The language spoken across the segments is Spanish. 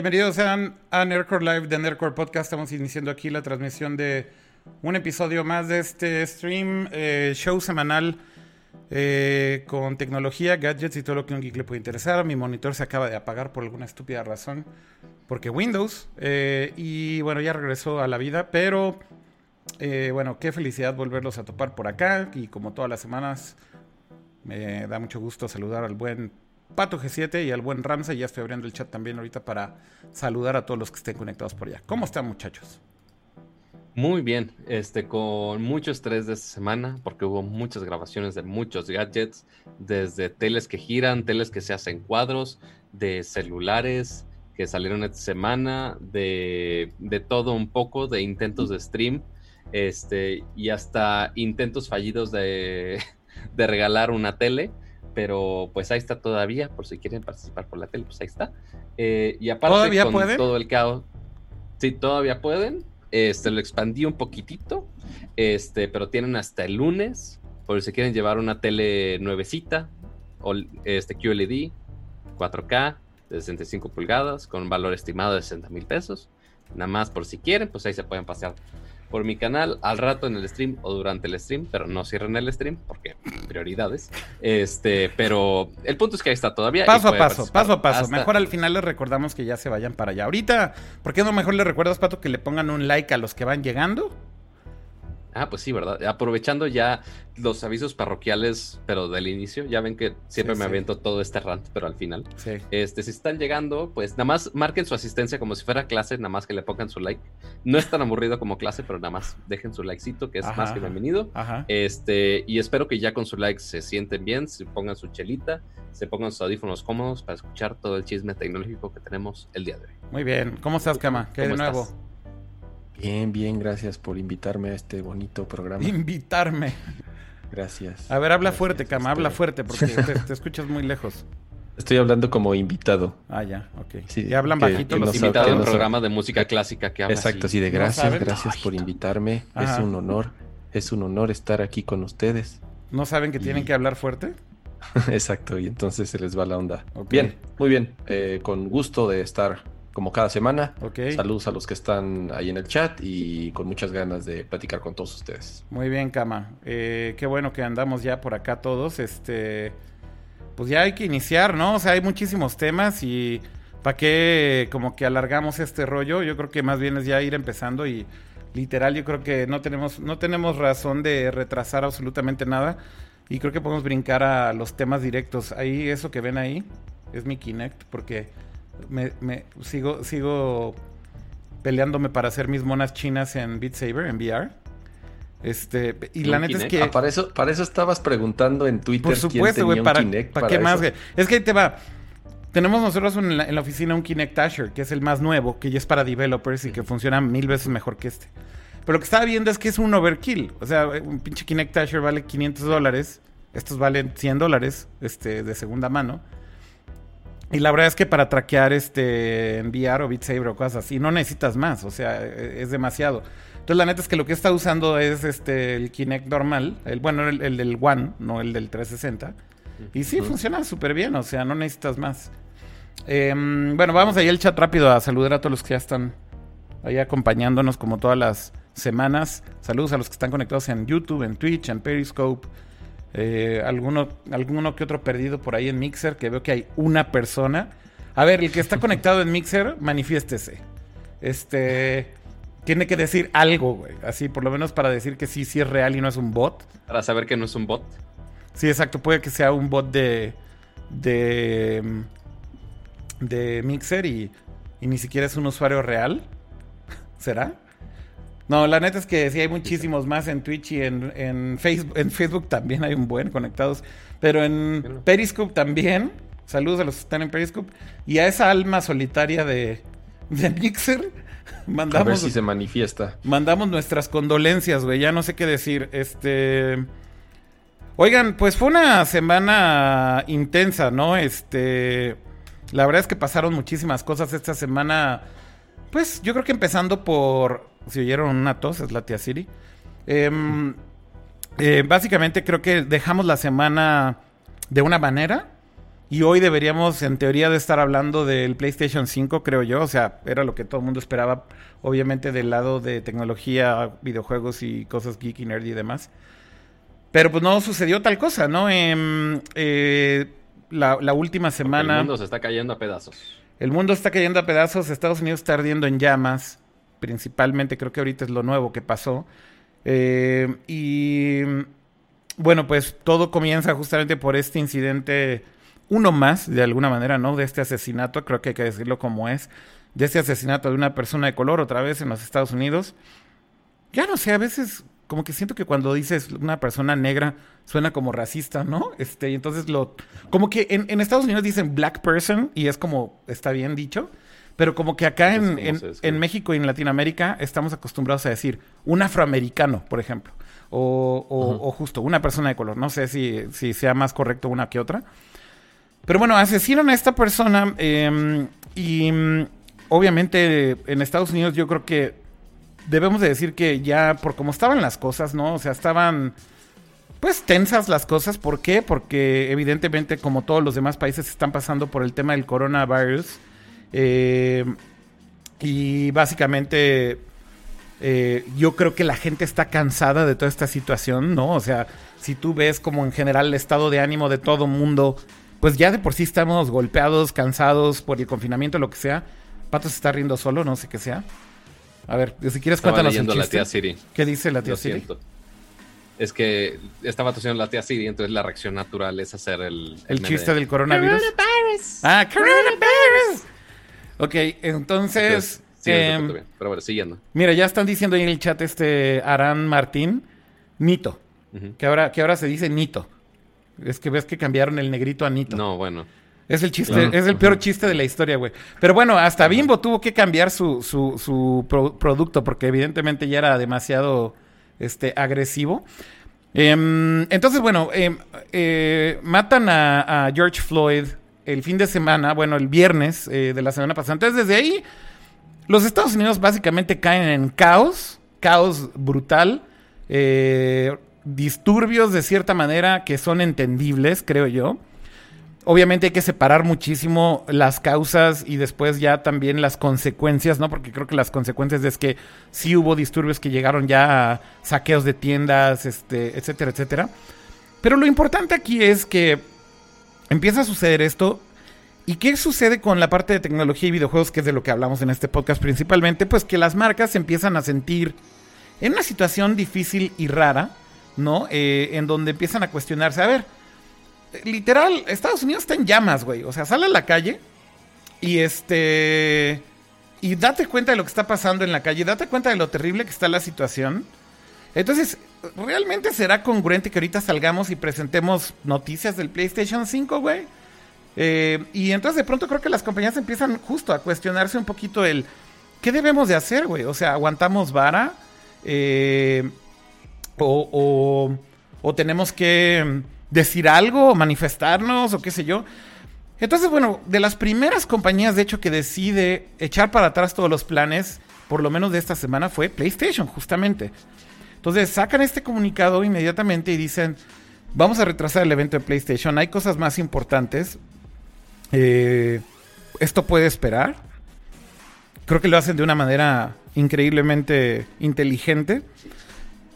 Bienvenidos sean a Nerdcore Live de Nerdcore Podcast. Estamos iniciando aquí la transmisión de un episodio más de este stream, eh, show semanal eh, con tecnología, gadgets y todo lo que un geek le puede interesar. Mi monitor se acaba de apagar por alguna estúpida razón, porque Windows. Eh, y bueno, ya regresó a la vida, pero bueno, qué felicidad volverlos a topar por acá. Y como todas las semanas, me da mucho gusto saludar al buen Pato G7 y al buen Ramsey. Ya estoy abriendo el chat también ahorita para saludar a todos los que estén conectados por allá. ¿Cómo están, muchachos? Muy bien, este, con mucho estrés de esta semana, porque hubo muchas grabaciones de muchos gadgets, desde teles que giran, teles que se hacen cuadros, de celulares que salieron esta semana, de, de todo un poco, de intentos de stream, este, y hasta intentos fallidos de, de regalar una tele pero pues ahí está todavía, por si quieren participar por la tele, pues ahí está. Eh, y aparte ¿Todavía con pueden? todo el caos, sí, todavía pueden. Este lo expandí un poquitito, este, pero tienen hasta el lunes, por si quieren llevar una tele nuevecita, o este QLED, 4K, de 65 pulgadas, con un valor estimado de 60 mil pesos. Nada más por si quieren, pues ahí se pueden pasear por mi canal al rato en el stream o durante el stream, pero no cierren el stream porque prioridades. Este, pero el punto es que ahí está todavía. Paso a paso, paso a paso. Mejor al final les recordamos que ya se vayan para allá. Ahorita, ¿por qué no mejor les recuerdas, Pato, que le pongan un like a los que van llegando? Ah, pues sí, ¿verdad? Aprovechando ya los avisos parroquiales, pero del inicio, ya ven que siempre Sí, me sí. aviento todo este rant, pero al final. Sí. Este, si están llegando, pues nada más marquen su asistencia como si fuera clase, nada más que le pongan su like. No es tan aburrido como clase, pero nada más dejen su likecito, que es Ajá, más que bienvenido. Ajá. Este, y espero que ya con su like se sienten bien, se pongan su chelita, se pongan sus audífonos cómodos para escuchar todo el chisme tecnológico que tenemos el día de hoy. Muy bien. ¿Cómo estás, Cama? ¿Qué de ¿Cómo nuevo? estás? Bien, bien, gracias por invitarme a este bonito programa. Invitarme. Gracias. A ver, habla Gracias, fuerte, Cama, habla este, fuerte porque te, te escuchas muy lejos. Estoy hablando como invitado. Ah, ya, ok. Sí, ¿Y hablan que- bajito que los no sabe- Invitado a que un no programa de música clásica que habla Exacto, así. sí, de ¿No gracias, gracias por invitarme. Ajá. Es un honor, es un honor estar aquí con ustedes. ¿No saben que tienen que hablar fuerte? Exacto, y entonces se les va la onda. Bien, muy bien. Eh, con gusto de estar como cada semana. Ok. Saludos a los que están ahí en el chat y con muchas ganas de platicar con todos ustedes. Muy bien, Cama. Eh, qué bueno que andamos ya por acá todos. Este, pues ya hay que iniciar, ¿no? O sea, hay muchísimos temas y ¿para qué como que alargamos este rollo? Yo creo que más bien es ya ir empezando y literal yo creo que no tenemos no tenemos razón de retrasar absolutamente nada y creo que podemos brincar a los temas directos. Ahí eso que ven ahí es mi Kinect porque me, me sigo sigo peleándome para hacer mis monas chinas en Beat Saber en VR. Este, y la ¿Un neta es que Ah, para eso, para eso estabas preguntando en Twitter por supuesto, quién güey, tenía para, un Kinect ¿para qué más, eso. güey? Es que ahí te va. Tenemos nosotros en la, en la oficina un Kinect Asher, que es el más nuevo, que ya es para developers y que funciona mil veces mejor que este. Pero lo que estaba viendo es que es un overkill. O sea, un pinche Kinect Asher vale 500 dólares. Estos valen 100 dólares este, de segunda mano. Y la verdad es que para traquear este en VR o Beat Saber o cosas así, no necesitas más. O sea, e- es demasiado. Entonces, la neta es que lo que está usando es este el Kinect normal. El, bueno, el, el del One, no el del 360. Y sí, funciona súper bien. O sea, no necesitas más. Em, bueno, vamos ahí al chat rápido a saludar a todos los que ya están ahí acompañándonos como todas las semanas. Saludos a los que están conectados en YouTube, en Twitch, en Periscope. Eh, alguno, alguno que otro perdido por ahí en Mixer, que veo que hay una persona. A ver, el que está conectado en Mixer, manifiéstese. Este. Tiene que decir algo, güey. Así, por lo menos para decir que sí, sí es real y no es un bot. Para saber que no es un bot. Sí, exacto. Puede que sea un bot de. de. de Mixer y, y ni siquiera es un usuario real. ¿Será? No, la neta es que sí hay muchísimos más en Twitch y en, en, Facebook, en Facebook también hay un buen conectados. Pero en. Periscope también. Saludos a los que están en Periscope. Y a esa alma solitaria de, de Mixer. A ver Mandamos, si se manifiesta. mandamos nuestras condolencias, güey. Ya no sé qué decir. Este. Oigan, pues fue una semana intensa, ¿no? Este. La verdad es que pasaron muchísimas cosas esta semana. Pues yo creo que empezando por. Si oyeron una tos, es la tía Siri. Em, eh, básicamente creo que dejamos la semana de una manera. Y hoy deberíamos, en teoría, de estar hablando del PlayStation 5, creo yo. O sea, era lo que todo el mundo esperaba, obviamente, del lado de tecnología, videojuegos y cosas geeky, nerd y demás. Pero pues no sucedió tal cosa, ¿no? Em, eh, la, la, última semana... el mundo se está cayendo a pedazos. El mundo está cayendo a pedazos, Estados Unidos está ardiendo en llamas, principalmente creo que ahorita es lo nuevo que pasó. Eh, y bueno, pues todo comienza justamente por este incidente uno más, de alguna manera, ¿no? De este asesinato, creo que hay que decirlo como es, de este asesinato de una persona de color otra vez en los Estados Unidos. Ya no sé, a veces como que siento que cuando dices una persona negra suena como racista, ¿no? Este, y entonces lo... Como que en, en, Estados Unidos dicen black person y es como, está bien dicho, pero como que acá en, en, en, México y en Latinoamérica estamos acostumbrados a decir un afroamericano, por ejemplo, o, o, o justo una persona de color. No sé si, si sea más correcto una que otra. Pero bueno, asesinan a esta persona eh, y mm, obviamente en Estados Unidos yo creo que debemos de decir que ya por cómo estaban las cosas, ¿no? O sea, estaban pues tensas las cosas. ¿Por qué? Porque evidentemente como todos los demás países están pasando por el tema del coronavirus. Eh, y básicamente eh, yo creo que la gente está cansada de toda esta situación, ¿no? O sea, si tú ves como en general el estado de ánimo de todo mundo pues ya de por sí estamos golpeados, cansados por el confinamiento, lo que sea. Pato se está riendo solo, no sé qué sea. A ver, si quieres estaba cuéntanos leyendo la tía Siri. ¿Qué dice la tía Lo Siri? siento. Es que estaba tosiendo la tía Siri, entonces la reacción natural es hacer el... El meme chiste de- del coronavirus. Ah, coronavirus. Ok, entonces, Entonces, sí, em, bien. Pero bueno, siguiendo. mira, ya están diciendo ahí en el chat este Arán Martín, Nito, que ahora, que ahora se dice Nito. Es que ves que cambiaron el negrito a Nito. No, bueno. Es el chiste, Claro. es el peor chiste de la historia, güey. Pero bueno, hasta Bimbo tuvo que cambiar su, su, su pro- producto porque evidentemente ya era demasiado este, agresivo. Em, entonces, bueno, em, eh, matan a, a George Floyd el fin de semana, bueno, el viernes eh, de la semana pasada. Entonces, desde ahí, los Estados Unidos básicamente caen en caos, caos brutal, eh, disturbios de cierta manera que son entendibles, creo yo. Obviamente hay que separar muchísimo las causas y después ya también las consecuencias, ¿no? Porque creo que las consecuencias es que sí hubo disturbios que llegaron ya a saqueos de tiendas, este, etcétera, etcétera. Pero lo importante aquí es que empieza a suceder esto. ¿Y qué sucede con la parte de tecnología y videojuegos, que es de lo que hablamos en este podcast principalmente? Pues que las marcas empiezan a sentir en una situación difícil y rara, ¿no? Eh, en donde empiezan a cuestionarse, a ver, literal, Estados Unidos está en llamas, güey. O sea, sale a la calle y este. Y date cuenta de lo que está pasando en la calle, date cuenta de lo terrible que está la situación. Entonces, ¿realmente será congruente que ahorita salgamos y presentemos noticias del PlayStation 5, güey? Eh, y entonces de pronto creo que las compañías empiezan justo a cuestionarse un poquito el ¿qué debemos de hacer, güey? O sea, ¿aguantamos vara? Eh, o, o- o tenemos que decir algo, o manifestarnos, o qué sé yo. Entonces, bueno, de las primeras compañías, de hecho, que decide echar para atrás todos los planes, por lo menos de esta semana, fue PlayStation, justamente. Entonces, sacan este comunicado inmediatamente y dicen, vamos a retrasar el evento de PlayStation, hay cosas más importantes. Eh, esto puede esperar. Creo que lo hacen de una manera increíblemente inteligente.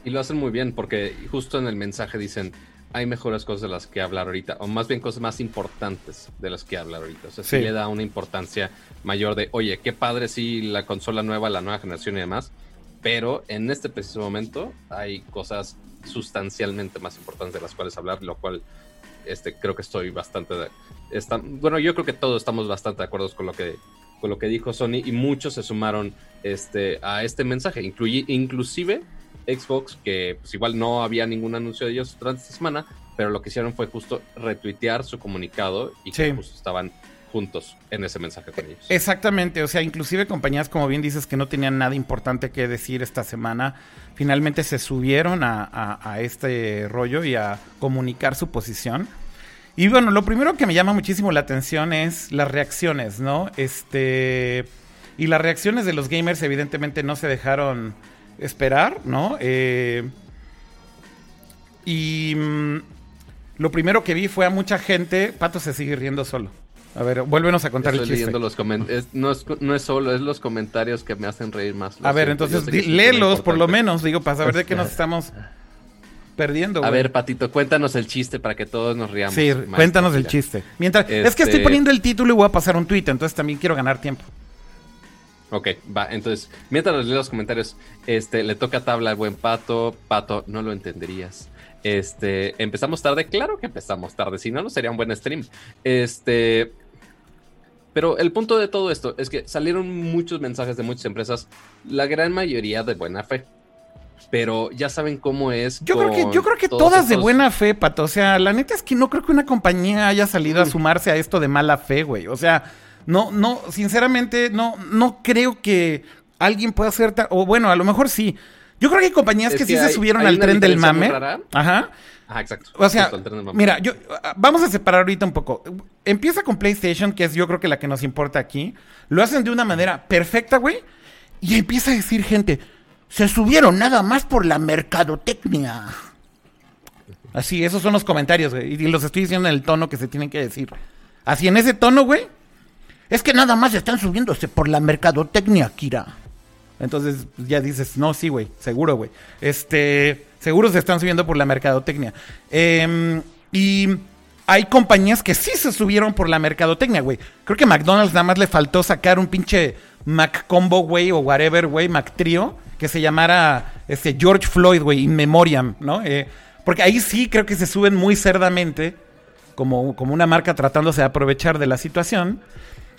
Y lo hacen muy bien porque justo en el mensaje dicen, hay mejores cosas de las que hablar ahorita, o más bien cosas más importantes de las que hablar ahorita. O sea, sí, Sí. le da una importancia mayor de, oye, qué padre sí la consola nueva, la nueva generación y demás, pero en este preciso momento hay cosas sustancialmente más importantes de las cuales hablar, lo cual este, creo que estoy bastante... de- está- bueno, yo creo que todos estamos bastante de acuerdo con lo que con lo que dijo Sony y muchos se sumaron este, a este mensaje, incluyi- inclusive Xbox, que pues igual no había ningún anuncio de ellos durante esta semana, pero lo que hicieron fue justo retuitear su comunicado y que justo estaban juntos en ese mensaje con ellos. Exactamente, o sea, inclusive compañías, como bien dices, que no tenían nada importante que decir esta semana, finalmente se subieron a, este rollo y a comunicar su posición. Y bueno, lo primero que me llama muchísimo la atención es las reacciones, ¿no? Este. Y las reacciones de los gamers, evidentemente, no se dejaron esperar, ¿no? Eh, y. mm, lo primero que vi fue a mucha gente. Pato se sigue riendo solo. A ver, vuélvenos a contar Estoy el chiste. leyendo los. No es, no es solo, es los comentarios que me hacen reír más. A ver, siento, entonces léelos por lo menos, digo, para saber de qué nos estamos perdiendo. A ver, Patito, cuéntanos el chiste para que todos nos riamos. Sí, maestro. cuéntanos el chiste. Mientras, es que Este- estoy poniendo el título y voy a pasar un tweet, entonces también quiero ganar tiempo. Ok, va, entonces, mientras leo los comentarios, este, le toca tabla al buen Pato. Pato, no lo entenderías. Este, empezamos tarde, claro que empezamos tarde, si no, no sería un buen stream. Este, pero el punto de todo esto es que salieron muchos mensajes de muchas empresas, la gran mayoría de buena fe. Pero ya saben cómo es. Yo creo que, yo creo que todas de buena fe, Pato. O sea, la neta es que no creo que una compañía haya salido a sumarse a esto de mala fe, güey. O sea, no, no, sinceramente, no, no creo que alguien pueda hacer o bueno, a lo mejor sí. Yo creo que hay compañías Es que, que sí se hay- subieron hay al tren del mame. Ajá. Ah, exacto. O sea, mame. mira, yo vamos a separar ahorita un poco. Empieza con PlayStation, que es yo creo que la que nos importa aquí. Lo hacen de una manera perfecta, güey. Y empieza a decir gente, se subieron nada más por la mercadotecnia. Así, esos son los comentarios, güey. Y los estoy diciendo en el tono que se tienen que decir. Así, en ese tono, güey. Es que nada más están subiéndose por la mercadotecnia, Kira. Entonces ya dices, no, sí, güey, seguro, güey. Este, seguro se están subiendo por la mercadotecnia. Em, y hay compañías que sí se subieron por la mercadotecnia, güey. Creo que McDonald's nada más le faltó sacar un pinche Mac Combo, güey, o whatever, güey, Mac Trio, que se llamara este, George Floyd, güey, in memoriam, ¿no? Eh, porque ahí sí creo que se suben muy cerdamente, como, como una marca tratándose de aprovechar de la situación.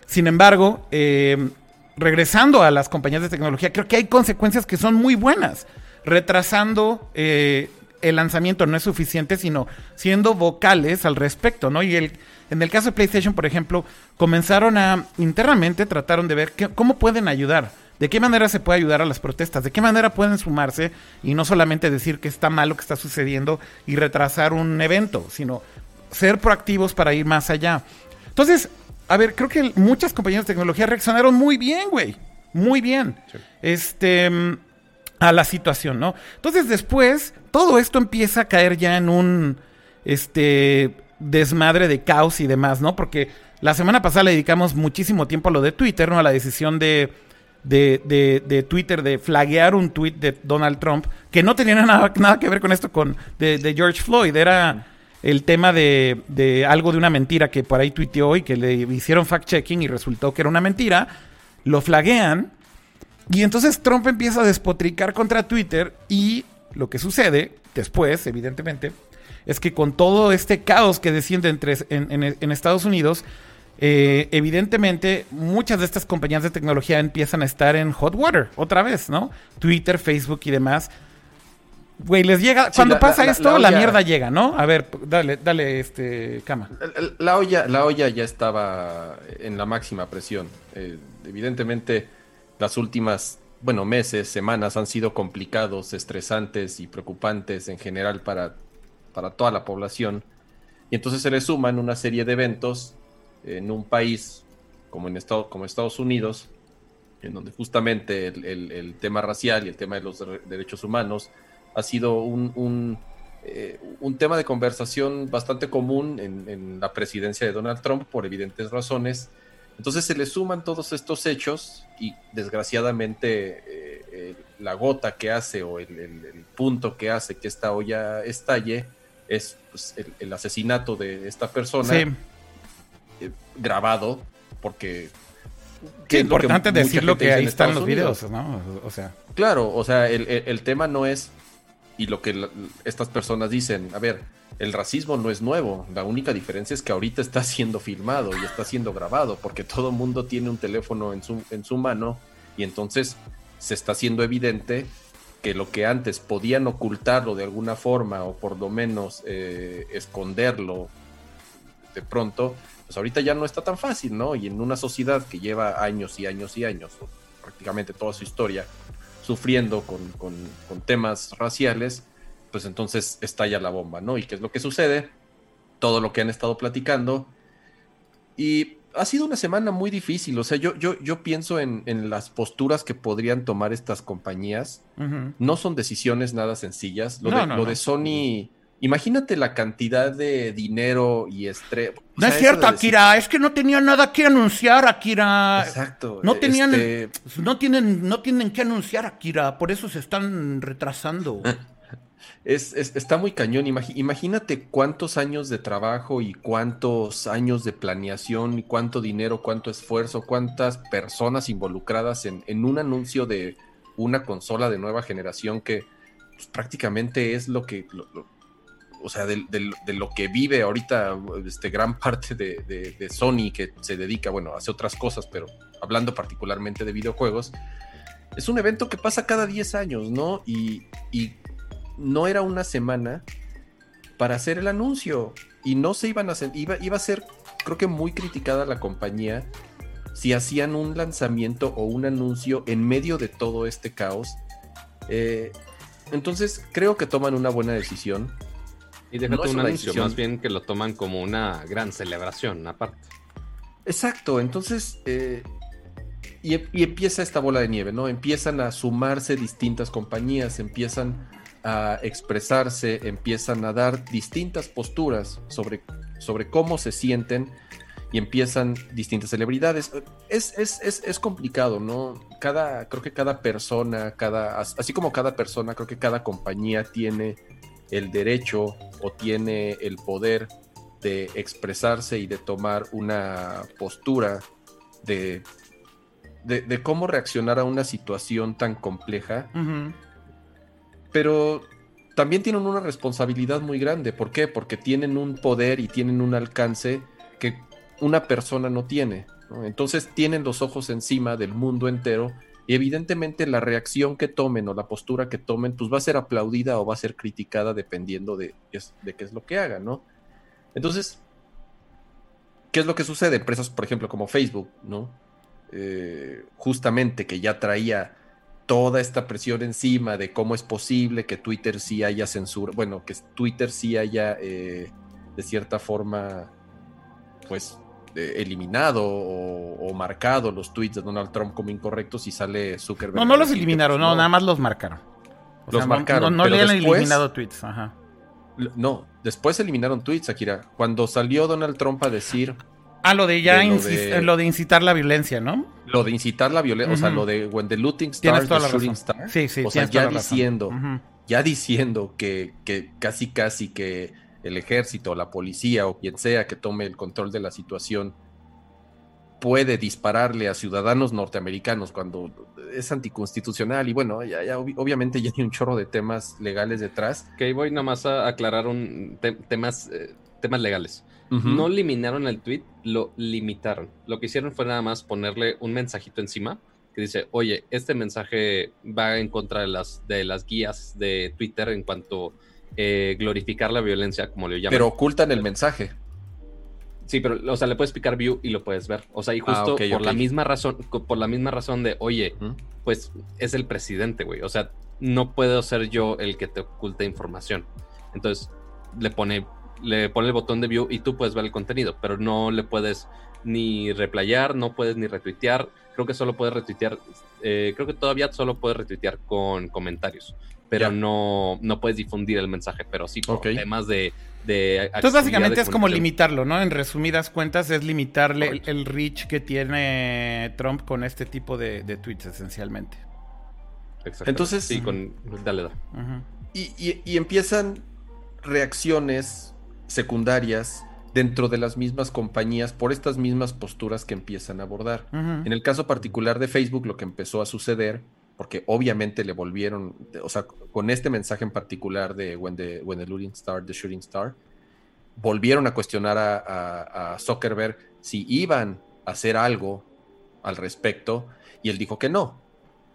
Sin embargo, eh, regresando a las compañías de tecnología, creo que hay consecuencias que son muy buenas. Retrasando eh, el lanzamiento no es suficiente, sino siendo vocales al respecto, ¿no? Y el, en el caso de PlayStation, por ejemplo, comenzaron a, internamente trataron de ver cómo pueden ayudar. ¿De qué manera se puede ayudar a las protestas? ¿De qué manera pueden sumarse y no solamente decir que está mal lo que está sucediendo y retrasar un evento, sino ser proactivos para ir más allá? Entonces, a ver, creo que muchas compañías de tecnología reaccionaron muy bien, güey. Muy bien. Este. mm, A la situación, ¿no? Entonces, después, todo esto empieza a caer ya en un. Este. Desmadre de caos y demás, ¿no? Porque la semana pasada le dedicamos muchísimo tiempo a lo de Twitter, ¿no? A la decisión de. De, de- de Twitter de flaguear un tweet de Donald Trump que no tenía nada, nada que ver con esto con de, de George Floyd. Era el tema de, algo de una mentira que por ahí tuiteó y que le hicieron fact-checking y resultó que era una mentira. Lo flaguean. Y entonces Trump empieza a despotricar contra Twitter y lo que sucede después, evidentemente, es que con todo este caos que desciende entre, en, en- en Estados Unidos, eh, evidentemente muchas de estas compañías de tecnología empiezan a estar en hot water otra vez, ¿no? Twitter, Facebook y demás. Güey, les llega. Sí, cuando la- pasa la- esto, la mierda llega, ¿no? A ver, dale, dale, este, cama. La- La olla, la olla ya estaba en la máxima presión. Eh, evidentemente, las últimas, bueno, meses, semanas han sido complicados, estresantes y preocupantes en general para, para toda la población. Y entonces se le suman una serie de eventos en un país como en Estado, como Estados Unidos, en donde justamente el, el- el tema racial y el tema de los der- derechos humanos ha sido un, un, eh, un tema de conversación bastante común en, en la presidencia de Donald Trump por evidentes razones. Entonces se le suman todos estos hechos y desgraciadamente eh, eh, la gota que hace o el, el- el punto que hace que esta olla estalle es pues, el, el asesinato de esta persona Sí, grabado porque... qué importante decirlo que ahí están los videos, ¿no? O sea, Claro, o sea, el, el- el tema no es, y lo que estas personas dicen, a ver, el racismo no es nuevo, la única diferencia es que ahorita está siendo filmado y está siendo grabado, porque todo mundo tiene un teléfono en su, en su mano y entonces se está haciendo evidente que lo que antes podían ocultarlo de alguna forma o por lo menos eh, esconderlo de pronto, pues ahorita ya no está tan fácil, ¿no? Y en una sociedad que lleva años y años y años, prácticamente toda su historia, sufriendo con, con- con temas raciales, pues entonces estalla la bomba, ¿no? ¿Y qué es lo que sucede? Todo lo que han estado platicando. Y ha sido una semana muy difícil, o sea, yo, yo, yo pienso en, en las posturas que podrían tomar estas compañías. No son decisiones nada sencillas. Lo, No, de, no, lo no. de Sony, Imagínate la cantidad de dinero y estrés. No es cierto, Akira, es que no tenía nada que anunciar, Akira. Exacto. No tenían, este no tienen, no tienen que anunciar, Akira, por eso se están retrasando. Es, está muy cañón. Imagínate cuántos años de trabajo y cuántos años de planeación y cuánto dinero, cuánto esfuerzo, cuántas personas involucradas en, un anuncio de una consola de nueva generación que pues, prácticamente es lo que, o sea, de, lo que vive ahorita este, gran parte de, Sony que se dedica, bueno, hace otras cosas, pero hablando particularmente de videojuegos, es un evento que pasa cada 10 años, ¿no? Y, no era una semana para hacer el anuncio y no se iban a hacer, iba, iba a ser, creo que muy criticada la compañía si hacían un lanzamiento o un anuncio en medio de todo este caos. Eh, entonces creo que toman una buena decisión. Y déjate un anuncio, más bien que lo toman como una gran celebración aparte. Exacto, entonces eh, y, y, empieza esta bola de nieve, ¿no? Empiezan a sumarse distintas compañías, empiezan a expresarse, empiezan a dar distintas posturas sobre, sobre cómo se sienten y empiezan distintas celebridades. Es, es, complicado, ¿no? Cada, creo que cada persona, cada, así como cada persona, creo que cada compañía tiene el derecho o tiene el poder de expresarse y de tomar una postura de, de, cómo reaccionar a una situación tan compleja pero también tienen una responsabilidad muy grande. ¿Por qué? Porque tienen un poder y tienen un alcance que una persona no tiene. Entonces tienen los ojos encima del mundo entero y evidentemente la reacción que tomen o la postura que tomen, pues va a ser aplaudida o va a ser criticada dependiendo de, de qué es lo que hagan, ¿no? Entonces, ¿qué es lo que sucede? Empresas, por ejemplo, como Facebook, ¿no? Eh, justamente que ya traía toda esta presión encima de cómo es posible que Twitter sí haya censura, bueno, que Twitter sí haya eh, de cierta forma, pues, eliminado o, marcado los tweets de Donald Trump como incorrectos y sale Zuckerberg. No, no los eliminaron, no, nada más los marcaron. los marcaron. No, le han eliminado tweets, ajá. No, después eliminaron tweets, Akira. Cuando salió Donald Trump a decir Ah, lo de ya lo de... incitar la violencia, ¿no? Lo de incitar la violencia, o sea, lo de when the looting starts, the shooting starts. Sí, sí, o sea, ya diciendo, ya diciendo que, que casi casi que el ejército, la policía o quien sea que tome el control de la situación puede dispararle a ciudadanos norteamericanos cuando es anticonstitucional y bueno, ya, ya obviamente ya hay un chorro de temas legales detrás. Que voy nada más a aclarar un temas, eh, temas legales. No eliminaron el tweet, lo limitaron. Lo que hicieron fue nada más ponerle un mensajito encima que dice, oye, este mensaje va en contra de las, de las guías de Twitter en cuanto eh, glorificar la violencia, como le llaman. Pero ocultan el mensaje. Sí, pero, o sea, le puedes picar view y lo puedes ver. O sea, y ah, justo por la misma razón, por la misma razón de, oye, pues es el presidente, güey. O sea, no puedo ser yo el que te oculte información. Entonces, le pone le pone el botón de view y tú puedes ver el contenido, pero no le puedes ni replayar, no puedes ni retuitear. Creo que solo puedes retuitear, eh, creo que todavía solo puedes retuitear con comentarios, pero no, no puedes difundir el mensaje, pero sí por temas de... de Entonces básicamente es como limitarlo, ¿no? En resumidas cuentas es limitarle el, reach que tiene Trump con este tipo de, tweets esencialmente. Entonces... Sí, con... Dale, y, y empiezan reacciones secundarias dentro de las mismas compañías por estas mismas posturas que empiezan a abordar. En el caso particular de Facebook, lo que empezó a suceder, porque obviamente le volvieron, o sea, con este mensaje en particular de When the, when the Looting Star, The Shooting Star, volvieron a cuestionar a, Zuckerberg si iban a hacer algo al respecto, y él dijo que no,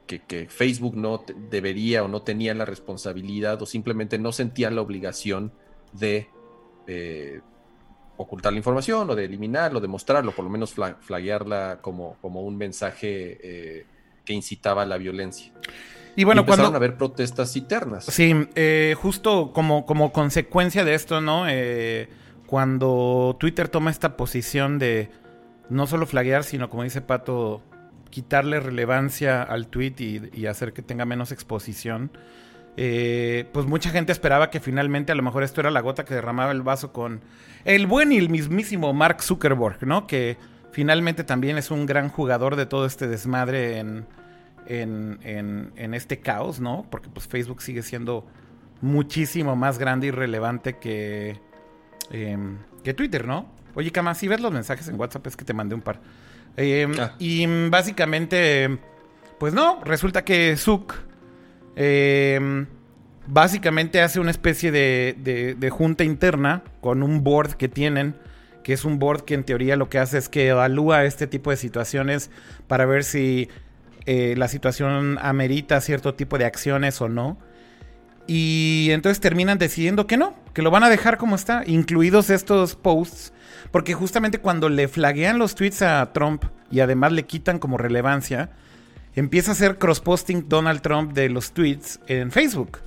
que, Facebook no debería o no tenía la responsabilidad o simplemente no sentía la obligación de ocultar la información o de eliminarlo, de mostrarlo, por lo menos flaguearla como, como un mensaje eh, que incitaba a la violencia. Y bueno, empezaron cuando... a haber protestas internas. Sí, eh, justo como, como consecuencia de esto, ¿no? Eh, cuando Twitter toma esta posición de no solo flaguear, sino como dice Pato, quitarle relevancia al tweet y, y hacer que tenga menos exposición eh, pues mucha gente esperaba que finalmente a lo mejor esto era la gota que derramaba el vaso con el buen y el mismísimo Mark Zuckerberg, ¿no? Que finalmente también es un gran jugador de todo este desmadre en, en, este caos, ¿no? Porque pues Facebook sigue siendo muchísimo más grande y relevante que, em, que Twitter, ¿no? Oye, Kama, si ves los mensajes en WhatsApp es que te mandé un par. Em, ah. Y básicamente, pues no, resulta que Zuck em, básicamente hace una especie de, de, junta interna con un board que tienen, que es un board que en teoría lo que hace es que evalúa este tipo de situaciones para ver si eh, la situación amerita cierto tipo de acciones o no. Y entonces terminan decidiendo que no, que lo van a dejar como está, incluidos estos posts, porque justamente cuando le flaguean los tweets a Trump y además le quitan como relevancia, empieza a hacer cross-posting Donald Trump de los tweets en Facebook.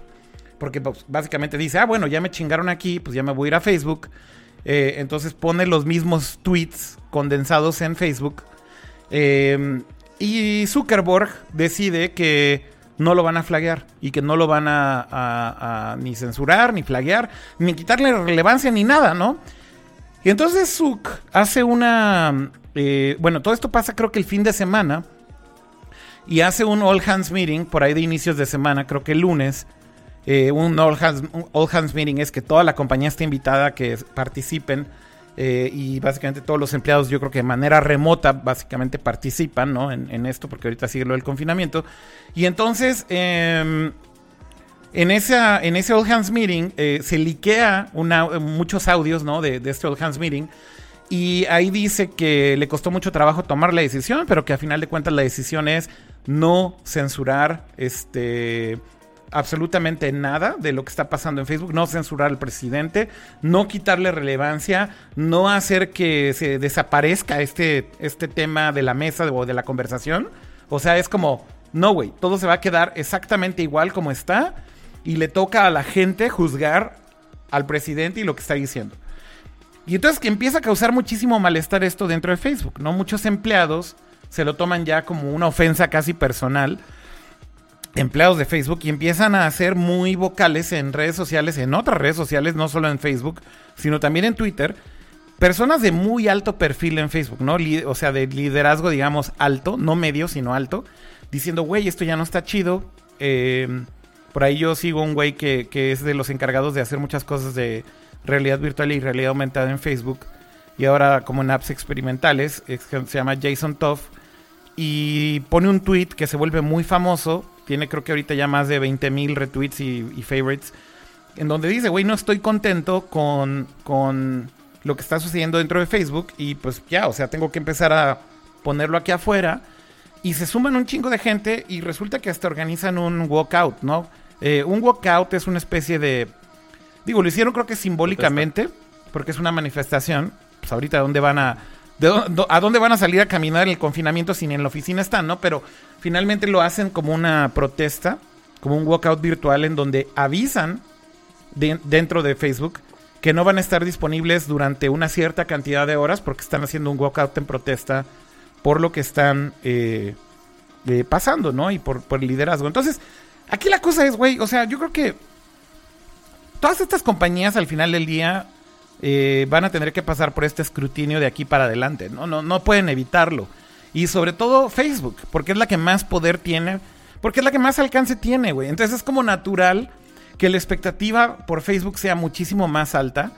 Porque pues, básicamente dice, ah, bueno, ya me chingaron aquí, pues ya me voy a ir a Facebook. Eh, entonces pone los mismos tweets condensados en Facebook. Eh, y Zuckerberg decide que no lo van a flaguear y que no lo van a, ni censurar, ni flaguear, ni quitarle relevancia, ni nada, ¿no? Y entonces Zuck hace una... Eh, bueno, todo esto pasa creo que el fin de semana. Y hace un All Hands Meeting por ahí de inicios de semana, creo que el lunes. Eh, un, all hands, Meeting es que toda la compañía está invitada a que participen eh, y básicamente todos los empleados, yo creo que de manera remota, básicamente participan ¿no? en, esto, porque ahorita sigue lo del confinamiento. Y entonces, em, en, esa, en ese All Hands Meeting, eh, se liquea una, muchos audios ¿no? de, de este All Hands Meeting. Y ahí dice que le costó mucho trabajo tomar la decisión, pero que a final de cuentas la decisión es no censurar este absolutamente nada de lo que está pasando en Facebook, no censurar al presidente, no quitarle relevancia, no hacer que se desaparezca este, este tema de la mesa o de la conversación. O sea, es como, no, güey, todo se va a quedar exactamente igual como está y le toca a la gente juzgar al presidente y lo que está diciendo. Y entonces que empieza a causar muchísimo malestar esto dentro de Facebook, ¿no? Muchos empleados se lo toman ya como una ofensa casi personal empleados de Facebook y empiezan a ser muy vocales en redes sociales, en otras redes sociales, no solo en Facebook, sino también en Twitter. Personas de muy alto perfil en Facebook, ¿no? o sea, de liderazgo, digamos, alto, no medio, sino alto, diciendo, güey, esto ya no está chido. Eh, por ahí yo sigo un güey que, es de los encargados de hacer muchas cosas de realidad virtual y realidad aumentada en Facebook. Y ahora como en apps experimentales, se llama Jason Toff. Y pone un tweet que se vuelve muy famoso tiene creo que ahorita ya más de 20 mil retweets y, favorites. En donde dice, güey, no estoy contento con, con lo que está sucediendo dentro de Facebook. Y pues ya, o sea, tengo que empezar a ponerlo aquí afuera. Y se suman un chingo de gente y resulta que hasta organizan un walkout, ¿no? Eh, un walkout es una especie de... Digo, lo hicieron creo que simbólicamente, porque es una manifestación. Pues ahorita dónde van a ¿A dónde van a salir a caminar el confinamiento si ni en la oficina están, no? Pero finalmente lo hacen como una protesta, como un walkout virtual en donde avisan dentro de Facebook que no van a estar disponibles durante una cierta cantidad de horas porque están haciendo un walkout en protesta por lo que están eh, eh, pasando, ¿no? Y por, por el liderazgo. Entonces, aquí la cosa es, güey, o sea, yo creo que todas estas compañías al final del día eh, van a tener que pasar por este escrutinio de aquí para adelante. ¿no? No, no pueden evitarlo. Y sobre todo Facebook, porque es la que más poder tiene, porque es la que más alcance tiene, güey. Entonces es como natural que la expectativa por Facebook sea muchísimo más alta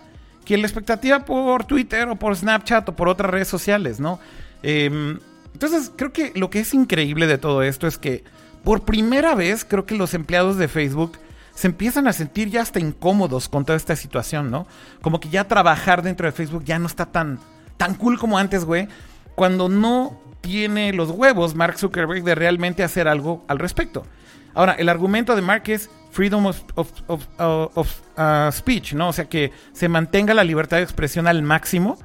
que la expectativa por Twitter o por Snapchat o por otras redes sociales, ¿no? Em, entonces creo que lo que es increíble de todo esto es que por primera vez creo que los empleados de Facebook se empiezan a sentir ya hasta incómodos con toda esta situación, ¿no? Como que ya trabajar dentro de Facebook ya no está tan, tan cool como antes, güey. Cuando no tiene los huevos Mark Zuckerberg de realmente hacer algo al respecto. Ahora, el argumento de Mark es freedom of, uh, uh, speech, ¿no? O sea, que se mantenga la libertad de expresión al máximo,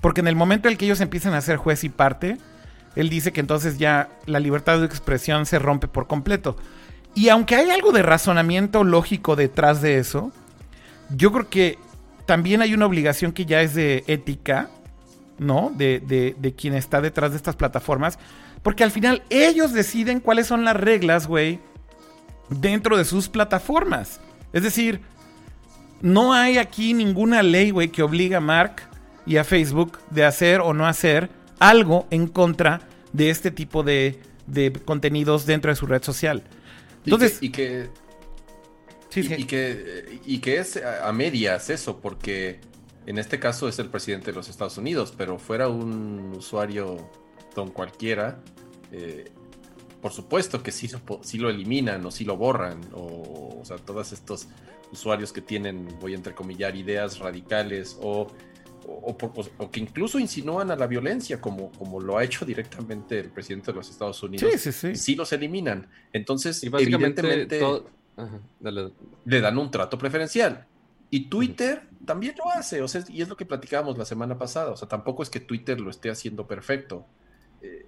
porque en el momento en el que ellos empiezan a ser juez y parte, él dice que entonces ya la libertad de expresión se rompe por completo. Y aunque hay algo de razonamiento lógico detrás de eso, yo creo que también hay una obligación que ya es de ética, ¿no? De, quien está detrás de estas plataformas. Porque al final ellos deciden cuáles son las reglas, güey, dentro de sus plataformas. Es decir, no hay aquí ninguna ley, güey, que obliga a Mark y a Facebook de hacer o no hacer algo en contra de este tipo de contenidos dentro de su red social. Entonces, y que, y que, y, que, y que es a medias eso, porque en este caso es el presidente de los Estados Unidos, pero fuera un usuario don cualquiera, eh, por supuesto que sí, sí, lo eliminan o sí lo borran, o, o sea, todos estos usuarios que tienen, voy a entrecomillar, ideas radicales o o, que incluso insinúan a la violencia, como, como lo ha hecho directamente el presidente de los Estados Unidos, sí, sí, sí. los eliminan. Entonces, evidentemente, le dan un trato preferencial. Y Twitter también lo hace, o sea, y es lo que platicábamos la semana pasada, o sea, tampoco es que Twitter lo esté haciendo perfecto. Eh,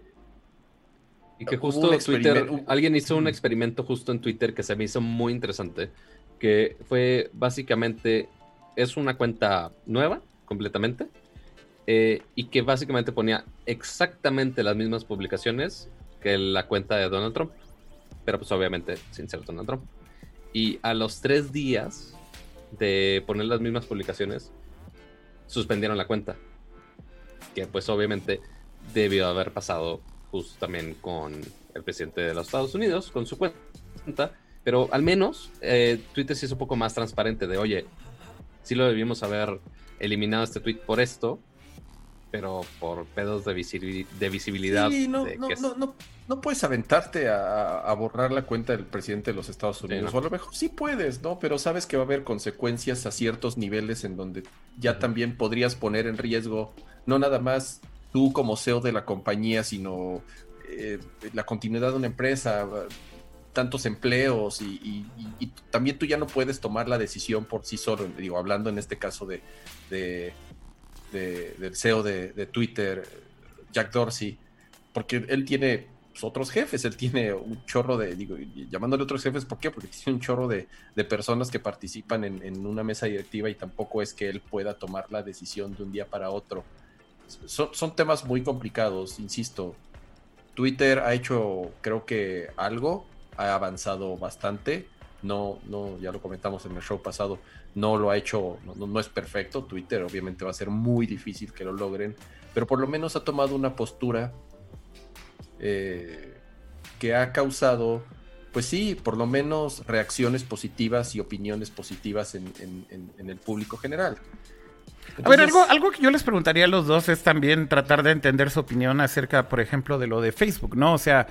y que justo Twitter, alguien hizo un experimento justo en Twitter que se me hizo muy interesante, que fue básicamente, es una cuenta nueva, completamente. Eh, y que básicamente ponía exactamente las mismas publicaciones que la cuenta de Donald Trump. Pero pues obviamente sin ser Donald Trump. Y a los tres días de poner las mismas publicaciones, suspendieron la cuenta. Que pues obviamente debió haber pasado justo también con el presidente de los Estados Unidos, con su cuenta. Pero al menos eh, Twitter sí es un poco más transparente de, oye, sí lo debimos haber eliminado este tweet por esto, pero por pedos de, visibilidad. Sí, no, no, no, puedes aventarte a, borrar la cuenta del presidente de los Estados Unidos. o a lo mejor sí puedes, ¿no? Pero sabes que va a haber consecuencias a ciertos niveles en donde ya también podrías poner en riesgo, no nada más tú como CEO de la compañía, sino eh, la continuidad de una empresa, tantos empleos y, también tú ya no puedes tomar la decisión por sí solo, digo, hablando en este caso de, del CEO de, Twitter, Jack Dorsey, porque él tiene pues, otros jefes, él tiene un chorro de, digo, llamándole otros jefes, ¿por qué? Porque tiene un chorro de, personas que participan en, una mesa directiva y tampoco es que él pueda tomar la decisión de un día para otro. Son, son temas muy complicados, insisto. Twitter ha hecho, creo que algo, ha avanzado bastante. No, no, ya lo comentamos en el show pasado, no lo ha hecho, no, es perfecto. Twitter obviamente va a ser muy difícil que lo logren, pero por lo menos ha tomado una postura eh, que ha causado, pues sí, por lo menos reacciones positivas y opiniones positivas en, el público general. a ver, algo, algo que yo les preguntaría a los dos es también tratar de entender su opinión acerca, por ejemplo, de lo de Facebook, ¿no? O sea,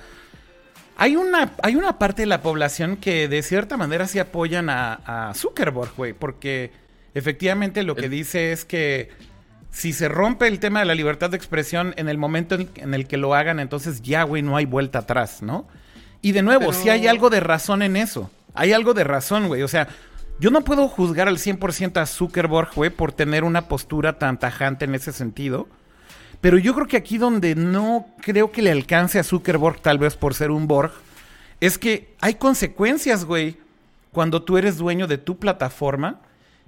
hay una, hay una parte de la población que de cierta manera sí apoyan a, Zuckerberg, güey, porque efectivamente lo que dice es que si se rompe el tema de la libertad de expresión en el momento en, el que lo hagan, entonces ya, güey, no hay vuelta atrás, ¿no? Y de nuevo, si sí hay algo de razón en eso. Hay algo de razón, güey. O sea, yo no puedo juzgar al 100% a Zuckerberg, güey, por tener una postura tan tajante en ese sentido. Pero yo creo que aquí donde no creo que le alcance a Zuckerberg, tal vez por ser un Borg, es que hay consecuencias, güey, cuando tú eres dueño de tu plataforma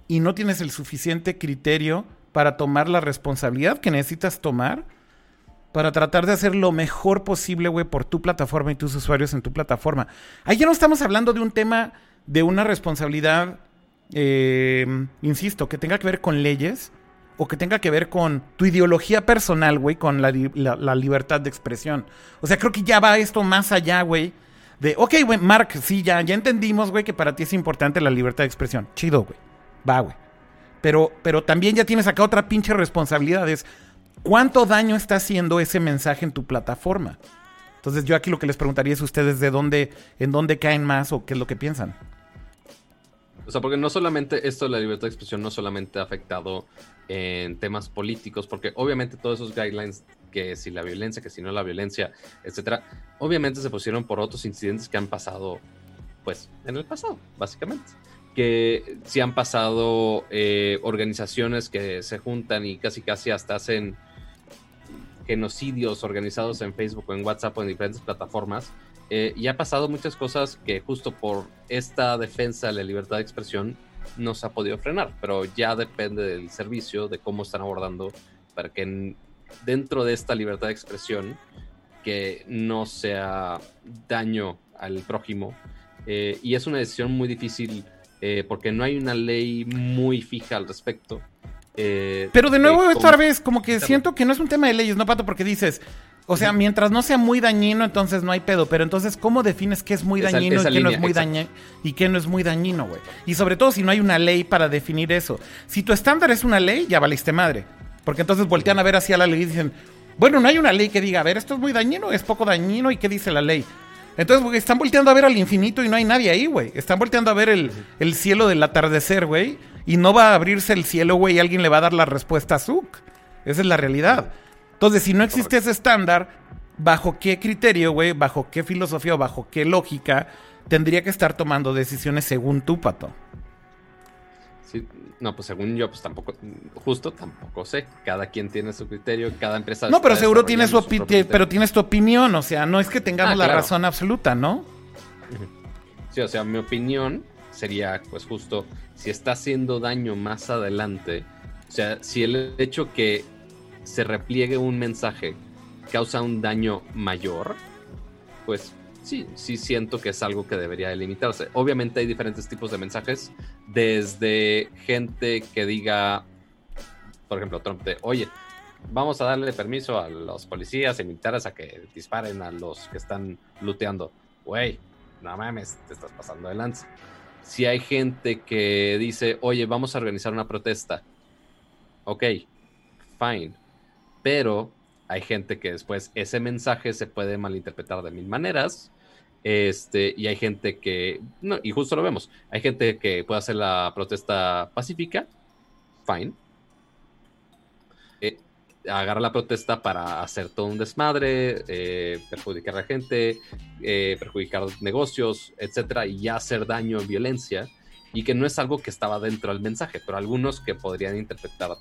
y no tienes el suficiente criterio para tomar la responsabilidad que necesitas tomar para tratar de hacer lo mejor posible, güey, por tu plataforma y tus usuarios en tu plataforma. Ahí ya no estamos hablando de un tema de una responsabilidad, eh, insisto, que tenga que ver con leyes, o que tenga que ver con tu ideología personal, güey, con la, libertad de expresión. O sea, creo que ya va esto más allá, güey. De, ok, güey, Mark, sí, ya, ya entendimos, güey, que para ti es importante la libertad de expresión. Chido, güey. Va, güey. Pero, pero también ya tienes acá otra pinche responsabilidad. Es, ¿cuánto daño está haciendo ese mensaje en tu plataforma? Entonces yo aquí lo que les preguntaría es ustedes de dónde, en dónde caen más o qué es lo que piensan. O sea, porque no solamente esto de la libertad de expresión no solamente ha afectado en temas políticos, porque obviamente todos esos guidelines, que si la violencia, que si no la violencia, etcétera, obviamente se pusieron por otros incidentes que han pasado, pues, en el pasado, básicamente. Que si han pasado eh, organizaciones que se juntan y casi casi hasta hacen genocidios organizados en Facebook o en WhatsApp o en diferentes plataformas. Eh, y ha pasado muchas cosas que justo por esta defensa de la libertad de expresión no se ha podido frenar, pero ya depende del servicio, de cómo están abordando, para que dentro de esta libertad de expresión, que no sea daño al prójimo, Eh, y es una decisión muy difícil eh, porque no hay una ley muy fija al respecto. Eh, Pero de nuevo, esta vez, como que siento que no es un tema de leyes, ¿no, Pato? Porque dices, o sea, mientras no sea muy dañino, entonces no hay pedo. Pero entonces, ¿cómo defines qué es muy dañino y qué no es muy dañino y qué no es muy dañino, güey? Y sobre todo si no hay una ley para definir eso. Si tu estándar es una ley, ya valiste madre. Porque entonces voltean a ver hacia la ley y dicen, bueno, no hay una ley que diga, a ver, esto es muy dañino, es poco dañino y qué dice la ley. Entonces, güey, están volteando a ver al infinito y no hay nadie ahí, güey. Están volteando a ver el, el cielo del atardecer, güey. Y no va a abrirse el cielo, güey, y alguien le va a dar la respuesta a Zuck. Esa es la realidad. Entonces, si no existe ese estándar, ¿bajo qué criterio, güey? ¿Bajo qué filosofía o bajo qué lógica tendría que estar tomando decisiones según tú, Pato? Sí, no, pues según yo, pues tampoco, justo tampoco sé. Cada quien tiene su criterio, cada empresa. No, pero seguro tiene su, pero tienes tu opinión, o sea, no es que tengamos ah, la razón absoluta, ¿no? Sí, o sea, mi opinión sería, pues justo, si está haciendo daño más adelante, o sea, si el hecho que se repliegue un mensaje causa un daño mayor, pues sí, sí siento que es algo que debería limitarse. Obviamente hay diferentes tipos de mensajes, desde gente que diga, por ejemplo, Trump, de, oye, vamos a darle permiso a los policías y militares a que disparen a los que están looteando. Güey, no mames, te estás pasando de lanza. Si hay gente que dice, oye, vamos a organizar una protesta. Ok, fine. Pero hay gente que después ese mensaje se puede malinterpretar de mil maneras. Este, y hay gente que, no, y justo lo vemos, hay gente que puede hacer la protesta pacífica, fine. Eh, agarra la protesta para hacer todo un desmadre, eh, perjudicar a la gente, eh, perjudicar negocios, etcétera, y ya hacer daño en violencia, y que no es algo que estaba dentro del mensaje, pero algunos que podrían interpretar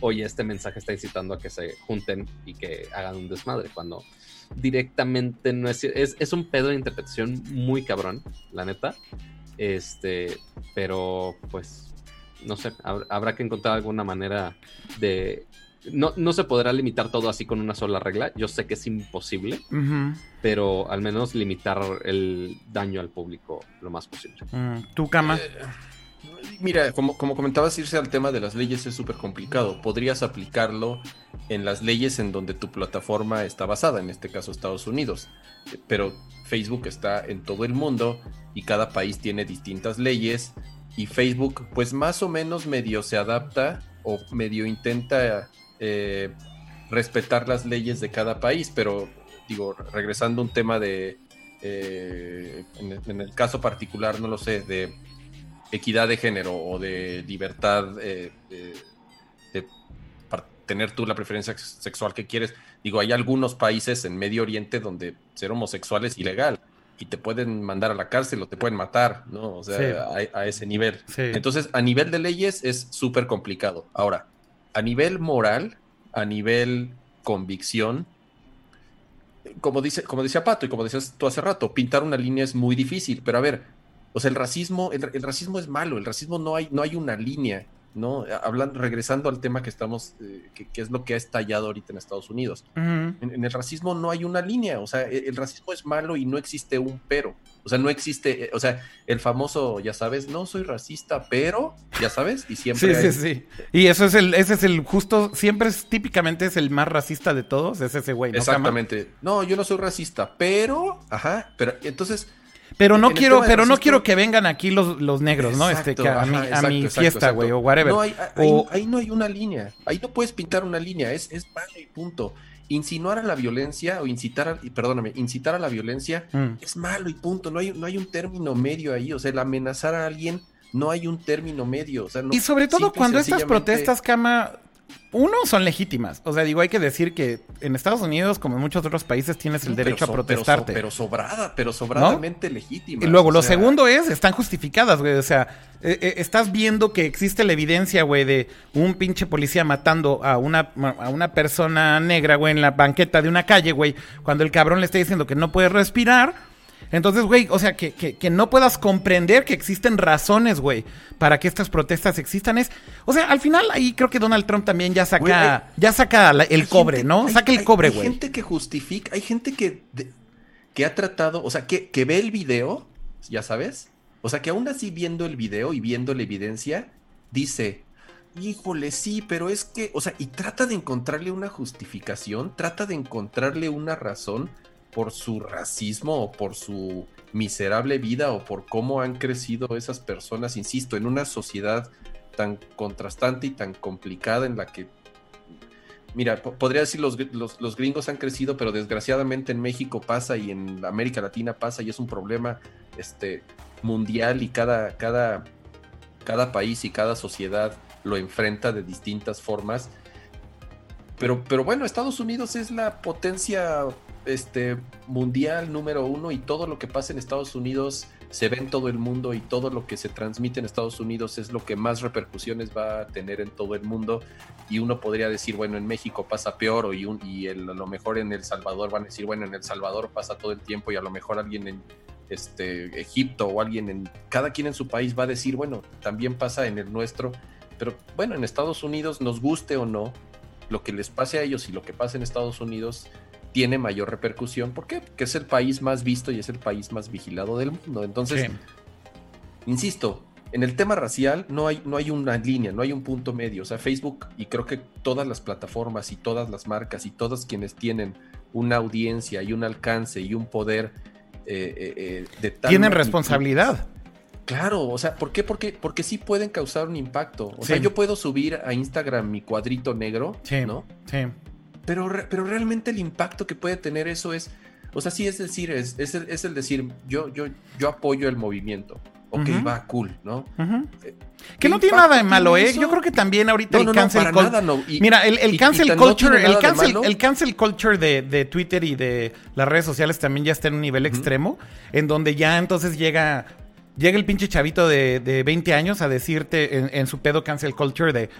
oye, este mensaje está incitando a que se junten y que hagan un desmadre, cuando directamente no es, es, un pedo de interpretación muy cabrón, la neta. Este, pero pues, no sé, habrá que encontrar alguna manera de... No, no, se podrá limitar todo así con una sola regla. Yo sé que es imposible, pero al menos limitar el daño al público lo más posible. Mm, ¿Tu cama? Eh, Mira, como, como comentabas, irse al tema de las leyes es súper complicado. Podrías aplicarlo en las leyes en donde tu plataforma está basada, en este caso Estados Unidos. Pero Facebook está en todo el mundo y cada país tiene distintas leyes y Facebook pues más o menos medio se adapta o medio intenta eh, respetar las leyes de cada país, pero digo, regresando a un tema de, eh, en el caso particular, no lo sé, de equidad de género o de libertad eh, de, tener tú la preferencia sexual que quieres. Digo, hay algunos países en Medio Oriente donde ser homosexual es ilegal y te pueden mandar a la cárcel o te pueden matar, ¿no? O sea, a, ese nivel. Entonces, a nivel de leyes es súper complicado. Ahora, a nivel moral, a nivel convicción, como dice, como decía Pato y como decías tú hace rato, pintar una línea es muy difícil, pero a ver, o sea, el racismo, el, racismo es malo, el racismo no hay, no hay una línea, ¿no? Hablando, regresando al tema que estamos, eh, que, es lo que ha estallado ahorita en Estados Unidos. en, el racismo no hay una línea, o sea, el, racismo es malo y no existe un pero. O sea, no existe, eh, o sea, el famoso, ya sabes, no soy racista, pero, ya sabes, y siempre. Sí, sí, sí. Y eso es el, ese es el justo, siempre es típicamente es el más racista de todos, es ese güey, ¿no? Exactamente. No, yo no soy racista, pero, ajá, pero entonces pero no quiero, pero no quiero que vengan aquí los, los negros, ¿no? Este, a, mi, fiesta, güey, o whatever. No, ahí, no hay una línea. Ahí no puedes pintar una línea. Es, es malo y punto. Insinuar a la violencia o incitar a, perdóname, incitar a la violencia mm. es malo y punto. No hay, no hay un término medio ahí. O sea, el amenazar a alguien no hay un término medio. O sea, y sobre todo cuando estas protestas, Cama, uno, son legítimas. O sea, digo, hay que decir que en Estados Unidos, como en muchos otros países, tienes el derecho a protestarte. Pero, sobrada, pero sobradamente legítima. Y luego, lo segundo es, están justificadas, güey. O sea, eh, eh, estás viendo que existe la evidencia, güey, de un pinche policía matando a una, a una persona negra, güey, en la banqueta de una calle, güey, cuando el cabrón le está diciendo que no puede respirar entonces, güey, o sea, que, que, no puedas comprender que existen razones, güey, para que estas protestas existan es... O sea, al final ahí creo que Donald Trump también ya saca, ya saca el cobre, ¿no? saca el cobre, güey. Hay gente que justifica, hay gente que, que ha tratado, o sea, que, que ve el video ya sabes. O sea que aún así viendo el video y viendo la evidencia, dice, híjole, sí, pero es que, o sea, y trata de encontrarle una justificación, trata de encontrarle una razón por su racismo o por su miserable vida o por cómo han crecido esas personas, insisto, en una sociedad tan contrastante y tan complicada en la que, mira, podría decir los, los, gringos han crecido, pero desgraciadamente en México pasa y en América Latina pasa y es un problema este, mundial y cada, cada, cada país y cada sociedad lo enfrenta de distintas formas. Pero, pero bueno, Estados Unidos es la potencia este, mundial número uno y todo lo que pasa en Estados Unidos se ve en todo el mundo y todo lo que se transmite en Estados Unidos es lo que más repercusiones va a tener en todo el mundo. Y uno podría decir, bueno, en México pasa peor o y, y a lo mejor en El Salvador van a decir, bueno, en El Salvador pasa todo el tiempo y a lo mejor alguien en este, Egipto o alguien en, cada quien en su país va a decir, bueno, también pasa en el nuestro, pero bueno, en Estados Unidos, nos guste o no, lo que les pase a ellos y lo que pasa en Estados Unidos tiene mayor repercusión. ¿Por qué? Porque es el país más visto y es el país más vigilado del mundo. Entonces, insisto, en el tema racial no hay, no hay una línea, no hay un punto medio. O sea, Facebook y creo que todas las plataformas y todas las marcas y todos quienes tienen una audiencia y un alcance y un poder eh, eh, eh, de tal Tienen responsabilidad. Claro, o sea, ¿por qué? Porque, porque sí pueden causar un impacto. O sea, yo puedo subir a Instagram mi cuadrito negro, ¿no? Sí. Pero, pero realmente el impacto que puede tener eso es, o sea, sí es decir, es, es, el, es el decir, yo, yo, yo apoyo el movimiento. Ok, va, cool, ¿no? Eh, que no tiene nada de malo, ¿eh? Yo creo que también ahorita el cancel culture. Mira, el, cancel culture, el, cancel, el cancel culture de, de, Twitter y de las redes sociales también ya está en un nivel extremo, en donde ya entonces llega. Llega el pinche chavito de, de 20 años a decirte en, en su pedo cancel culture de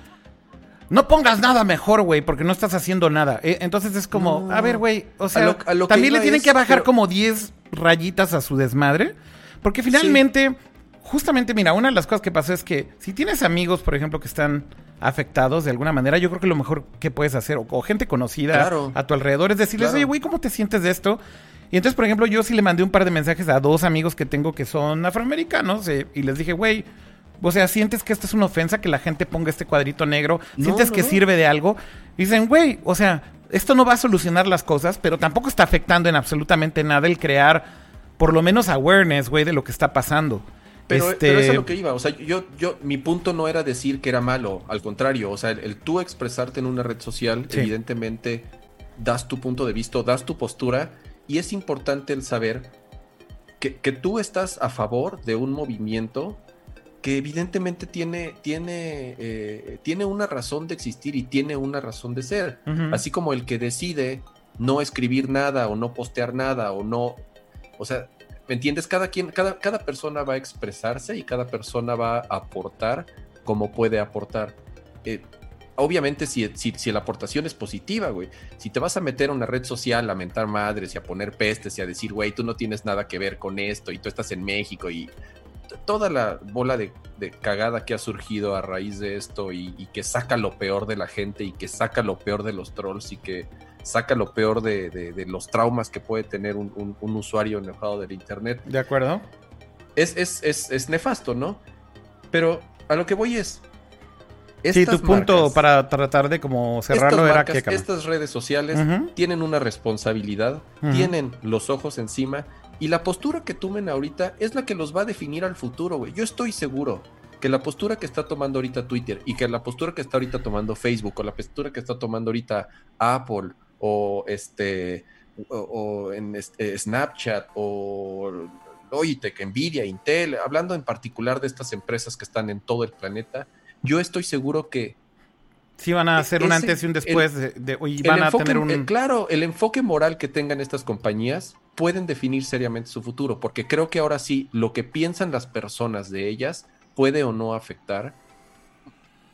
no pongas nada mejor, güey, porque no estás haciendo nada. Eh, entonces es como, a ver, güey, o sea, también le tienen que bajar como 10 rayitas a su desmadre. Porque finalmente, justamente, mira, una de las cosas que pasó es que si tienes amigos, por ejemplo, que están afectados de alguna manera, yo creo que lo mejor que puedes hacer, o, gente conocida a tu alrededor, es decirles, oye, güey, ¿cómo te sientes de esto? Y entonces, por ejemplo, yo sí le mandé un par de mensajes a dos amigos que tengo que son afroamericanos eh, y les dije, güey, o sea, sientes que esto es una ofensa que la gente ponga este cuadrito negro, sientes que sirve de algo. dicen, güey, o sea, esto no va a solucionar las cosas, pero tampoco está afectando en absolutamente nada el crear por lo menos awareness, güey, de lo que está pasando. Pero, este... eso es a lo que iba. O sea, yo, yo, mi punto no era decir que era malo, al contrario. O sea, el, tú expresarte en una red social, evidentemente, das tu punto de vista, das tu postura, y es importante el saber que, que tú estás a favor de un movimiento que evidentemente tiene, tiene, eh, tiene una razón de existir y tiene una razón de ser. Así como el que decide no escribir nada o no postear nada o no. O sea, ¿me entiendes? Cada, quien, cada, cada persona va a expresarse y cada persona va a aportar como puede aportar. Eh, obviamente, si, si, si, la aportación es positiva, güey. Si te vas a meter a una red social a mentar madres y a poner pestes y a decir, güey, tú no tienes nada que ver con esto y tú estás en México y toda la bola de, cagada que ha surgido a raíz de esto y, que saca lo peor de la gente y que saca lo peor de los trolls y que saca lo peor de, los traumas que puede tener un, usuario enojado del Internet. De acuerdo. Es, es, nefasto, ¿no? Pero a lo que voy es... Sí, tu punto para tratar de como cerrarlo era que... Estas redes sociales tienen una responsabilidad, tienen los ojos encima y la postura que tomen ahorita es la que los va a definir al futuro, güey. Yo estoy seguro que la postura que está tomando ahorita Twitter y que la postura que está ahorita tomando Facebook o la postura que está tomando ahorita Apple o este o, en este, Snapchat o Logitech, Nvidia, Intel, hablando en particular de estas empresas que están en todo el planeta, yo estoy seguro que Sí, van a hacer un antes y un después de, van a tener un... claro, el enfoque moral que tengan estas compañías pueden definir seriamente su futuro, porque creo que ahora sí, lo que piensan las personas de ellas puede o no afectar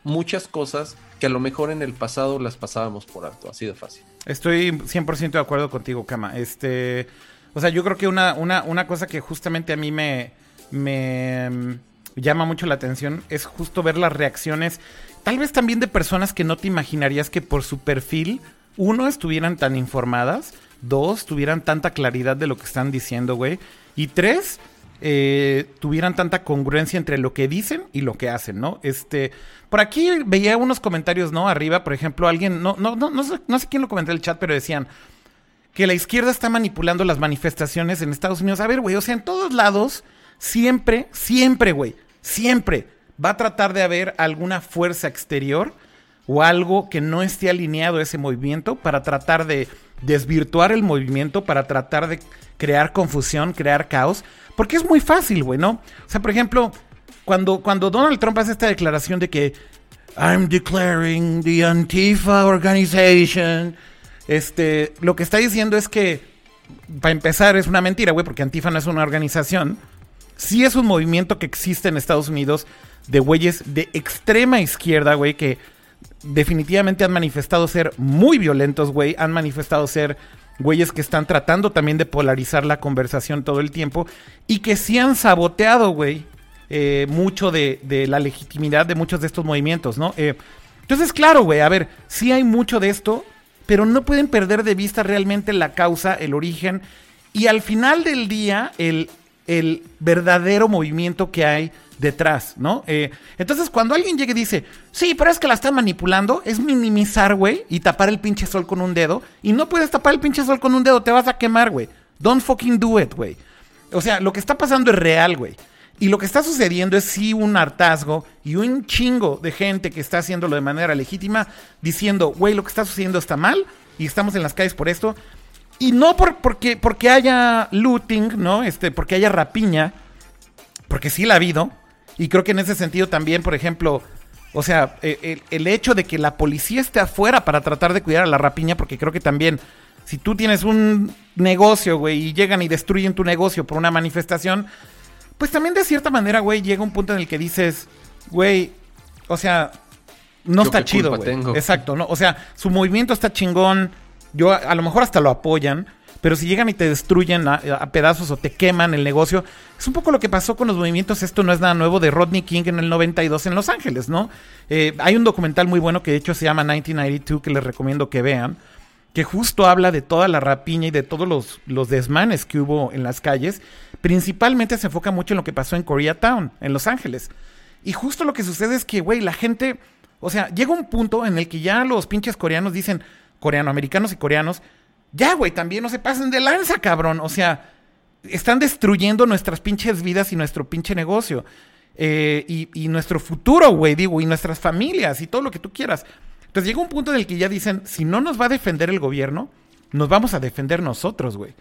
muchas cosas que a lo mejor en el pasado las pasábamos por alto, así de fácil. Estoy 100% de acuerdo contigo, Kama. Este, o sea, yo creo que una, una, una cosa que justamente a mí me, me mm, llama mucho la atención es justo ver las reacciones, tal vez también de personas que no te imaginarías que por su perfil, uno, estuvieran tan informadas Dos, tuvieran tanta claridad de lo que están diciendo, güey. Y tres, eh, tuvieran tanta congruencia entre lo que dicen y lo que hacen, ¿no? Este, por aquí veía unos comentarios, ¿no? Arriba, por ejemplo, alguien, no, no, no, no sé, no sé quién lo comentó en el chat, pero decían que la izquierda está manipulando las manifestaciones en Estados Unidos. A ver, güey, o sea, en todos lados, siempre, siempre, güey, siempre va a tratar de haber alguna fuerza exterior o algo que no esté alineado a ese movimiento para tratar de desvirtuar el movimiento, para tratar de crear confusión, crear caos. Porque es muy fácil, güey, ¿no? O sea, por ejemplo, cuando, cuando Donald Trump hace esta declaración de que I'm declaring the Antifa organization, este, lo que está diciendo es que, para empezar, es una mentira, güey, porque Antifa no es una organización. Sí es un movimiento que existe en Estados Unidos de güeyes de extrema izquierda, güey, que definitivamente han manifestado ser muy violentos, güey. Han manifestado ser güeyes que están tratando también de polarizar la conversación todo el tiempo y que sí han saboteado, güey, eh, mucho de, la legitimidad de muchos de estos movimientos, ¿no? Eh, entonces, claro, güey, a ver, sí hay mucho de esto, pero no pueden perder de vista realmente la causa, el origen y al final del día el, el verdadero movimiento que hay detrás, ¿no? Eh, entonces, cuando alguien llega y dice, sí, pero es que la están manipulando, es minimizar, güey, y tapar el pinche sol con un dedo. Y no puedes tapar el pinche sol con un dedo, te vas a quemar, güey. Don't fucking do it, güey. O sea, lo que está pasando es real, güey. Y lo que está sucediendo es sí un hartazgo y un chingo de gente que está haciéndolo de manera legítima, diciendo, güey, lo que está sucediendo está mal y estamos en las calles por esto. Y no por, porque, porque haya looting, ¿no? Este, porque haya rapiña, porque sí la ha habido, y creo que en ese sentido también, por ejemplo, o sea, e, el, hecho de que la policía esté afuera para tratar de cuidar a la rapiña, porque creo que también, si tú tienes un negocio, güey, y llegan y destruyen tu negocio por una manifestación, pues también de cierta manera, güey, llega un punto en el que dices, güey, o sea, no está chido, güey. Exacto, ¿no? O sea, su movimiento está chingón, yo a lo mejor hasta lo apoyan, pero si llegan y te destruyen a, pedazos o te queman el negocio, es un poco lo que pasó con los movimientos, esto no es nada nuevo, de Rodney King en el 92 en Los Ángeles, ¿no? Eh, hay un documental muy bueno que de hecho se llama 1992 que les recomiendo que vean, que justo habla de toda la rapiña y de todos los, los desmanes que hubo en las calles. Principalmente se enfoca mucho en lo que pasó en Koreatown, en Los Ángeles. Y justo lo que sucede es que, güey, la gente, o sea, llega un punto en el que ya los pinches coreanos dicen, coreanoamericanos y coreanos, ya, güey, también no se pasen de lanza, cabrón. O sea, están destruyendo nuestras pinches vidas y nuestro pinche negocio. Eh, y, nuestro futuro, güey, digo, y nuestras familias y todo lo que tú quieras. Entonces llega un punto en el que ya dicen, si no nos va a defender el gobierno, nos vamos a defender nosotros, güey.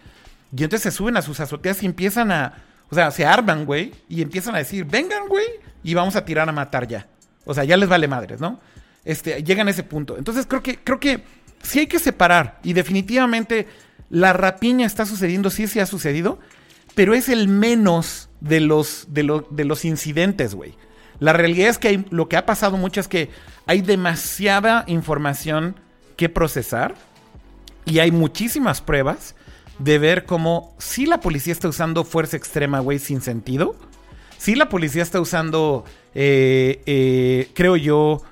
Y entonces se suben a sus azoteas y empiezan a, o sea, se arman, güey, y empiezan a decir, vengan, güey, y vamos a tirar a matar ya. O sea, ya les vale madres, ¿no? Este, llegan a ese punto. Entonces creo que, creo que sí hay que separar. Y definitivamente la rapiña está sucediendo, sí, sí ha sucedido, pero es el menos de los, de, de los incidentes, güey. La realidad es que lo que ha pasado mucho es que hay demasiada información que procesar y hay muchísimas pruebas de ver cómo si la policía está usando fuerza extrema, güey, sin sentido. Si la policía está usando, eh, eh, creo yo,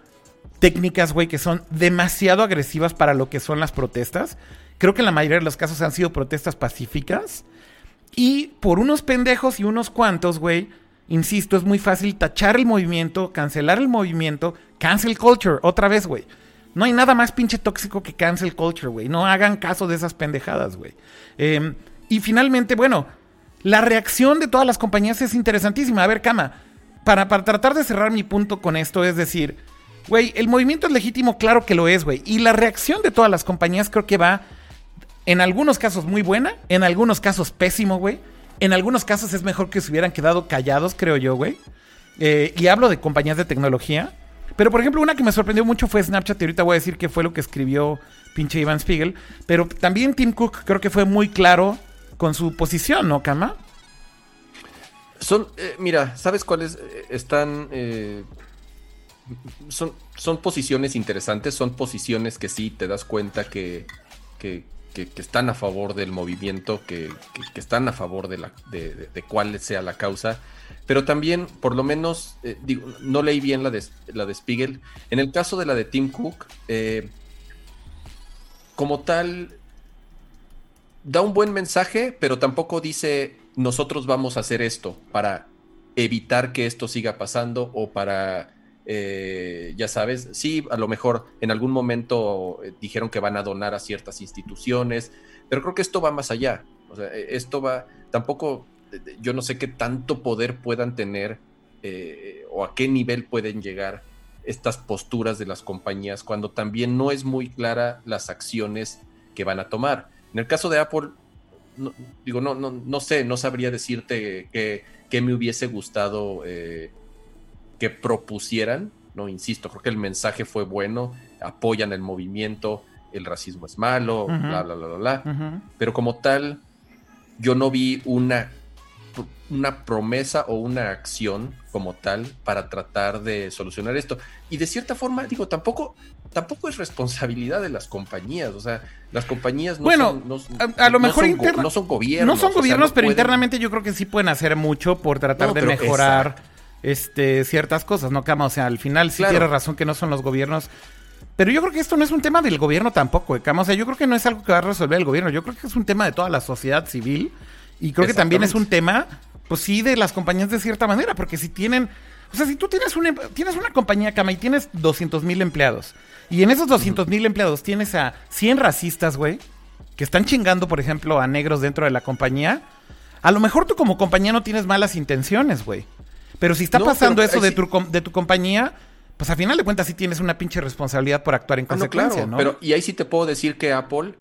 técnicas, güey, que son demasiado agresivas para lo que son las protestas. Creo que en la mayoría de los casos han sido protestas pacíficas. Y por unos pendejos y unos cuantos, güey, insisto, es muy fácil tachar el movimiento, cancelar el movimiento, cancel culture, otra vez, güey. No hay nada más pinche tóxico que cancel culture, güey. No hagan caso de esas pendejadas, güey. Em, y finalmente, bueno, la reacción de todas las compañías es interesantísima. A ver, Cama, para, para tratar de cerrar mi punto con esto, es decir, Güey, el movimiento es legítimo, claro que lo es, güey. Y la reacción de todas las compañías creo que va, en algunos casos muy buena, en algunos casos pésimo, güey. En algunos casos es mejor que se hubieran quedado callados, creo yo, güey. Eh, y hablo de compañías de tecnología. Pero, por ejemplo, una que me sorprendió mucho fue Snapchat. Y ahorita voy a decir qué fue lo que escribió pinche Ivan Spiegel. Pero también Tim Cook creo que fue muy claro con su posición, ¿no, Kama? Son, eh, mira, ¿sabes cuáles eh, están son, son posiciones interesantes, son posiciones que sí te das cuenta que, que, están a favor del movimiento, que, están a favor de, la, de, cuál sea la causa. Pero también, por lo menos, eh, digo, no leí bien la de, la de Spiegel. En el caso de la de Tim Cook, eh, como tal, da un buen mensaje, pero tampoco dice nosotros vamos a hacer esto para evitar que esto siga pasando o para, eh, ya sabes, sí, a lo mejor en algún momento eh, dijeron que van a donar a ciertas instituciones, pero creo que esto va más allá. O sea, e, esto va, tampoco, yo no sé qué tanto poder puedan tener eh, o a qué nivel pueden llegar estas posturas de las compañías cuando también no es muy clara las acciones que van a tomar. En el caso de Apple, digo, no, no, no sé, no sabría decirte que, me hubiese gustado eh, que propusieran, no insisto, creo que el mensaje fue bueno, apoyan el movimiento, el racismo es malo, bla, bla, bla, bla, bla. Pero como tal, yo no vi una una promesa o una acción como tal para tratar de solucionar esto. Y de cierta forma, digo, tampoco, tampoco es responsabilidad de las compañías. O sea, las compañías no bueno, son. a, lo mejor no son gobiernos. No son gobiernos, pero internamente yo creo que sí pueden hacer mucho por tratar de mejorar este, ciertas cosas, ¿no, Cama? O sea, al final sí tiene razón que no son los gobiernos. Pero yo creo que esto no es un tema del gobierno tampoco, ¿eh, Cama. O sea, yo creo que no es algo que va a resolver el gobierno. Yo creo que es un tema de toda la sociedad civil. Y creo que también es un tema pues sí, de las compañías de cierta manera, porque si tienen, o sea, si tú tienes una, tienes una compañía cama y tienes 200 mil empleados, y en esos 200 mil empleados tienes a 100 racistas, güey, que están chingando, por ejemplo, a negros dentro de la compañía, a lo mejor tú como compañía no tienes malas intenciones, güey. Pero si está pasando eso de, tu, de tu compañía, pues a final de cuentas sí tienes una pinche responsabilidad por actuar en ah, consecuencia, ¿no? Pero, y ahí sí te puedo decir que Apple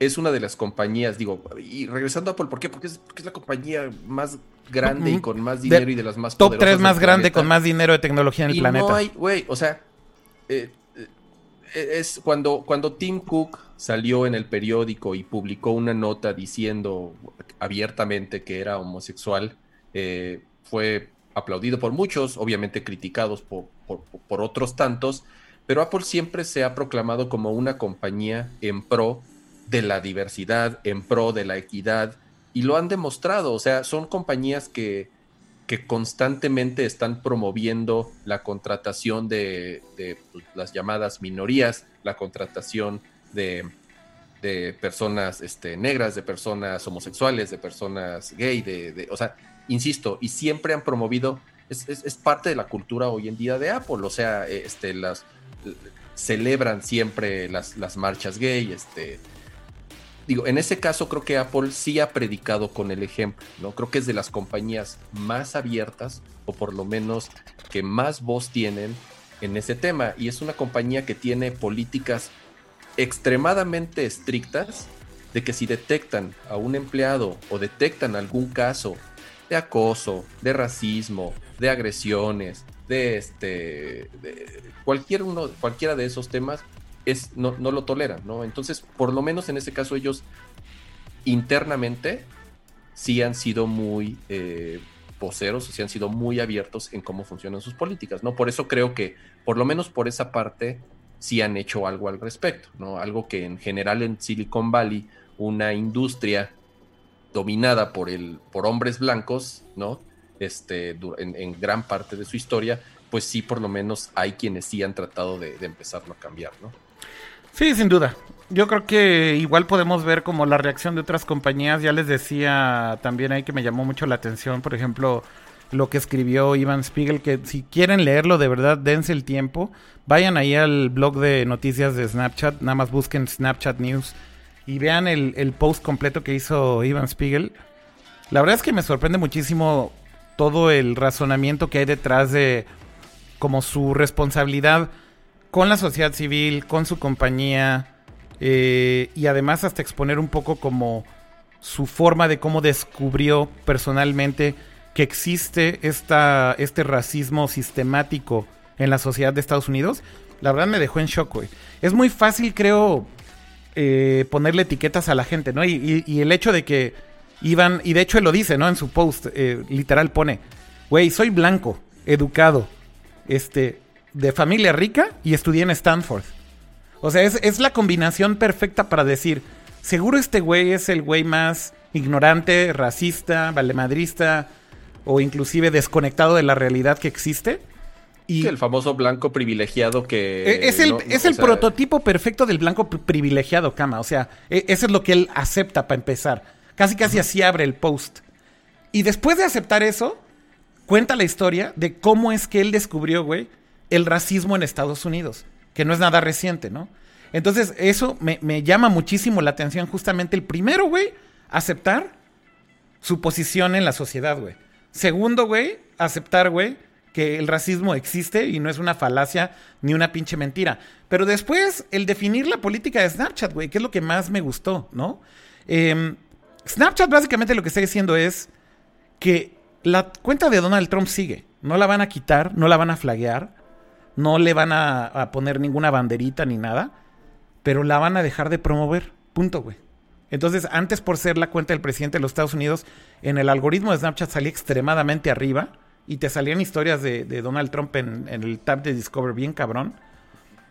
es una de las compañías, digo, y regresando a Apple, ¿por qué? Porque es, porque es la compañía más grande y con más dinero y de las más Top 3 más grande con más dinero de tecnología en el planeta. No hay, güey, o sea, eh, eh, es cuando, cuando Tim Cook salió en el periódico y publicó una nota diciendo abiertamente que era homosexual, eh, fue aplaudido por muchos, obviamente criticados por, por otros tantos, pero Apple siempre se ha proclamado como una compañía en pro de la diversidad, en pro de la equidad, y lo han demostrado, o sea, son compañías que, que constantemente están promoviendo la contratación de, pues, las llamadas minorías, la contratación de, personas este, negras, de personas homosexuales, de personas gay, de, o sea, insisto, y siempre han promovido, es, es, parte de la cultura hoy en día de Apple, o sea, este, las celebran siempre las, las marchas gay, este, digo, en ese caso creo que Apple sí ha predicado con el ejemplo, ¿no? Creo que es de las compañías más abiertas, o por lo menos que más voz tienen en ese tema. Y es una compañía que tiene políticas extremadamente estrictas de que si detectan a un empleado o detectan algún caso de acoso, de racismo, de agresiones, de este, de cualquier uno, cualquiera de esos temas, es, no, no lo toleran, ¿no? Entonces, por lo menos en este caso ellos internamente sí han sido muy eh, poseros, sí han sido muy abiertos en cómo funcionan sus políticas, ¿no? Por eso creo que, por lo menos por esa parte, sí han hecho algo al respecto, ¿no? Algo que en general en Silicon Valley, una industria dominada por, el, por hombres blancos, ¿no? Este, en, gran parte de su historia, pues sí, por lo menos hay quienes sí han tratado de, de empezarlo a cambiar, ¿no? Sí, sin duda. Yo creo que igual podemos ver como la reacción de otras compañías. Ya les decía también ahí que me llamó mucho la atención, por ejemplo, lo que escribió Ivan Spiegel, que si quieren leerlo de verdad, dense el tiempo. Vayan ahí al blog de noticias de Snapchat, nada más busquen Snapchat News y vean el, el post completo que hizo Ivan Spiegel. La verdad es que me sorprende muchísimo todo el razonamiento que hay detrás de como su responsabilidad con la sociedad civil, con su compañía eh, y además hasta exponer un poco como su forma de cómo descubrió personalmente que existe esta, este racismo sistemático en la sociedad de Estados Unidos, la verdad me dejó en shock, güey. Es muy fácil, creo, eh, ponerle etiquetas a la gente, ¿no? Y, el hecho de que iban, y de hecho él lo dice, ¿no? En su post, eh, literal pone, güey, soy blanco, educado, este, de familia rica y estudié en Stanford. O sea, es, la combinación perfecta para decir, seguro este güey es el güey más ignorante, racista, valemadrista o inclusive desconectado de la realidad que existe. Y el famoso blanco privilegiado que... E, es el, es el prototipo perfecto del blanco privilegiado, Cama. O sea, e, eso es lo que él acepta para empezar. Casi casi así abre el post. Y después de aceptar eso, cuenta la historia de cómo es que él descubrió, güey, el racismo en Estados Unidos, que no es nada reciente, ¿no? Entonces, eso me, me llama muchísimo la atención, justamente el primero, güey, aceptar su posición en la sociedad, güey. Segundo, güey, aceptar, güey, que el racismo existe y no es una falacia ni una pinche mentira. Pero después, el definir la política de Snapchat, güey, que es lo que más me gustó, ¿no? Em, Snapchat básicamente lo que está diciendo es que la cuenta de Donald Trump sigue. No la van a quitar, no la van a flaguear, no le van a, a poner ninguna banderita ni nada, pero la van a dejar de promover. Punto, güey. Entonces, antes por ser la cuenta del presidente de los Estados Unidos, en el algoritmo de Snapchat salía extremadamente arriba y te salían historias de, Donald Trump en, en, el tab de Discover bien cabrón.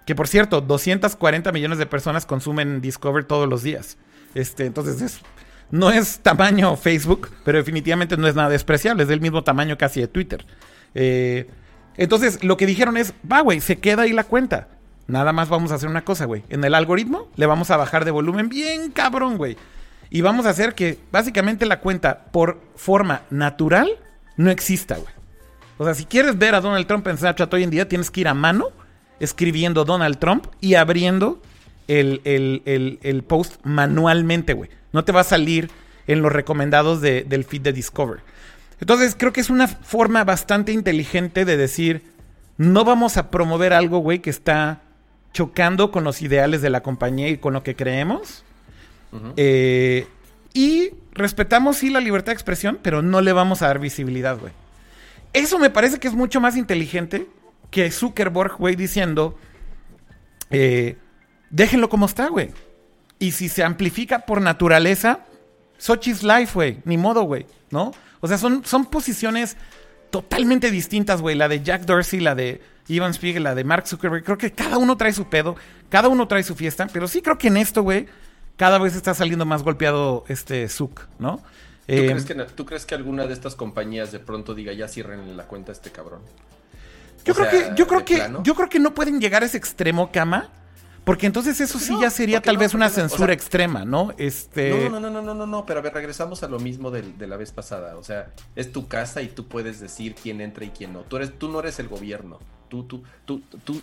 Que por cierto, 240 millones de personas consumen Discover todos los días. Este, entonces es, no es tamaño Facebook, pero definitivamente no es nada despreciable, es del mismo tamaño casi de Twitter. Eh, entonces lo que dijeron es, va, güey, se queda ahí la cuenta. Nada más vamos a hacer una cosa, güey. En el algoritmo le vamos a bajar de volumen bien cabrón, güey. Y vamos a hacer que básicamente la cuenta por forma natural no exista, güey. O sea, si quieres ver a Donald Trump en Snapchat hoy en día, tienes que ir a mano escribiendo Donald Trump y abriendo el, el, el, el post manualmente, güey. No te va a salir en los recomendados de, del feed de Discover. Entonces, creo que es una forma bastante inteligente de decir, no vamos a promover algo, güey, que está chocando con los ideales de la compañía y con lo que creemos. Uh -huh. eh, y respetamos sí la libertad de expresión, pero no le vamos a dar visibilidad, güey. Eso me parece que es mucho más inteligente que Zuckerberg, güey, diciendo, eh, déjenlo como está, güey. Y si se amplifica por naturaleza, Sochi's life, güey. Ni modo, güey, ¿no? O sea, son, son posiciones totalmente distintas, güey. La de Jack Dorsey, la de Ivan Spiegel, la de Mark Zuckerberg. Creo que cada uno trae su pedo, cada uno trae su fiesta. Pero sí creo que en esto, güey, cada vez está saliendo más golpeado este Zuck, ¿no? ¿Tú, eh, crees que, ¿Tú, crees que, alguna de estas compañías de pronto diga ya cierren la cuenta a este cabrón? Yo o creo sea, que, yo creo que, plano? yo creo que no pueden llegar a ese extremo, cama. Porque entonces eso sí no, ya sería tal no, vez una censura o sea, extrema, ¿no? Este... No, no, no, no, no, no, no, pero a ver, regresamos a lo mismo de, de, la vez pasada. O sea, es tu casa y tú puedes decir quién entra y quién no. Tú, eres, tú no eres el gobierno. Tú, tú, tú, tú,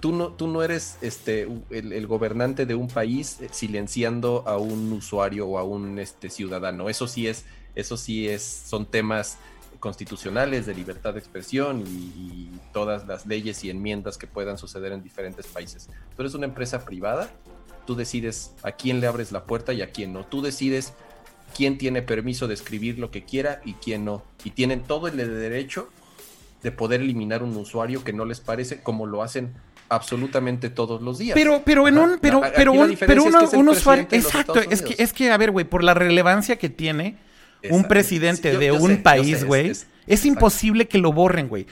tú, no, tú no eres este, el, gobernante de un país silenciando a un usuario o a un este, ciudadano. Eso sí es, eso sí es, son temas constitucionales de libertad de expresión y, y, todas las leyes y enmiendas que puedan suceder en diferentes países. Tú eres una empresa privada, tú decides a quién le abres la puerta y a quién no. Tú decides quién tiene permiso de escribir lo que quiera y quién no. Y tienen todo el derecho de poder eliminar un usuario que no les parece como lo hacen absolutamente todos los días. Pero, pero en un, pero, la, pero, un, pero uno, es un usuario, exacto, es que, es que, a ver, güey, por la relevancia que tiene, un presidente sí, yo, de yo un sé, país, güey, es, es, es, imposible que lo borren, güey.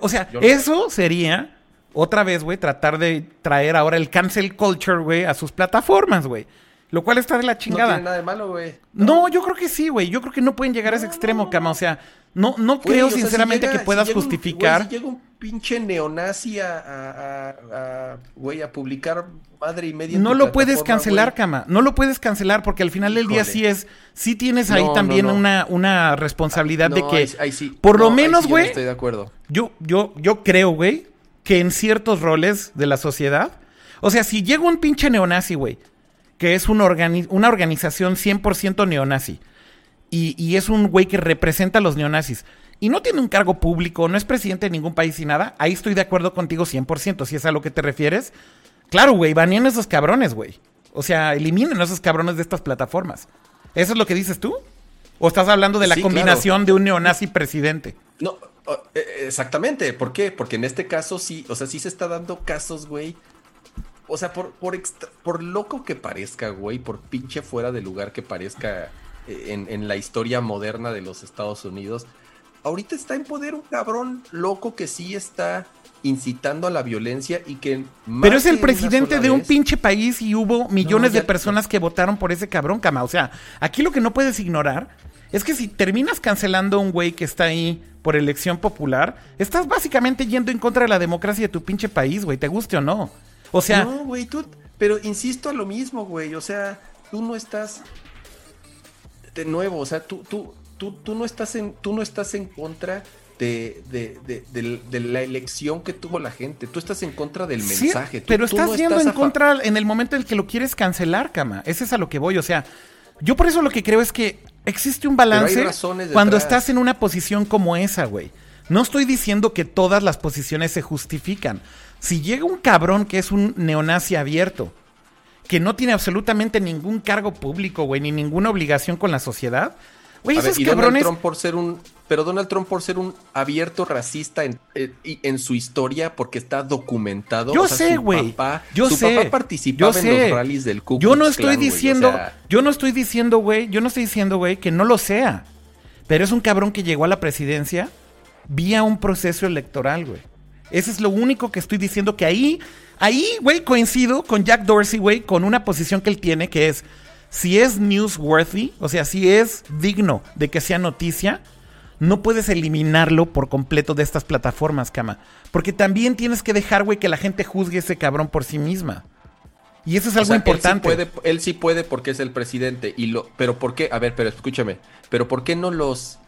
O sea, eso sería, otra vez, güey, tratar de traer ahora el cancel culture, güey, a sus plataformas, güey. Lo cual está de la chingada. No tiene nada de malo, güey. No. no. yo creo que sí, güey. Yo creo que no pueden llegar a ese extremo, Cama. O sea, no, no Güey, creo si sinceramente llega- que puedas si llega un- justificar. güey, si llega un pinche neonazi a, a- a- a- güey, a publicar madre y media. No lo puedes cancelar, güey. Cama. No lo puedes cancelar porque al final del día sí es, sí tienes ahí No, no, también no. Una, una responsabilidad de No, que, ahí- ahí sí. por lo No, menos, sí no güey, estoy de acuerdo. yo, yo, yo creo, güey, que en ciertos roles de la sociedad, o sea, si llega un pinche neonazi, güey, que es un organi- una organización 100% neonazi, y, y es un güey que representa a los neonazis, y no tiene un cargo público, no es presidente de ningún país y nada, ahí estoy de acuerdo contigo 100%, si es a lo que te refieres. Claro, güey, baneen esos cabrones, güey. O sea, eliminen a esos cabrones de estas plataformas. ¿Eso es lo que dices tú? ¿O estás hablando de la Sí, combinación de un neonazi presidente? No, eh, exactamente. ¿Por qué? Porque en este caso sí, o sea, sí se está dando casos, güey. O sea, por, por, extra- por loco que parezca, güey, por pinche fuera de lugar que parezca eh, en, en la historia moderna de los Estados Unidos, ahorita está en poder un cabrón loco que sí está incitando a la violencia y que... Pero es el presidente de un vez- pinche país y hubo millones ya- de personas que votaron por ese cabrón, cama. O sea, aquí lo que no puedes ignorar es que si terminas cancelando a un güey que está ahí por elección popular, estás básicamente yendo en contra de la democracia de tu pinche país, güey, te guste o no. O sea, No, güey, tú. Pero insisto a lo mismo, güey. O sea, tú no estás. De nuevo, o sea, tú, tú. tú, tú, no estás en, tú no estás en contra de, de, la elección que tuvo la gente. Tú estás en contra del mensaje. pero estás yendo en contra en el momento en el que lo quieres cancelar, Cama. Ese es a lo que voy. O sea, yo por eso lo que creo es que existe un balance cuando estás en una posición como esa, güey. No estoy diciendo que todas las posiciones se justifican. Si llega un cabrón que es un neonazi abierto, que no tiene absolutamente ningún cargo público, güey, ni ninguna obligación con la sociedad, güey, esos cabrones... Trump por ser un pero Donald Trump por ser un abierto racista en, eh, en su historia, porque está documentado. Yo sé, güey. Yo su sé. papá participaba en los rallies del Ku Yo no estoy diciendo, yo no estoy diciendo, güey, yo no estoy diciendo, güey, que no lo sea. Pero es un cabrón que llegó a la presidencia vía un proceso electoral, güey. Eso es lo único que estoy diciendo que ahí, ahí, güey, coincido con Jack Dorsey, güey, con una posición que él tiene que es, si es newsworthy, o sea, si es digno de que sea noticia, no puedes eliminarlo por completo de estas plataformas, cama. Porque también tienes que dejar, güey, que la gente juzgue ese cabrón por sí misma. Y eso es algo importante. Él sí, puede, él sí puede porque es el presidente. Y lo, pero ¿por qué? A ver, pero escúchame. Pero ¿por qué no los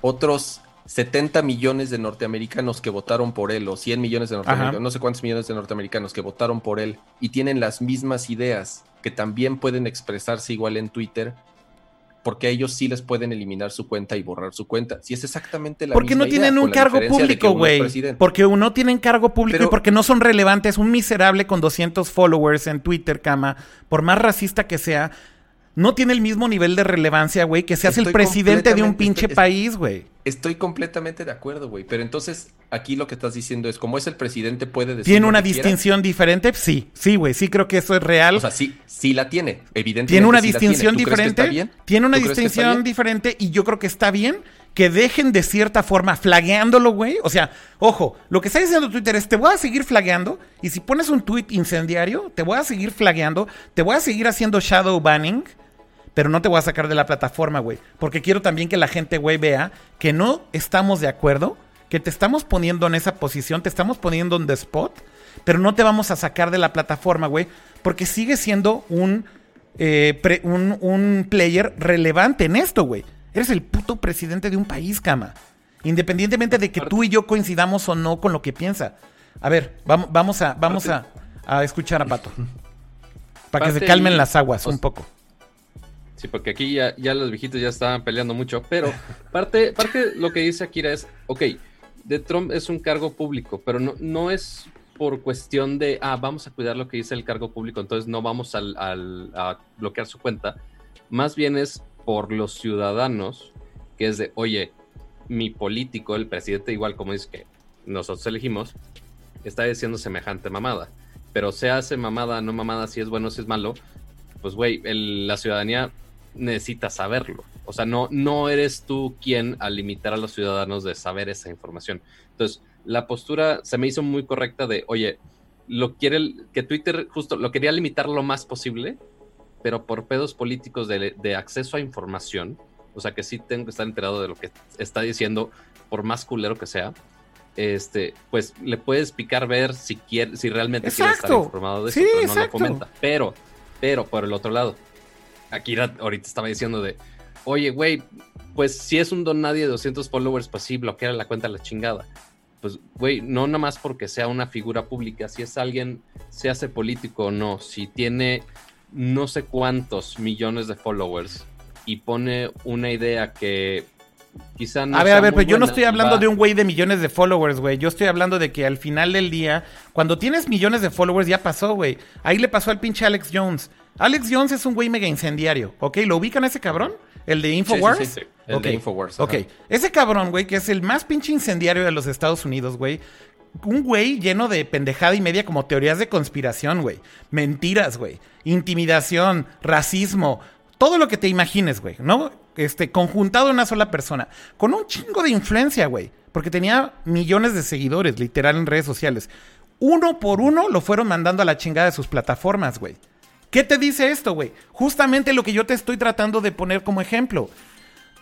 otros 70 millones de norteamericanos que votaron por él, o 100 millones de norteamericanos, no sé cuántos millones de norteamericanos que votaron por él y tienen las mismas ideas que también pueden expresarse igual en Twitter, porque ellos sí les pueden eliminar su cuenta y borrar su cuenta. Si es exactamente la porque no tienen un cargo público, güey. Porque no tienen cargo público y porque no son relevantes. Un miserable con 200 followers en Twitter, cama, por más racista que sea, no tiene el mismo nivel de relevancia, güey, que seas el presidente de un pinche país, güey. Estoy completamente de acuerdo, güey. Pero entonces, aquí lo que estás diciendo es, como es el presidente, puede decir. ¿Tiene una distinción diferente? Sí, sí, güey. Sí, creo que eso es real. O sea, sí, sí la tiene, evidentemente. ¿Tiene una distinción diferente? Tiene una distinción diferente y yo creo que está bien que dejen de cierta forma flagueándolo, güey. O sea, ojo, lo que está diciendo Twitter es, te voy a seguir flagueando y si pones un tweet incendiario, te voy a seguir flagueando, te voy a seguir haciendo shadow banning pero no te voy a sacar de la plataforma, güey. Porque quiero también que la gente, güey, vea que no estamos de acuerdo, que te estamos poniendo en esa posición, te estamos poniendo en the spot, pero no te vamos a sacar de la plataforma, güey, porque sigue siendo un, eh, un, un, player relevante en esto, güey. Eres el puto presidente de un país, cama. Independientemente de que tú y yo coincidamos o no con lo que piensa. A ver, vamos, vamos a, vamos a, a escuchar a Pato. Para que se calmen las aguas un poco. Sí, porque aquí ya, ya los viejitos ya estaban peleando mucho, pero parte, parte lo que dice Akira es, ok, de Trump es un cargo público, pero no, no es por cuestión de, ah, vamos a cuidar lo que dice el cargo público, entonces no vamos al, a bloquear su cuenta. Más bien es por los ciudadanos, que es de, oye, mi político, el presidente, igual como dice que nosotros elegimos, está diciendo semejante mamada. Pero se hace mamada, no mamada, si es bueno, si es malo, pues güey, la ciudadanía necesitas saberlo. O sea, no, no eres tú quien al limitar a los ciudadanos de saber esa información. Entonces, la postura se me hizo muy correcta de, oye, lo quiere, que Twitter justo lo quería limitar lo más posible, pero por pedos políticos de, acceso a información, o sea que sí tengo que estar enterado de lo que está diciendo, por más culero que sea, este, pues le puedes picar ver si quiere, si realmente quiere estar informado de eso, pero no lo comenta. Pero, pero por el otro lado, Akira ahorita estaba diciendo de, oye, güey, pues si es un don nadie de 200 followers, pues sí, bloquea la cuenta a la chingada. Pues, güey, no nada más porque sea una figura pública, si es alguien, se hace político o no, si tiene no sé cuántos millones de followers y pone una idea que quizá no A ver, a ver, pero yo no estoy hablando de un güey de millones de followers, güey. Yo estoy hablando de que al final del día, cuando tienes millones de followers, ya pasó, güey. Ahí le pasó al pinche Alex Jones. Alex Jones es un güey mega incendiario, ¿ok? ¿Lo ubican a ese cabrón? ¿El de Infowars? Sí, sí, sí, El de Infowars. Ok. Ese cabrón, güey, que es el más pinche incendiario de los Estados Unidos, güey. Un güey lleno de pendejada y media como teorías de conspiración, güey. Mentiras, güey. Intimidación, racismo, todo lo que te imagines, güey, ¿no? Este, conjuntado en una sola persona. Con un chingo de influencia, güey. Porque tenía millones de seguidores, literal, en redes sociales. Uno por uno lo fueron mandando a la chingada de sus plataformas, güey. ¿Qué te dice esto, güey? Justamente lo que yo te estoy tratando de poner como ejemplo.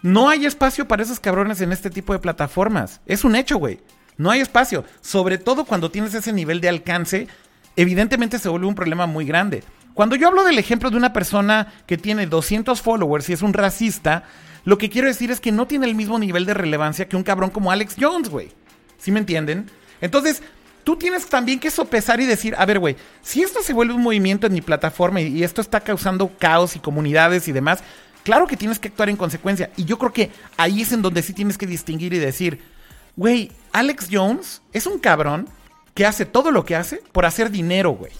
No hay espacio para esos cabrones en este tipo de plataformas. Es un hecho, güey. No hay espacio. Sobre todo cuando tienes ese nivel de alcance, evidentemente se vuelve un problema muy grande. Cuando yo hablo del ejemplo de una persona que tiene 200 followers y es un racista, Lo que quiero decir es que no tiene el mismo nivel de relevancia que un cabrón como Alex Jones, güey. ¿Sí me entienden? Entonces, tú tienes también que sopesar y decir, a ver, güey, si esto se vuelve un movimiento en mi plataforma y, y esto está causando caos y comunidades y demás, claro que tienes que actuar en consecuencia. Y yo creo que ahí es en donde sí tienes que distinguir y decir, güey, Alex Jones es un cabrón que hace todo lo que hace por hacer dinero, güey.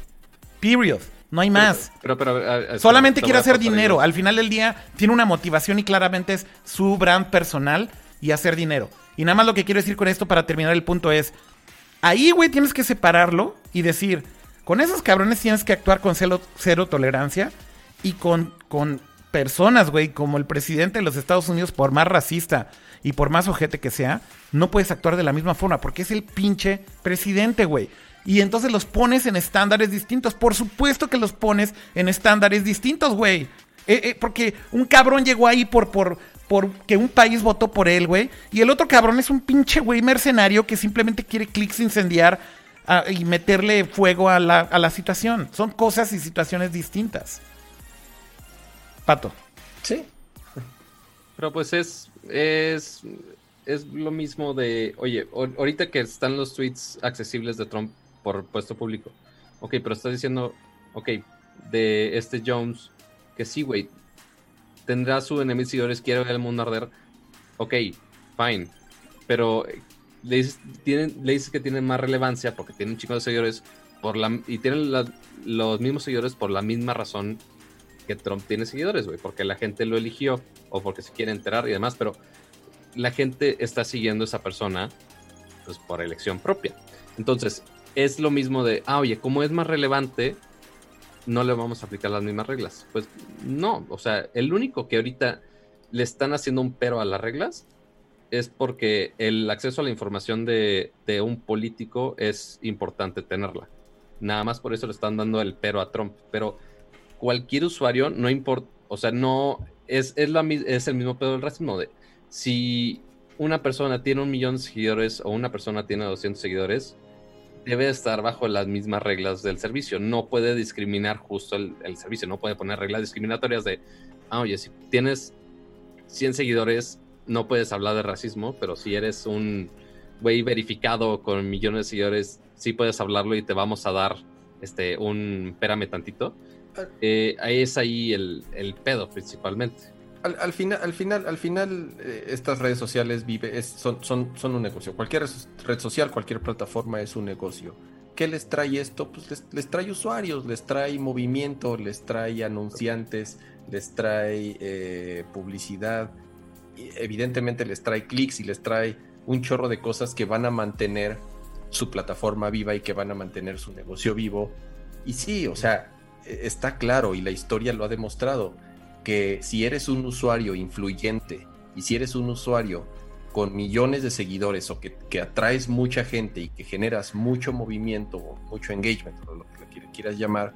Period. No hay más. Pero, pero, a- a- espera, Solamente te quiere hacer dinero. Al final del día tiene una motivación y claramente es su brand personal y hacer dinero. Y nada más lo que quiero decir con esto para terminar el punto es, ahí, güey, tienes que separarlo y decir, con esos cabrones tienes que actuar con cero, tolerancia y con, con personas, güey, como el presidente de los Estados Unidos, por más racista y por más ojete que sea, no puedes actuar de la misma forma porque es el pinche presidente, güey. Y entonces los pones en estándares distintos. Por supuesto que los pones en estándares distintos, güey. Eh, eh, porque un cabrón llegó ahí por, por, por que un país votó por él, güey. Y el otro cabrón es un pinche güey mercenario que simplemente quiere clics incendiar ah, y meterle fuego a la, a la situación. Son cosas y situaciones distintas. Pato. Sí. Pero pues es, es, es lo mismo de, oye, ahor- ahorita que están los tweets accesibles de Trump por puesto público, ok, pero estás diciendo, ok, de este Jones, que sí, güey, tendrá su enemigo seguidores, quiere ver el mundo arder, ok, fine, pero eh, le dices, tienen, que tienen más relevancia porque tienen un chico de seguidores por la, y tienen los mismos seguidores por la misma razón que Trump tiene seguidores, güey, porque la gente lo eligió o porque se quiere enterar y demás, pero la gente está siguiendo a esa persona pues por elección propia. Entonces, es lo mismo de, ah, oye, como es más relevante, no le vamos a aplicar las mismas reglas. Pues no, o sea, el único que ahorita le están haciendo un pero a las reglas es porque el acceso a la información de, un político es importante tenerla. Nada más por eso le están dando el pero a Trump. Pero cualquier usuario, no importa, o sea, no, es, es, la, es el mismo pedo del racismo. De, si una persona tiene un millón de seguidores o una persona tiene 200 seguidores, debe estar bajo las mismas reglas del servicio. No puede discriminar justo el, el servicio, no puede poner reglas discriminatorias de, ah, oye, si tienes 100 seguidores, no puedes hablar de racismo, pero si eres un güey verificado con millones de seguidores, sí puedes hablarlo y te vamos a dar este, un pérame tantito. Eh, ahí es ahí el, el pedo principalmente. Al, al final, al final, al final, eh, estas redes sociales vive, son, un negocio. Cualquier red social, cualquier plataforma es un negocio. ¿Qué les trae esto? Pues les, trae usuarios, les trae movimiento, les trae anunciantes, les trae eh, publicidad. Evidentemente les trae clics y les trae un chorro de cosas que van a mantener su plataforma viva y que van a mantener su negocio vivo. Y sí, o sea, eh, está claro y la historia lo ha demostrado que si eres un usuario influyente y si eres un usuario con millones de seguidores o que, que atraes mucha gente y que generas mucho movimiento o mucho engagement, o lo que le quieras llamar,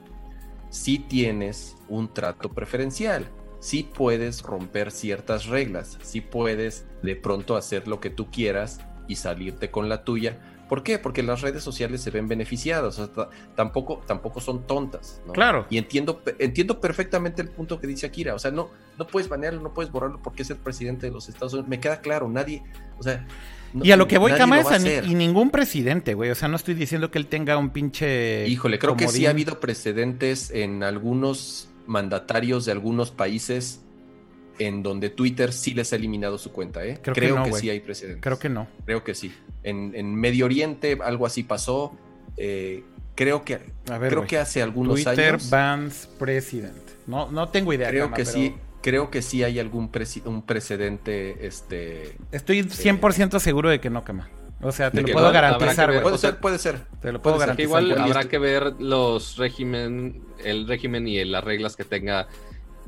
sí tienes un trato preferencial. Sí puedes romper ciertas reglas, sí puedes de pronto hacer lo que tú quieras y salirte con la tuya. ¿Por qué? Porque las redes sociales se ven beneficiadas, o sea, ta- tampoco, tampoco son tontas. ¿no? Claro. Y entiendo, entiendo perfectamente el punto que dice Akira. O sea, no, no puedes banearlo, no puedes borrarlo porque es el presidente de los Estados Unidos. Me queda claro, nadie, o sea. no- Y a lo que voy, Cama, es a ni- y ningún presidente, güey. O sea, no estoy diciendo que él tenga un pinche. Híjole, creo que sí ha habido precedentes en algunos mandatarios de algunos países en donde Twitter sí les ha eliminado su cuenta, ¿eh? Creo Creo, que que, no, güey. sí hay precedentes. Creo que no. Creo que sí. En, en Medio Oriente algo así pasó. eh, creo que A ver, creo que hace algunos Twitter años. bans president. No, no tengo idea. creo Cama, que pero sí. Creo que sí hay algún un precedente, este, Estoy 100% seguro de que no, Cama. O sea, te De lo que puedo no, garantizar, que güey. Puede o sea, ser, puede ser. Te lo puedo puede ser Que garantizar. igual habrá que ver los régimen, el régimen y las reglas que tenga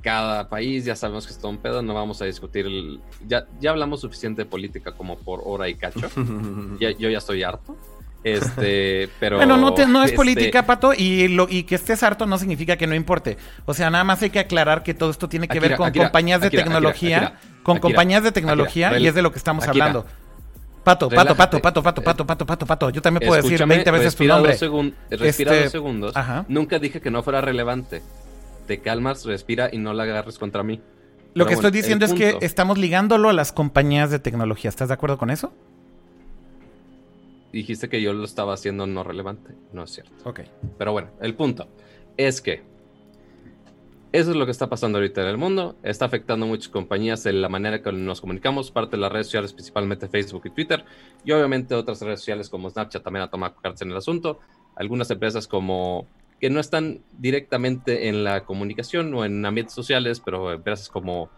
cada país. Ya sabemos que es todo un pedo, no vamos a discutir. el- ya, ya hablamos suficiente de política como por hora y cacho. Ya- yo ya estoy harto. Este, pero. Bueno, no, te- no es este, política, Pato, y, lo, y que estés harto no significa que no importe. O sea, nada más hay que aclarar que todo esto tiene que ver con Akira, compañías de Akira, tecnología, con compañías de tecnología, y es de lo que estamos hablando. Pato, pato, pato, pato, pato, pato, pato, pato, pato. Yo también puedo decir Escúchame, 20 veces tu nombre. Dos respira Este, dos segundos. ajá. Nunca dije que no fuera relevante. Te calmas, respira y no la agarres contra mí. Lo que estoy diciendo es que estamos ligándolo a las compañías de tecnología. ¿Estás de acuerdo con eso? Dijiste que yo lo estaba haciendo no relevante. No es cierto. Ok. Pero bueno, el punto es que eso es lo que está pasando ahorita en el mundo. Está afectando a muchas compañías en la manera que nos comunicamos, parte de las redes sociales, principalmente Facebook y Twitter, y obviamente otras redes sociales como Snapchat también ha tomado cartas en el asunto. Algunas empresas como que no están directamente en la comunicación o en ambientes sociales, pero empresas como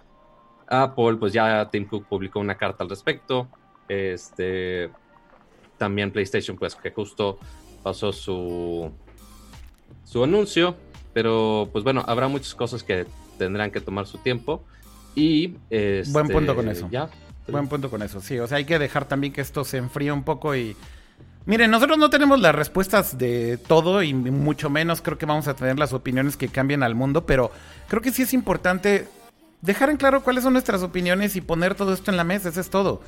Apple, pues ya Tim Cook publicó una carta al respecto. Este, también PlayStation, pues que justo pasó su, su anuncio, pero pues bueno, habrá muchas cosas que tendrán que tomar su tiempo y este, Buen punto con eso. Ya. Buen punto con eso, sí. O sea, hay que dejar también que esto se enfríe un poco y... Miren, nosotros no tenemos las respuestas de todo y mucho menos creo que vamos a tener las opiniones que cambien al mundo, pero creo que sí es importante dejar en claro cuáles son nuestras opiniones y poner todo esto en la mesa, eso es todo.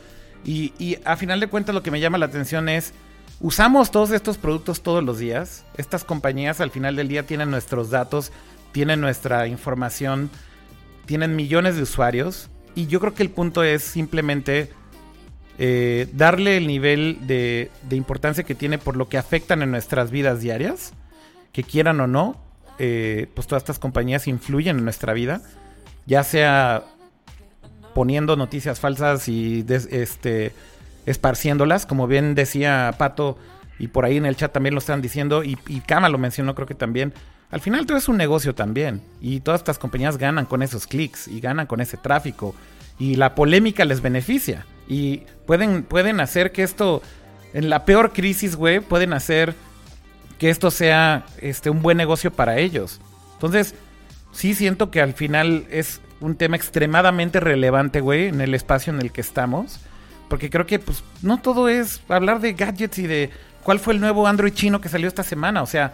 Y, y a final de cuentas lo que me llama la atención es, usamos todos estos productos todos los días, estas compañías al final del día tienen nuestros datos, tienen nuestra información, tienen millones de usuarios y yo creo que el punto es simplemente eh, darle el nivel de, importancia que tiene por lo que afectan en nuestras vidas diarias, que quieran o no, eh, pues todas estas compañías influyen en nuestra vida, ya sea poniendo noticias falsas y este, esparciéndolas, como bien decía Pato, y por ahí en el chat también lo están diciendo, y, y Kama lo mencionó creo que también, al final todo es un negocio también, y todas estas compañías ganan con esos clics, y ganan con ese tráfico, y la polémica les beneficia, y pueden, pueden hacer que esto, en la peor crisis, güey, pueden hacer que esto sea este, un buen negocio para ellos. Entonces, sí siento que al final es un tema extremadamente relevante, güey, en el espacio en el que estamos. Porque creo que, pues, no todo es hablar de gadgets y de cuál fue el nuevo Android chino que salió esta semana. O sea,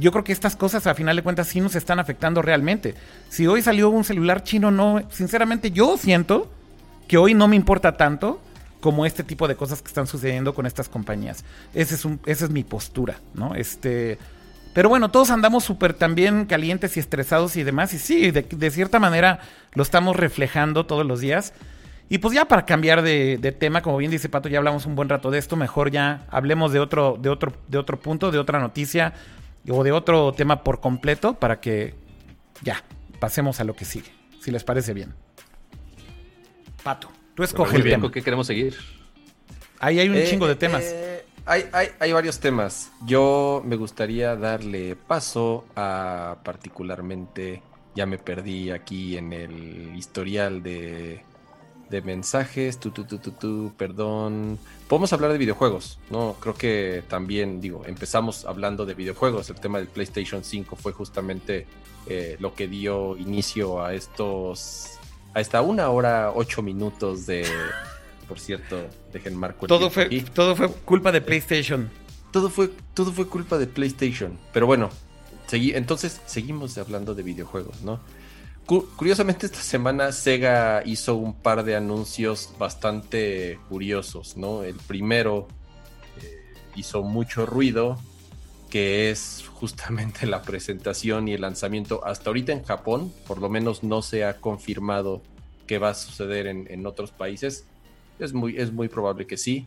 yo creo que estas cosas, a final de cuentas, sí nos están afectando realmente. Si hoy salió un celular chino, no, sinceramente, yo siento que hoy no me importa tanto como este tipo de cosas que están sucediendo con estas compañías. Ese es un, esa es mi postura, ¿no? Este. Pero bueno, todos andamos súper también calientes y estresados y demás. Y sí, de, cierta manera lo estamos reflejando todos los días. Y pues ya para cambiar de, de tema, como bien dice Pato, ya hablamos un buen rato de esto. Mejor ya hablemos de otro, de otro, de otro punto, de otra noticia o de otro tema por completo para que ya pasemos a lo que sigue. Si les parece bien. Pato, tú escoge el bien, tema. ¿con qué queremos seguir? Ahí hay un Eh, chingo de eh, temas. eh, hay, hay- hay varios temas. Yo me gustaría darle paso a particularmente, ya me perdí aquí en el historial de, de mensajes, tu, tu, tu, tu, tu, perdón. Podemos hablar de videojuegos, ¿no? Creo que también, digo, empezamos hablando de videojuegos. El tema del PlayStation 5 fue justamente eh, lo que dio inicio a estos, a esta una hora, ocho minutos de... Por cierto, dejen marco el Todo fue, aquí. todo fue culpa de PlayStation. Todo fue, todo fue culpa de PlayStation. Pero bueno, segui- entonces seguimos hablando de videojuegos, ¿no? Cu- curiosamente esta semana Sega hizo un par de anuncios bastante curiosos, ¿no? El primero eh, hizo mucho ruido, que es justamente la presentación y el lanzamiento hasta ahorita en Japón, por lo menos no se ha confirmado que va a suceder en, en otros países. Es muy, es muy probable que sí.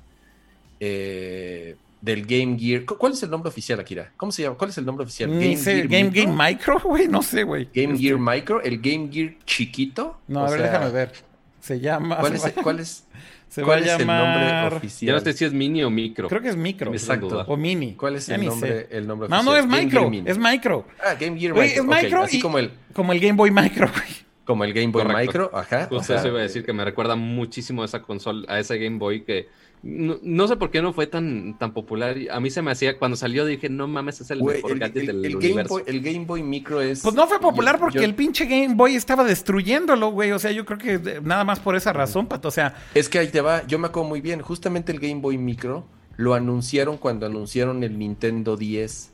Eh, del Game Gear. ¿Cu- ¿Cuál es el nombre oficial, Akira? ¿Cómo se llama? ¿Cuál es el nombre oficial? Sé, Game, Micro? Game Micro, güey, no sé, güey. Game Este, Gear Micro, el Game Gear chiquito. No, a ver, sea, déjame ver. Se llama. ¿Cuál es, se va, cuál es, se va a cuál es el llamar. nombre oficial? Ya no sé si es mini o micro. Creo que es micro. Exacto. O mini. ¿Cuál es el nombre, el nombre No, oficial? no, es Game micro. Gear. Es micro. Ah, Game Gear Micro. es ok, micro así y- como el, Como el Game Boy Micro, güey. como el Game Boy Correcto. Micro, ajá. o Justo sea, eso iba a decir que me recuerda muchísimo a esa consola, a ese Game Boy que no, no sé por qué no fue tan, tan popular. A mí se me hacía, cuando salió dije, no mames, es el mejor el, gadget el- del el Game. Boy, el Game Boy Micro es... Pues no fue popular yo- porque yo- el pinche Game Boy estaba destruyéndolo, güey. O sea, yo creo que nada más por esa razón, Pato. O sea, Es que ahí te va, yo me acuerdo muy bien, justamente el Game Boy Micro lo anunciaron cuando anunciaron el Nintendo 10.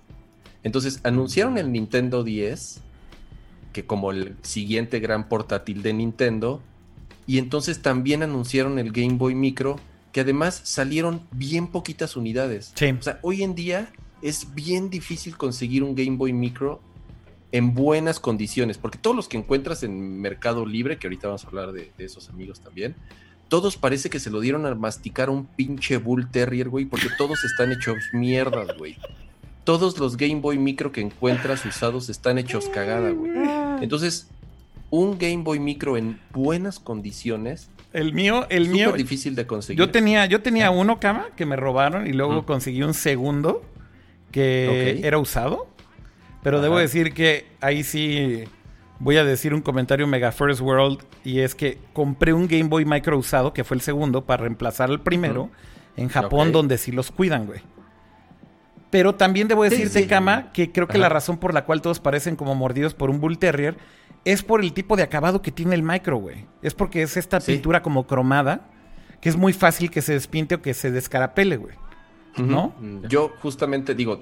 Entonces, anunciaron el Nintendo 10, que como el siguiente gran portátil de Nintendo, y entonces también anunciaron el Game Boy Micro, que además salieron bien poquitas unidades. sí. O sea, hoy en día es bien difícil conseguir un Game Boy Micro en buenas condiciones, porque todos los que encuentras en Mercado Libre, que ahorita vamos a hablar de, de esos amigos también, todos parece que se lo dieron a masticar un pinche Bull Terrier, güey, porque todos están hechos mierdas, güey. Todos los Game Boy Micro que encuentras usados están hechos cagada, güey. Entonces, un Game Boy Micro en buenas condiciones El mío, el mío. súper difícil de conseguir. Yo tenía, yo tenía uno, cama, que me robaron y luego conseguí un segundo que era usado. Pero debo decir que ahí sí voy a decir un comentario mega first world y es que compré un Game Boy Micro usado, que fue el segundo, para reemplazar al primero en Japón, donde sí los cuidan, güey. Pero también debo decirte, sí. Cama, que creo que Ajá. la razón por la cual todos parecen como mordidos por un Bull Terrier es por el tipo de acabado que tiene el micro, güey. Es porque es esta Sí. pintura como cromada, que es muy fácil que se despinte o que se descarapele, güey. ¿No? Mm. Yo justamente digo,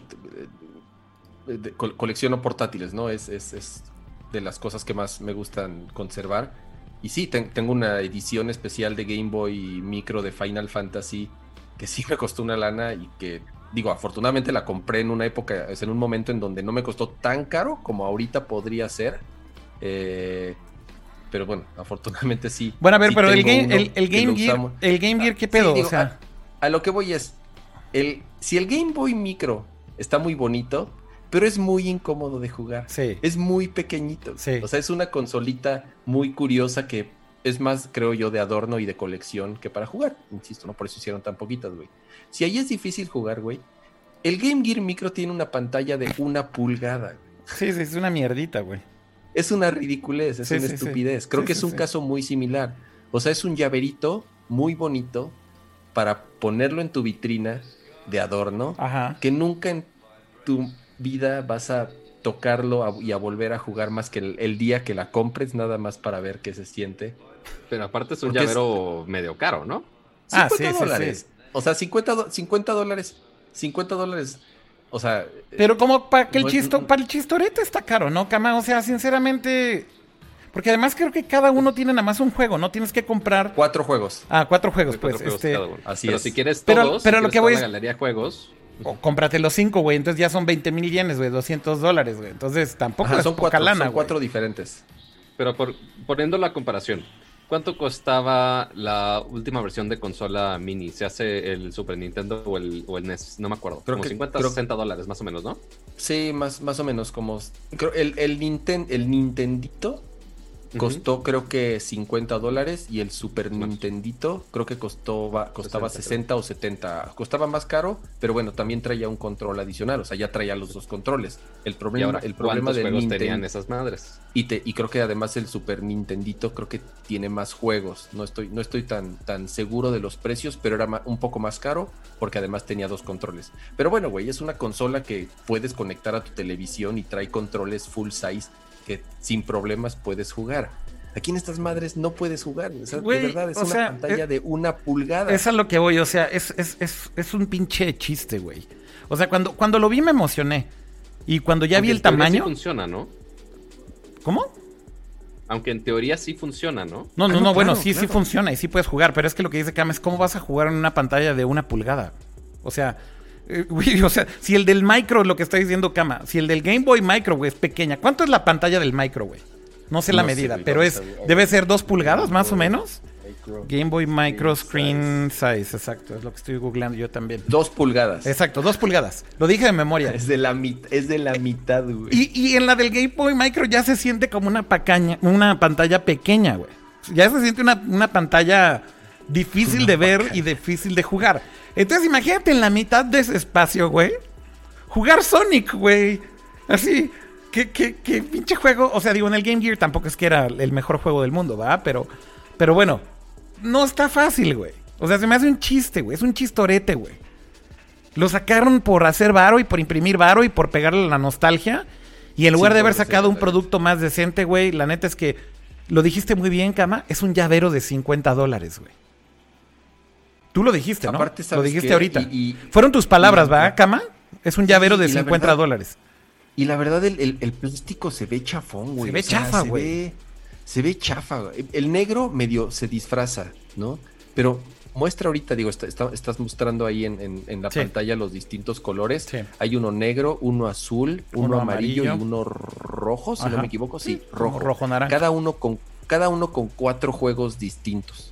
eh, colecciono portátiles, ¿no? Es, es- es de las cosas que más me gustan conservar. Y sí, ten- tengo una edición especial de Game Boy Micro de Final Fantasy que sí me costó una lana y que, digo, afortunadamente la compré en una época, es en un momento en donde no me costó tan caro como ahorita podría ser. Eh, pero bueno, afortunadamente sí. Bueno, a ver, sí pero el Game, el, el Game Gear, el Game Gear, ¿qué Sí, pedo? digo, o sea, A lo que voy es, el, si el Game Boy Micro está muy bonito, pero es muy incómodo de jugar. sí. Es muy pequeñito. Sí. O sea, es una consolita muy curiosa que es más, creo yo, de adorno y de colección que para jugar. Insisto, ¿no? Por eso hicieron tan poquitas, güey. Si ahí es difícil jugar, güey, el Game Gear Micro tiene una pantalla de una pulgada. güey. Sí, sí, es una mierdita, güey. Es una ridiculez, es Sí, una sí, sí. estupidez. Creo Sí, que sí, es un sí. caso muy similar. O sea, es un llaverito muy bonito para ponerlo en tu vitrina de adorno, Ajá. que nunca en tu vida vas a tocarlo a- y a volver a jugar más que el, el día que la compres, nada más para ver qué se siente. Pero aparte es un Porque es- llavero medio caro, ¿no? Ah, 50 sí, sí, dólares. O sea, 50, do- 50 dólares. 50 dólares. O sea, Pero como para que el No es- chisto, para el chistorete está caro, ¿no, Cama? O sea, sinceramente. Porque además creo que cada uno tiene nada más un juego, no tienes que comprar. cuatro juegos. Ah, cuatro juegos, cuatro pues. juegos este, cada uno. así pero es. si quieres Pero- todos, pero si lo quieres que voy la es- galería de juegos, o cómprate los cinco, güey. Entonces ya son 20 mil yenes, güey. 200 dólares, güey. Entonces tampoco Ajá, es son poca cuatro, lana, son güey. cuatro diferentes. Pero por, poniendo la comparación, ¿cuánto costaba la última versión de consola mini? ¿Se hace el Super Nintendo o el, o el NES? No me acuerdo. Creo Como que- 50, creo- 60 dólares más o menos, ¿no? Sí, más, más o menos como... Creo, el, el, Ninten- el Nintendito costó creo que 50 dólares y el Super. Nintendito creo que costó, costaba 60, 60 o 70. Costaba más caro, pero bueno, también traía un control adicional, o sea, ya traía los dos controles. El problema, ahora, el problema ¿cuántos del juegos Nintendo... tenían esas madres? Y, te- y creo que además el Super Nintendito creo que tiene más juegos. No estoy, no estoy tan, tan seguro de los precios, pero era un poco más caro porque además tenía dos controles. Pero bueno, güey, es una consola que puedes conectar a tu televisión y trae controles full size que sin problemas puedes jugar. Aquí en estas madres no puedes jugar. O sea, de verdad, es una sea, pantalla eh, de una pulgada. Es a lo que voy, o sea, es, es, es, es un pinche chiste, güey. O sea, cuando, cuando lo vi me emocioné. Y cuando ya Aunque vi el tamaño. Sí funciona, ¿no? ¿Cómo? Aunque en teoría sí funciona, ¿no? No, Ah, no, no, no, bueno, claro, sí, sí funciona y sí puedes jugar, pero es que lo que dice Cam es cómo vas a jugar en una pantalla de una pulgada. O sea, eh, güey, o sea, si el del micro, lo que está diciendo Kama, si el del Game Boy Micro, güey, es pequeña, ¿cuánto es la pantalla del micro, güey? No sé la No medida, pero es, debe ser dos pulgadas más o menos. Game Boy Micro Screen Size, exacto, es lo que estoy googleando yo también. Dos pulgadas. Exacto, dos pulgadas. Lo dije de memoria. Es de la, es de la mitad, güey. Y, y en la del Game Boy Micro ya se siente como una, pacaña, una pantalla pequeña, güey. Ya se siente una, una pantalla difícil de ver y difícil de jugar. Entonces imagínate en la mitad de ese espacio, güey. Jugar Sonic, güey. Así. ¿Qué, qué, qué pinche juego? O sea, digo, en el Game Gear tampoco es que era el mejor juego del mundo, ¿va? Pero, pero bueno, no está fácil, güey. O sea, se me hace un chiste, güey. Es un chistorete, güey. Lo sacaron por hacer varo y por imprimir varo y por pegarle la nostalgia. Y en lugar Sí, de haber sacado un producto más decente, güey, la neta es que lo dijiste muy bien, Cama. Es un llavero de 50 dólares, güey. Tú lo dijiste, ¿no? Aparte, lo ¿sabes dijiste qué? ahorita. Y- y- Fueron tus palabras, ¿va, Cama? Es un llavero de y la 50 verdad- dólares. Y la verdad, el, el- el plástico se ve chafón, güey. Se ve O sea, chafa, se güey. ve- Se ve chafa, güey. El negro medio se disfraza, ¿no? Pero muestra ahorita, digo, está- está- estás mostrando ahí en, en- en la Sí. pantalla los distintos colores. Sí. Hay uno negro, uno azul, uno, Uno amarillo, amarillo. y uno rojo, si no me equivoco. Sí, rojo. rojo naranja. Cada uno con cada uno con cuatro juegos distintos.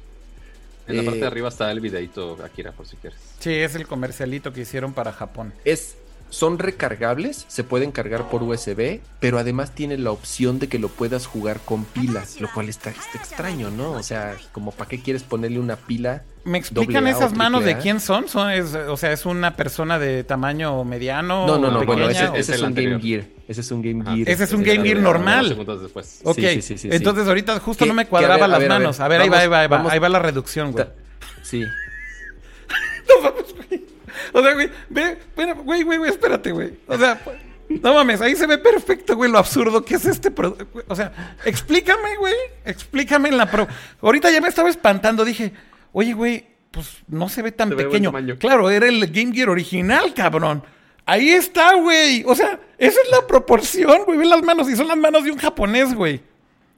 En la parte de Eh, arriba está el videito, Akira, por si quieres. Sí, es el comercialito que hicieron para Japón. Es, son recargables, se pueden cargar por USB, pero además tiene la opción de que lo puedas jugar con pilas, lo cual está, está extraño, ¿no? O sea, como para qué quieres ponerle una pila. ¿Me explican esas manos de quién son? son es, o sea, ¿es una persona de tamaño mediano? No, no, o no, bueno, pequeña, ese, o- ese es un Game. Gear. Ese es un Game. Gear. Ese es un Game Gear normal. Unos segundos después. Ok, Sí, sí, sí, sí, sí. entonces ahorita justo no me cuadraba ver, las ver, a ver. manos. A ver, ahí va, ahí va, ahí va, Vamos- ahí va la reducción, güey. Sí. O sea, güey, ve, espera, güey, güey, güey, espérate, güey. O sea, no mames, ahí se ve perfecto, güey, lo absurdo que es este producto. O sea, explícame, güey, explícame en la pro. Ahorita ya me estaba espantando, dije, oye, güey, pues no se ve tan Se pequeño. Claro, era el Game Gear original, cabrón. Ahí está, güey. O sea, esa es la proporción, güey. Ve las manos y son las manos de un japonés, güey.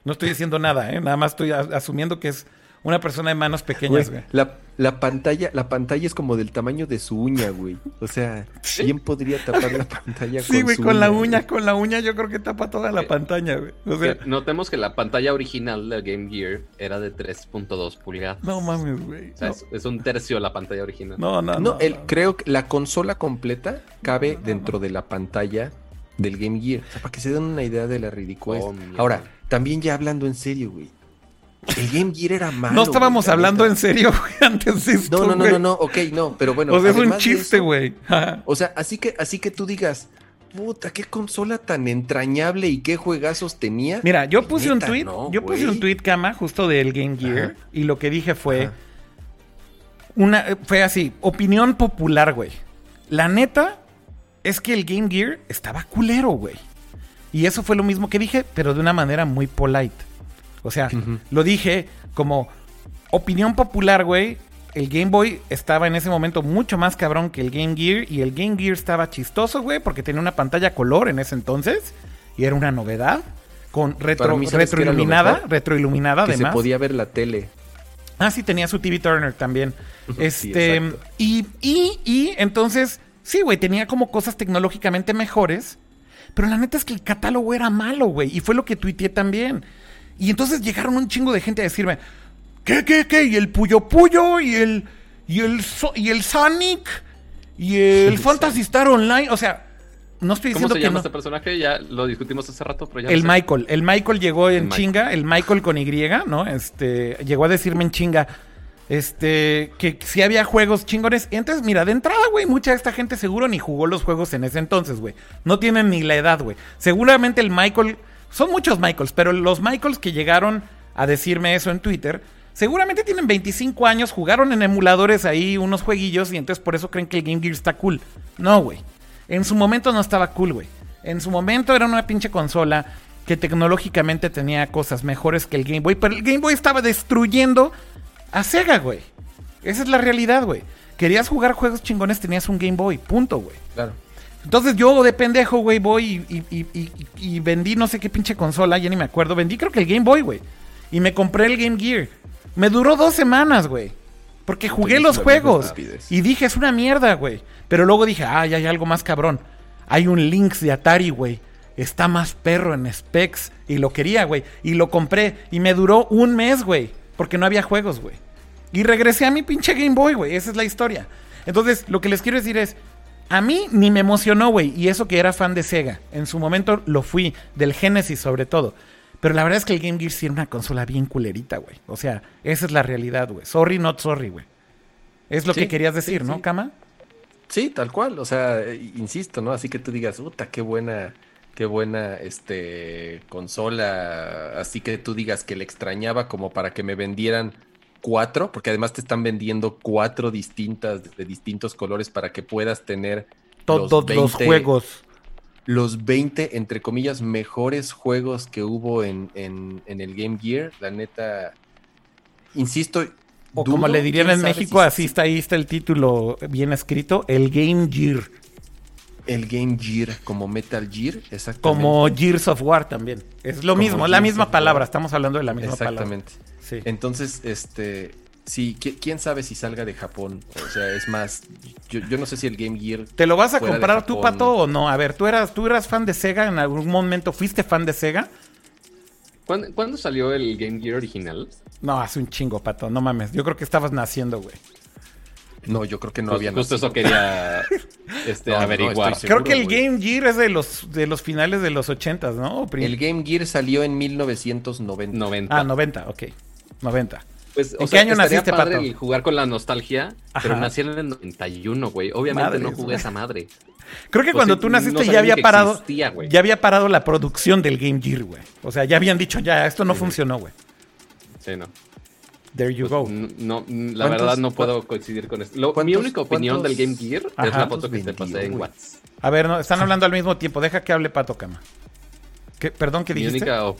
No estoy diciendo nada, ¿eh? Nada más estoy asumiendo que es una persona de manos pequeñas, Güey, güey. la, la pantalla, la pantalla es como del tamaño de su uña, güey. O sea, ¿quién podría tapar la pantalla Sí, güey, su con la güey? uña, con la uña yo creo que tapa toda la Eh, pantalla, güey. O sea, Que Notemos que la pantalla original del Game Gear era de 3.2 pulgadas. no mames, güey. O sea, No, es, es un tercio la pantalla original. no, no. No, no, el, no. creo que la consola completa cabe dentro de la pantalla del Game Gear. O sea, para que se den una idea de la ridiculez. Oh. Ahora, también ya hablando en serio, güey. El Game Gear era malo. No estábamos güey, hablando en serio, güey, antes de esto, No, no, no, no, no, ok, no, pero bueno. o sea, es un chiste, güey. O sea, así que, así que tú digas, puta, qué consola tan entrañable y qué juegazos tenía. Mira, yo puse un tweet, no, yo puse güey. un tweet, cama, justo del Game Gear, Ajá. y lo que dije fue Ajá. una, eh, fue así, opinión popular, güey. La neta es que el Game Gear estaba culero, güey. Y eso fue lo mismo que dije, pero de una manera muy polite. O sea, lo dije como opinión popular, güey. El Game Boy estaba en ese momento mucho más cabrón que el Game Gear. Y el Game Gear estaba chistoso, güey, porque tenía una pantalla color en ese entonces. Y era una novedad. Con retro, Para mí, ¿sabes qué era lo retroiluminada. Retroiluminada, que además. se podía ver la tele. Ah, sí, tenía su TV Turner también. Este, y, y, y entonces, sí, güey, tenía como cosas tecnológicamente mejores. Pero la neta es que el catálogo era malo, güey. Y fue lo que tuiteé también. Y entonces llegaron un chingo de gente a decirme, ¿qué, qué, qué? ¿Y el Puyo Puyo? ¿Y el, y el, So- y el Sonic? ¿Y el Fantasy Star Online? O sea, no estoy ¿Cómo diciendo que no. este personaje? Ya lo discutimos hace rato, pero ya El no sé. Michael, el Michael llegó en El Michael. chinga, el Michael con Y, ¿no? Este, llegó a decirme en chinga, este, que si había juegos chingones. Y entonces, mira, de entrada, güey, mucha de esta gente seguro ni jugó los juegos en ese entonces, güey. No tienen ni la edad, güey. Seguramente el Michael, son muchos Michaels, pero los Michaels que llegaron a decirme eso en Twitter, seguramente tienen 25 años, jugaron en emuladores ahí unos jueguillos y entonces por eso creen que el Game Gear está cool. No, güey. En su momento no estaba cool, güey. En su momento era una pinche consola que tecnológicamente tenía cosas mejores que el Game Boy, pero el Game Boy estaba destruyendo a Sega, güey. Esa es la realidad, güey. Querías jugar juegos chingones, tenías un Game Boy, punto, güey. Claro. Entonces yo de pendejo, güey, voy y, y- y- y- y vendí no sé qué pinche consola, ya ni me acuerdo. Vendí creo que el Game Boy, güey. Y me compré el Game Gear. Me duró dos semanas, güey. Porque jugué los juegos. Y dije, es una mierda, güey. Pero luego dije, ay, hay algo más cabrón. Hay un Lynx de Atari, güey. Está más perro en specs. Y lo quería, güey. Y lo compré. Y me duró un mes, güey. Porque no había juegos, güey. Y regresé a mi pinche Game Boy, güey. Esa es la historia. Entonces, lo que les quiero decir es, a mí ni me emocionó, güey. Y eso que era fan de Sega. En su momento lo fui, del Genesis sobre todo. Pero la verdad es que el Game Gear sí era una consola bien culerita, güey. O sea, esa es la realidad, güey. Sorry, not sorry, güey. Es lo Sí, que querías decir, sí, ¿no, sí. Kama? Sí, tal cual. O sea, eh, insisto, ¿no? Así que tú digas, puta, qué buena, qué buena, este, consola. Así que tú digas que le extrañaba como para que me vendieran cuatro, porque además te están vendiendo cuatro distintas, de distintos colores para que puedas tener Todos los, 20 juegos. los 20, entre comillas, mejores juegos que hubo en, en- en el Game Gear. La neta, insisto. O como dudo, le dirían en México, si- así está ahí está el título bien escrito, el Game Gear. El Game Gear, como Metal Gear, exactamente. Como Gears of War también. Es lo Como mismo, es la misma palabra. Estamos hablando de la misma palabra. Exactamente. Sí. Entonces, este, Sí, qui- quién sabe si salga de Japón. O sea, es más, yo, yo no sé si el Game Gear. ¿Te lo vas a comprar tú, Pato, o no? A ver, ¿tú eras, ¿tú eras fan de Sega en algún momento? ¿Fuiste fan de Sega? ¿Cuándo, cuándo salió el Game Gear original? No, hace un chingo, Pato, no mames. Yo creo que estabas naciendo, güey. No, yo creo que no Pues había justo nacido. eso quería este, No, averiguar. seguro, Creo que el güey. Game Gear es de los, de los finales de los ochentas, ¿no? El Game Gear salió en 1990. 90. Ah, 90, ok. 90. Pues, o ¿En sea, qué año naciste, padre Pato? el jugar con la nostalgia, pero nací en el 91, güey. Obviamente no jugué esa madre. Creo que Pues cuando sí, tú naciste ya había parado. existía, ya había parado la producción del Game Gear, güey. O sea, ya habían dicho, ya, esto no funcionó, güey. Sí, no. There you Pues, go. no, la ¿Cuántos- verdad no puedo coincidir con esto. Lo- mi única opinión del Game Gear es la foto que te ¿Cuántos pasé en? WhatsApp. A ver, no, están hablando al mismo tiempo. Deja que hable Pato Cama. ¿Qué, perdón, ¿qué Mi dijiste? única,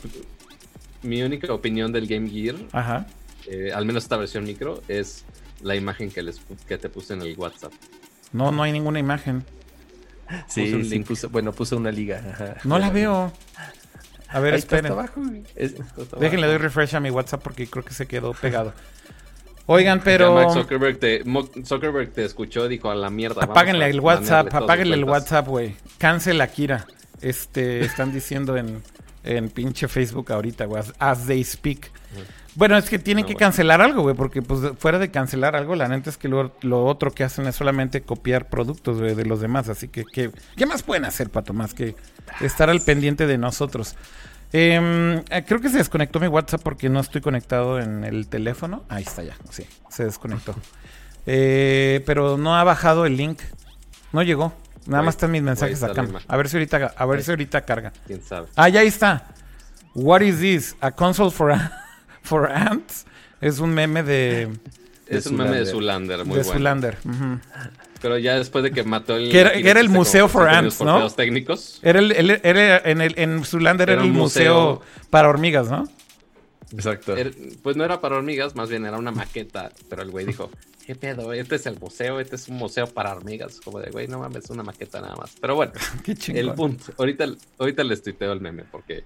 mi única opinión del Game Gear, Ajá. eh, al menos esta versión micro, es la imagen que, les, que te puse en el WhatsApp. No, no hay ninguna imagen. Sí, Puse un sí, link. puso- bueno, puse una liga. ajá. No la veo. A ver, Ahí esperen. abajo. Es- Déjenle doy refresh a mi WhatsApp porque creo que se quedó pegado. Oigan, Ya pero Mark Zuckerberg te, Zuckerberg te escuchó, dijo a la mierda. apáguenle el WhatsApp, apáguenle el cuentas". WhatsApp, güey. Cancel a Kira. Este, están diciendo en, en pinche Facebook ahorita, güey, as, they speak. Bueno, es que tienen que bueno. cancelar algo, güey, porque pues fuera de cancelar algo, la neta es que lo, lo otro que hacen es solamente copiar productos de los demás. Así que, que, ¿qué más pueden hacer, Pato? Más que estar al pendiente de nosotros. Em, eh, creo que se desconectó mi WhatsApp porque no estoy conectado en el teléfono. Ahí está ya, sí, se desconectó. Eh, pero no ha bajado el link. No llegó. Nada más están mis mensajes está acá. A ver si ahorita, a ver si ahorita carga. Quién sabe. Ah, ya ahí está. What is this? A console for, for ants. Es un meme de, Es un meme de Zulander, muy de bueno. Zoolander. Ujú. Pero ya después de que mató el. Que era- que era el museo for ants, ¿no? pedos técnicos. Era el, el- era en, el, en Zoolander era, Era el museo, museo. para hormigas, ¿no? Exacto. Era- pues no era para hormigas, más bien era una maqueta. Pero el güey dijo: ¿Qué pedo? Este es el museo, este es un museo para hormigas. Como de, güey, no mames, es una maqueta nada más. Pero bueno, Qué el punto. Ahorita, ahorita les tuiteo el meme porque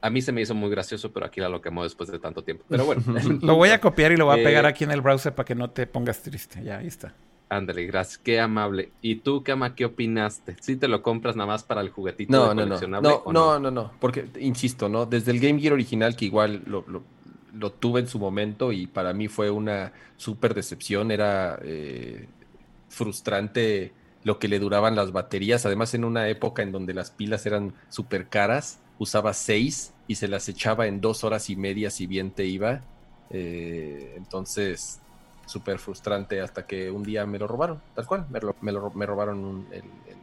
a mí se me hizo muy gracioso, pero aquí la lo quemó después de tanto tiempo. Pero bueno, Lo voy a copiar y lo voy a Eh, pegar aquí en el browser para que no te pongas triste. Ya, ahí está. Ándale, gracias. Qué amable. ¿Y tú, Kama, qué opinaste? ¿Sí te lo compras nada más para el juguetito No, de no, no. coleccionable No, o no, no, no. Porque, insisto, ¿no? Desde el Game Gear original, que igual lo, lo- lo tuve en su momento y para mí fue una súper decepción. Era eh, frustrante lo que le duraban las baterías. Además, en una época en donde las pilas eran súper caras, usaba seis y se las echaba en dos horas y media si bien te iba. Eh, entonces, súper frustrante hasta que un día me lo robaron, tal cual. Me, lo- me lo- me robaron un- el- el-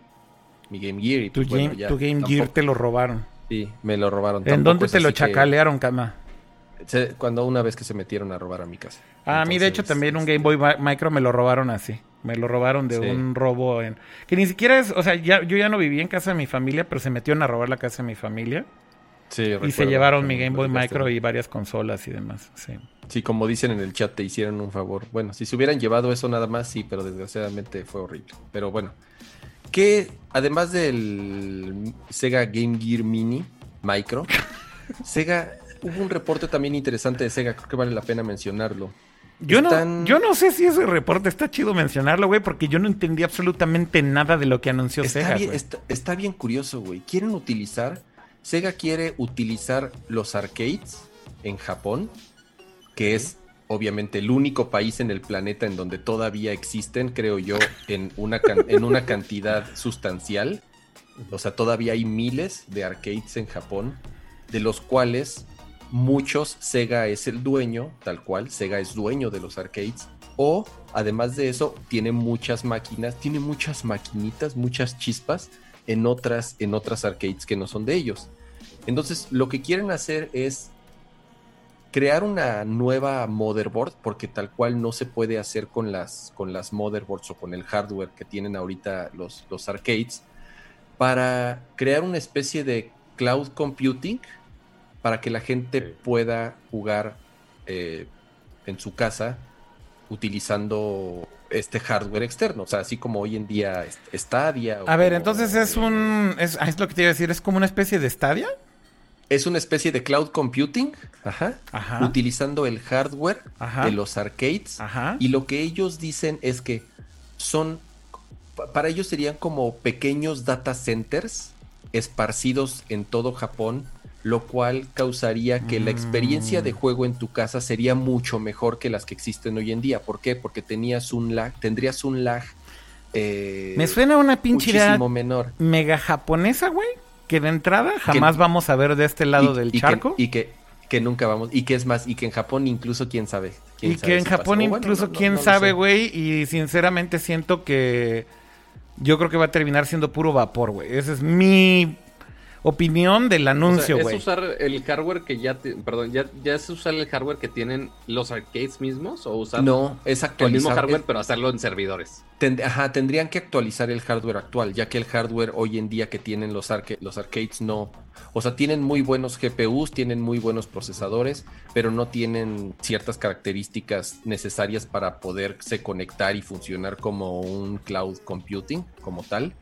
mi Game Gear. Y Tu pues, bueno, Game, ya, tu Game Gear te lo robaron. Sí, me lo robaron. ¿En dónde te lo así que- chacalearon, Cama? Se- Cuando una vez que se metieron a robar a mi casa. Ah, a mí de hecho también un este, Game Boy Mi- Micro me lo robaron así. Me lo robaron de Sí. un robo en... Que ni siquiera es... O sea, ya, yo ya no vivía en casa de mi familia, pero se metieron a robar la casa de mi familia. Sí, y se llevaron mi Game Boy. Micro y varias consolas y demás. Sí. Sí, como dicen en el chat, te hicieron un favor. Bueno, si se hubieran llevado eso nada más, sí, pero desgraciadamente fue horrible. Pero bueno, que además del Sega Game Gear Mini Micro, Sega, hubo un reporte también interesante de Sega, creo que vale la pena mencionarlo. Yo, Están- no, yo no sé si ese reporte está chido mencionarlo, güey, porque yo no entendí absolutamente nada de lo que anunció Está Sega, bien, güey. está, está bien curioso, güey. Quieren utilizar, Sega quiere utilizar los arcades en Japón, que es obviamente el único país en el planeta en donde todavía existen, creo yo, en una, en una cantidad sustancial. O sea, todavía hay miles de arcades en Japón, de los cuales muchos Sega es el dueño, tal cual, Sega es dueño de los arcades. O, además de eso, tiene muchas máquinas, tiene muchas maquinitas, muchas chispas en otras, en otras arcades que no son de ellos. Entonces, lo que quieren hacer es crear una nueva motherboard, porque tal cual no se puede hacer con las, con las motherboards o con el hardware que tienen ahorita los, los arcades, para crear una especie de cloud computing para que la gente Sí. pueda jugar eh, en su casa utilizando este hardware externo, o sea, así como hoy en día Stadia. o A ver, como, entonces es eh, un... Es, ah, es lo que te iba a decir, es como una especie de Stadia. Es una especie de cloud computing, ajá, Ajá. utilizando el hardware Ajá. de los arcades. Ajá. Y lo que ellos dicen es que son, pa- para ellos serían como pequeños data centers esparcidos en todo Japón, lo cual causaría que la experiencia Mm. de juego en tu casa sería mucho mejor que las que existen hoy en día. ¿Por qué? Porque tenías un lag, tendrías un lag eh, Me suena una pinche idea menor. mega japonesa, güey. Que de entrada jamás vamos a ver de este lado Y- del y que- charco. y que, que nunca vamos, y que es más, y que en Japón incluso quién sabe. quién Y sabe que en Japón incluso no- quién no sabe, güey. Y sinceramente siento que yo creo que va a terminar siendo puro vapor, güey. Esa es mi opinión del O sea, anuncio, es güey. usar el hardware que ya, ti- perdón, ya, ya es usar el hardware que tienen los arcades mismos o usar No, es el actualizar. mismo hardware es- pero hacerlo en servidores. Tend- ajá, tendrían que actualizar el hardware actual, ya que el hardware hoy en día que tienen los, arca- los arcades no. O sea, tienen muy buenos GPUs, tienen muy buenos procesadores, pero no tienen ciertas características necesarias para poderse conectar y funcionar como un cloud computing, como tal.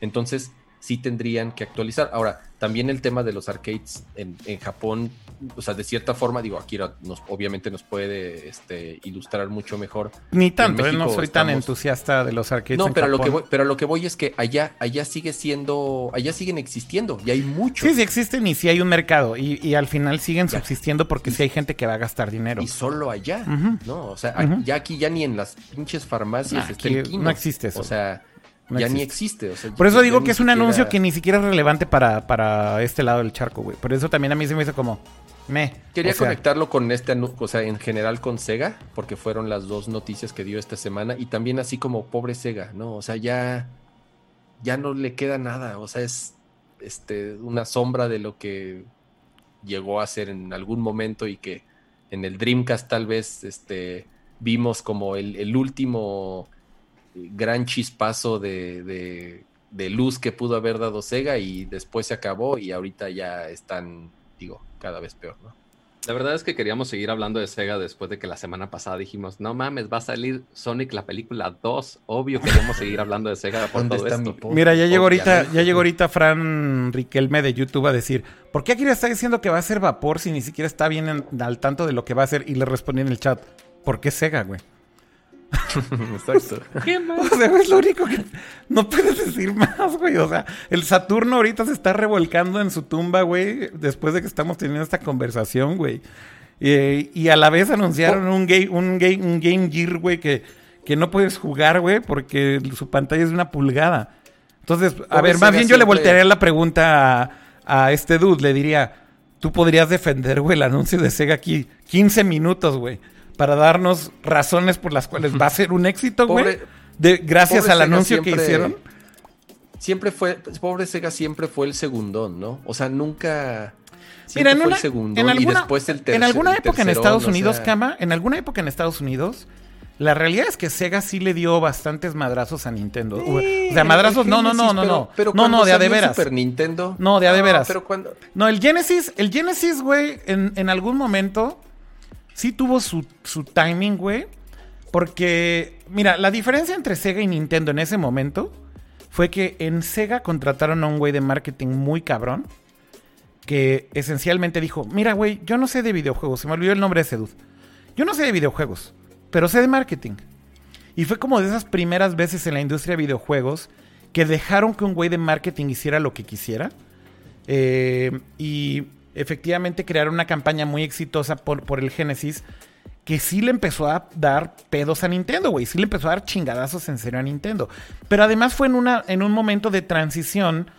Entonces, sí tendrían que actualizar. Ahora, también el tema de los arcades en, en Japón, o sea, de cierta forma, digo, Akira nos, obviamente nos puede este, ilustrar mucho mejor. Ni tanto, ¿eh? no México soy tan entusiasta de los arcades. No, en pero a lo que Japón. voy, pero lo que voy es que allá, allá sigue siendo, allá siguen existiendo y hay muchos. Sí, sí existen y sí hay un mercado. Y, y al final siguen Ya. subsistiendo porque sí hay gente que va a gastar dinero. Y solo allá. ¿no? O sea, ya aquí ya ni en las pinches farmacias Nah, está el aquí Kino. no existe eso. O sea, No ya ni existe. existe. o sea, Por eso digo que es un siquiera- anuncio que ni siquiera es relevante para, para este lado del charco, güey. Por eso también a mí se me hizo como, me. Quería O sea, conectarlo con este anuncio, o sea, en general con Sega, porque fueron las dos noticias que dio esta semana y también así como pobre Sega, ¿no? O sea, ya ya no le queda nada, o sea, es este una sombra de lo que llegó a ser en algún momento y que en el Dreamcast tal vez este vimos como el, el último gran chispazo de, de- de luz que pudo haber dado Sega y después se acabó y ahorita ya están, digo, cada vez peor, ¿no? La verdad es que queríamos seguir hablando de Sega después de que la semana pasada dijimos, no mames, va a salir Sonic la película 2. Obvio queremos seguir hablando de Sega por ¿Dónde todo está esto. mi? Mira, ya llegó ahorita, ya llegó ahorita Fran Riquelme de YouTube a decir, ¿por qué Akira está diciendo que va a ser vapor si ni siquiera está bien en- al tanto de lo que va a hacer? Y le respondí en el chat, ¿por qué Sega, güey? Exacto. ¿Qué más? O sea, es lo único que no puedes decir más, güey. O sea, el Saturno ahorita se está revolcando en su tumba, güey, después de que estamos teniendo esta conversación, güey. Eh, y a la vez anunciaron un, game, un, game, un Game Gear, güey, que, que no puedes jugar, güey, porque su pantalla es de una pulgada. Entonces, a ver, más bien yo le voltearía la pregunta a, a este dude. Le diría, tú podrías defender, güey, el anuncio de Sega aquí 15 minutos, güey, para darnos razones por las cuales va a ser un éxito, güey. Gracias al anuncio que hicieron. Siempre fue, pobre Sega siempre fue el segundón, ¿no? O sea, nunca. Mira, Siempre en, fue una, el segundón en y después el en tercer- alguna época en Estados Unidos, sea, Cama, en alguna época en Estados Unidos, la realidad es que Sega sí le dio bastantes madrazos a Nintendo. o sea, madrazos, no, no, no, no, pero- no. pero no, no, de a de veras. Super Nintendo. No, de a de veras. Pero cuando. No, el Genesis, el Genesis, güey, en, en algún momento sí tuvo su, su timing, güey. Porque, mira, la diferencia entre Sega y Nintendo en ese momento fue que en Sega contrataron a un güey de marketing muy cabrón. Que esencialmente dijo, mira, güey, yo no sé de videojuegos. Se me olvidó el nombre de ese dude. Yo no sé de videojuegos, pero sé de marketing. Y fue como de esas primeras veces en la industria de videojuegos que dejaron que un güey de marketing hiciera lo que quisiera. Eh, y efectivamente crearon una campaña muy exitosa por, por el Genesis que sí le empezó a dar pedos a Nintendo, güey. Sí le empezó a dar chingadazos en serio a Nintendo. Pero además fue en, una, en un momento de transición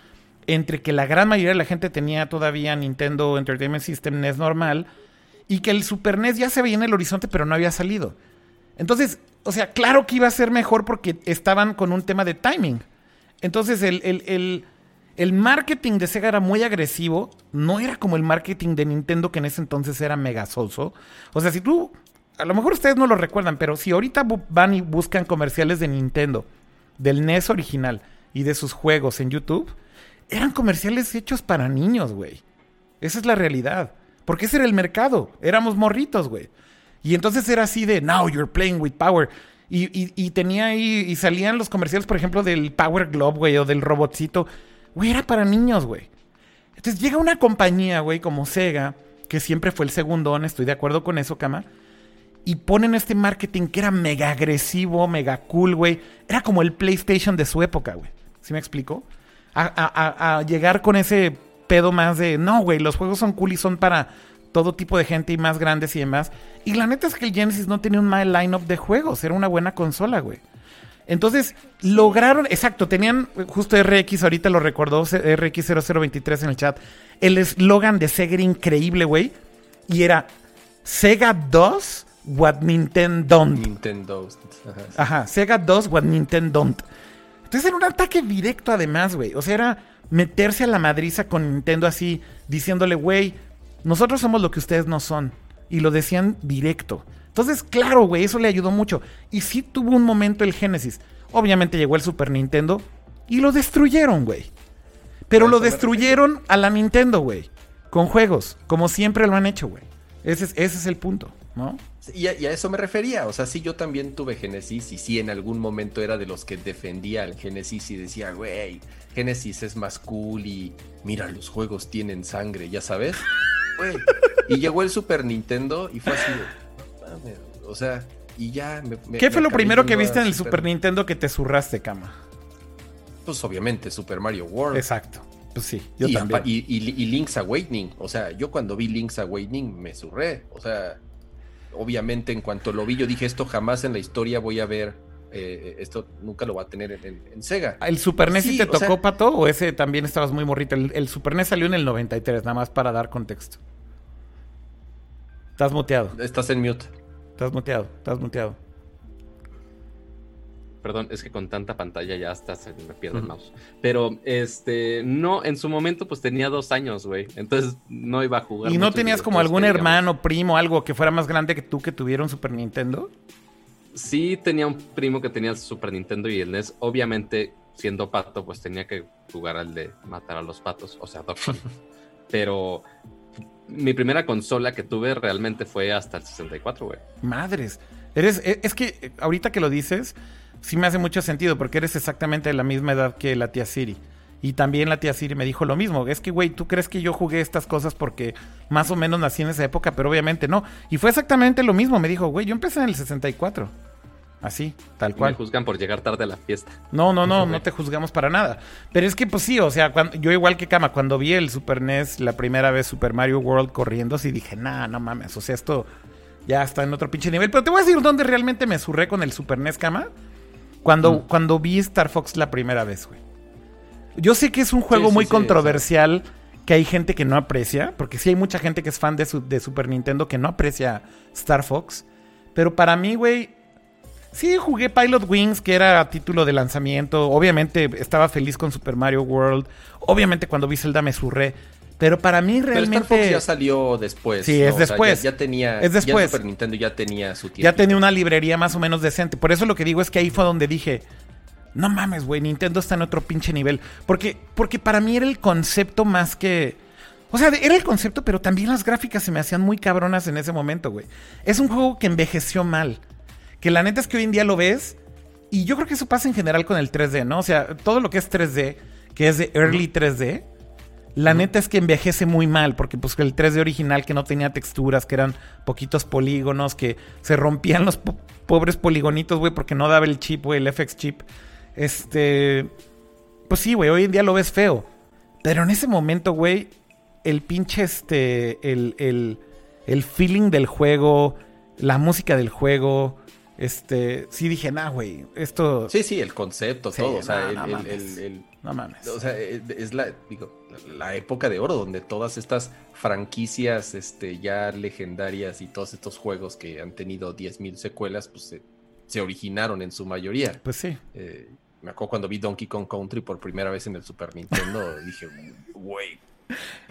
entre que la gran mayoría de la gente tenía todavía Nintendo Entertainment System NES normal y que el Super NES ya se veía en el horizonte pero no había salido. Entonces, o sea, claro que iba a ser mejor porque estaban con un tema de timing. Entonces, el, el, el, el marketing de Sega era muy agresivo. No era como el marketing de Nintendo, que en ese entonces era mega soso. O sea, si tú. A lo mejor ustedes no lo recuerdan, pero si ahorita van y buscan comerciales de Nintendo, del NES original y de sus juegos en YouTube, eran comerciales hechos para niños, güey. Esa es la realidad. Porque ese era el mercado. Éramos morritos, güey. Y entonces era así de, now you're playing with power. Y, tenía ahí, y salían los comerciales, por ejemplo, del Power Glove, güey, o del robotcito. Güey, era para niños, güey. Entonces llega una compañía, güey, como Sega, que siempre fue el segundón, estoy de acuerdo con eso, Cama. Y ponen este marketing que era mega agresivo, mega cool, güey. Era como el PlayStation de su época, güey. ¿Sí me explico? A, a- a- llegar con ese pedo más de, no, güey, los juegos son cool y son para todo tipo de gente y más grandes y demás. Y la neta es que el Genesis no tenía un mal lineup de juegos, era una buena consola, güey. Entonces, lograron, exacto, tenían justo RX, ahorita lo recordó RX0023 en el chat, el eslogan de Sega era increíble, güey, y era Sega 2, what Nintendo don't. Nintendo. Ajá, Sega 2, what Nintendo don't. Entonces era un ataque directo además, güey. O sea, era meterse a la madriza con Nintendo así, diciéndole, güey, nosotros somos lo que ustedes no son. Y lo decían directo. Entonces, claro, güey, eso le ayudó mucho. Y sí tuvo un momento el Genesis. Obviamente llegó el Super Nintendo y lo destruyeron, güey. Pero lo destruyeron a la Nintendo, güey. Con juegos, como siempre lo han hecho, güey. Ese es, ese es el punto, ¿no? Y a, y a eso me refería. O sea, sí, yo también tuve Genesis y sí, en algún momento era de los que defendía al Genesis y decía, güey, Genesis es más cool y mira, los juegos tienen sangre, ya sabes. Güey. Y llegó el Super Nintendo y fue así "Mames", o sea, y ya me, me- ¿Qué fue lo primero que viste en el Super Nintendo que te zurraste, cama? Pues obviamente Super Mario World. Exacto. Pues sí, yo y, también. y- y- y Link's Awakening. O sea, yo cuando vi Link's Awakening me surré. O sea, obviamente en cuanto lo vi, yo dije, esto jamás en la historia voy a ver. eh, esto nunca lo va a tener en, en- en Sega. ¿El Super NES sí, te tocó, sea- Pato? ¿O ese también estabas muy morrito? El, el Super NES salió en el 93, nada más para dar contexto. Estás muteado, Estás en mute. Estás muteado, estás muteado. Perdón, es que con tanta pantalla ya hasta se me pierde el mouse. Pero, este, no, en su momento pues tenía dos años, güey. Entonces no iba a jugar. ¿Y no tenías como algún hermano, primo, algo que fuera más grande que tú que tuviera un Super Nintendo? Sí tenía un primo que tenía el Super Nintendo y el NES. Obviamente, siendo pato, pues tenía que jugar al de matar a los patos, o sea, Hunt. Pero mi primera consola que tuve realmente fue hasta el 64, güey. Madres. Eres, e- es que eh, ahorita que lo dices, sí me hace mucho sentido porque eres exactamente de la misma edad que la tía Siri. Y también la tía Siri me dijo lo mismo. Es que, güey, tú crees que yo jugué estas cosas porque más o menos nací en esa época, pero obviamente no. Y fue exactamente lo mismo. Me dijo, güey, yo empecé en el 64. Así, tal Y me cual. juzgan por llegar tarde a la fiesta. No, no, no, no te juzgamos para nada. Pero es que, pues sí, o sea, cuando, yo igual que Kama, cuando vi el Super NES la primera vez Super Mario World corriendo, sí dije, nah, no mames, o sea, esto ya está en otro pinche nivel. Pero te voy a decir dónde realmente me surré con el Super NES, Kama. Cuando, Mm. cuando vi Star Fox la primera vez, güey. Yo sé que es un juego sí, muy sí, controversial que hay gente que no aprecia, porque sí hay mucha gente que es fan de, su- de Super Nintendo que no aprecia Star Fox. Pero para mí, güey, Sí, jugué Pilot Wings, que era título de lanzamiento. Obviamente estaba feliz con Super Mario World. Obviamente cuando vi Zelda me surré. Pero para mí Pero Star realmente Fox ya salió después. Sí, ¿no? es O sea, después. ya, ya tenía. Es después. Ya Super Nintendo ya tenía su tiempo. ya tenía una librería más o menos decente. Por eso lo que digo es que ahí fue donde dije, no mames, güey, Nintendo está en otro pinche nivel. Porque, porque para mí era el concepto más que... O sea, era el concepto, pero también las gráficas se me hacían muy cabronas en ese momento, güey. Es un juego que envejeció mal. Que la neta es que hoy en día lo ves. Y yo creo que eso pasa en general con el 3D, ¿no? O sea, todo lo que es 3D, que es de early 3D, la neta es que envejece muy mal, porque pues el 3D original que no tenía texturas, que eran poquitos polígonos, que se rompían los po- pobres poligonitos, güey, porque no daba el chip, güey, el FX chip. Este... Pues sí, güey, hoy en día lo ves feo. Pero en ese momento, güey, el pinche, este, el, el, el feeling del juego, la música del juego, este, sí dije, nah, güey, esto... Sí, sí, el concepto, Sí, todo. O sea, no, el, mames. el- el- No mames. o sea, es la, digo, la- la época de oro donde todas estas franquicias este, ya legendarias y todos estos juegos que han tenido 10.000 secuelas, pues se, se originaron en su mayoría. Pues sí. Eh, me acuerdo cuando vi Donkey Kong Country por primera vez en el Super Nintendo, dije, güey.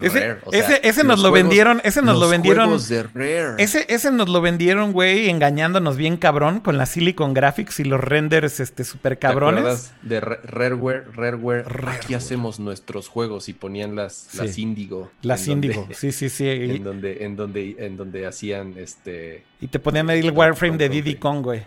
Ese, Rare". O sea, ese, ese nos lo juegos- vendieron, ese nos lo vendieron. de Rare. Ese, ese nos lo vendieron, güey, engañándonos bien cabrón con la Silicon Graphics y los renders este super ¿Te cabrones. de Ra- Rareware? Rareware, Rareware. aquí hacemos nuestros juegos y ponían las, Sí. las Indigo. Las donde- Indigo, sí, sí, sí. En donde, en donde, en donde hacían este. y te ponían ahí el wireframe de. Diddy Kong, güey.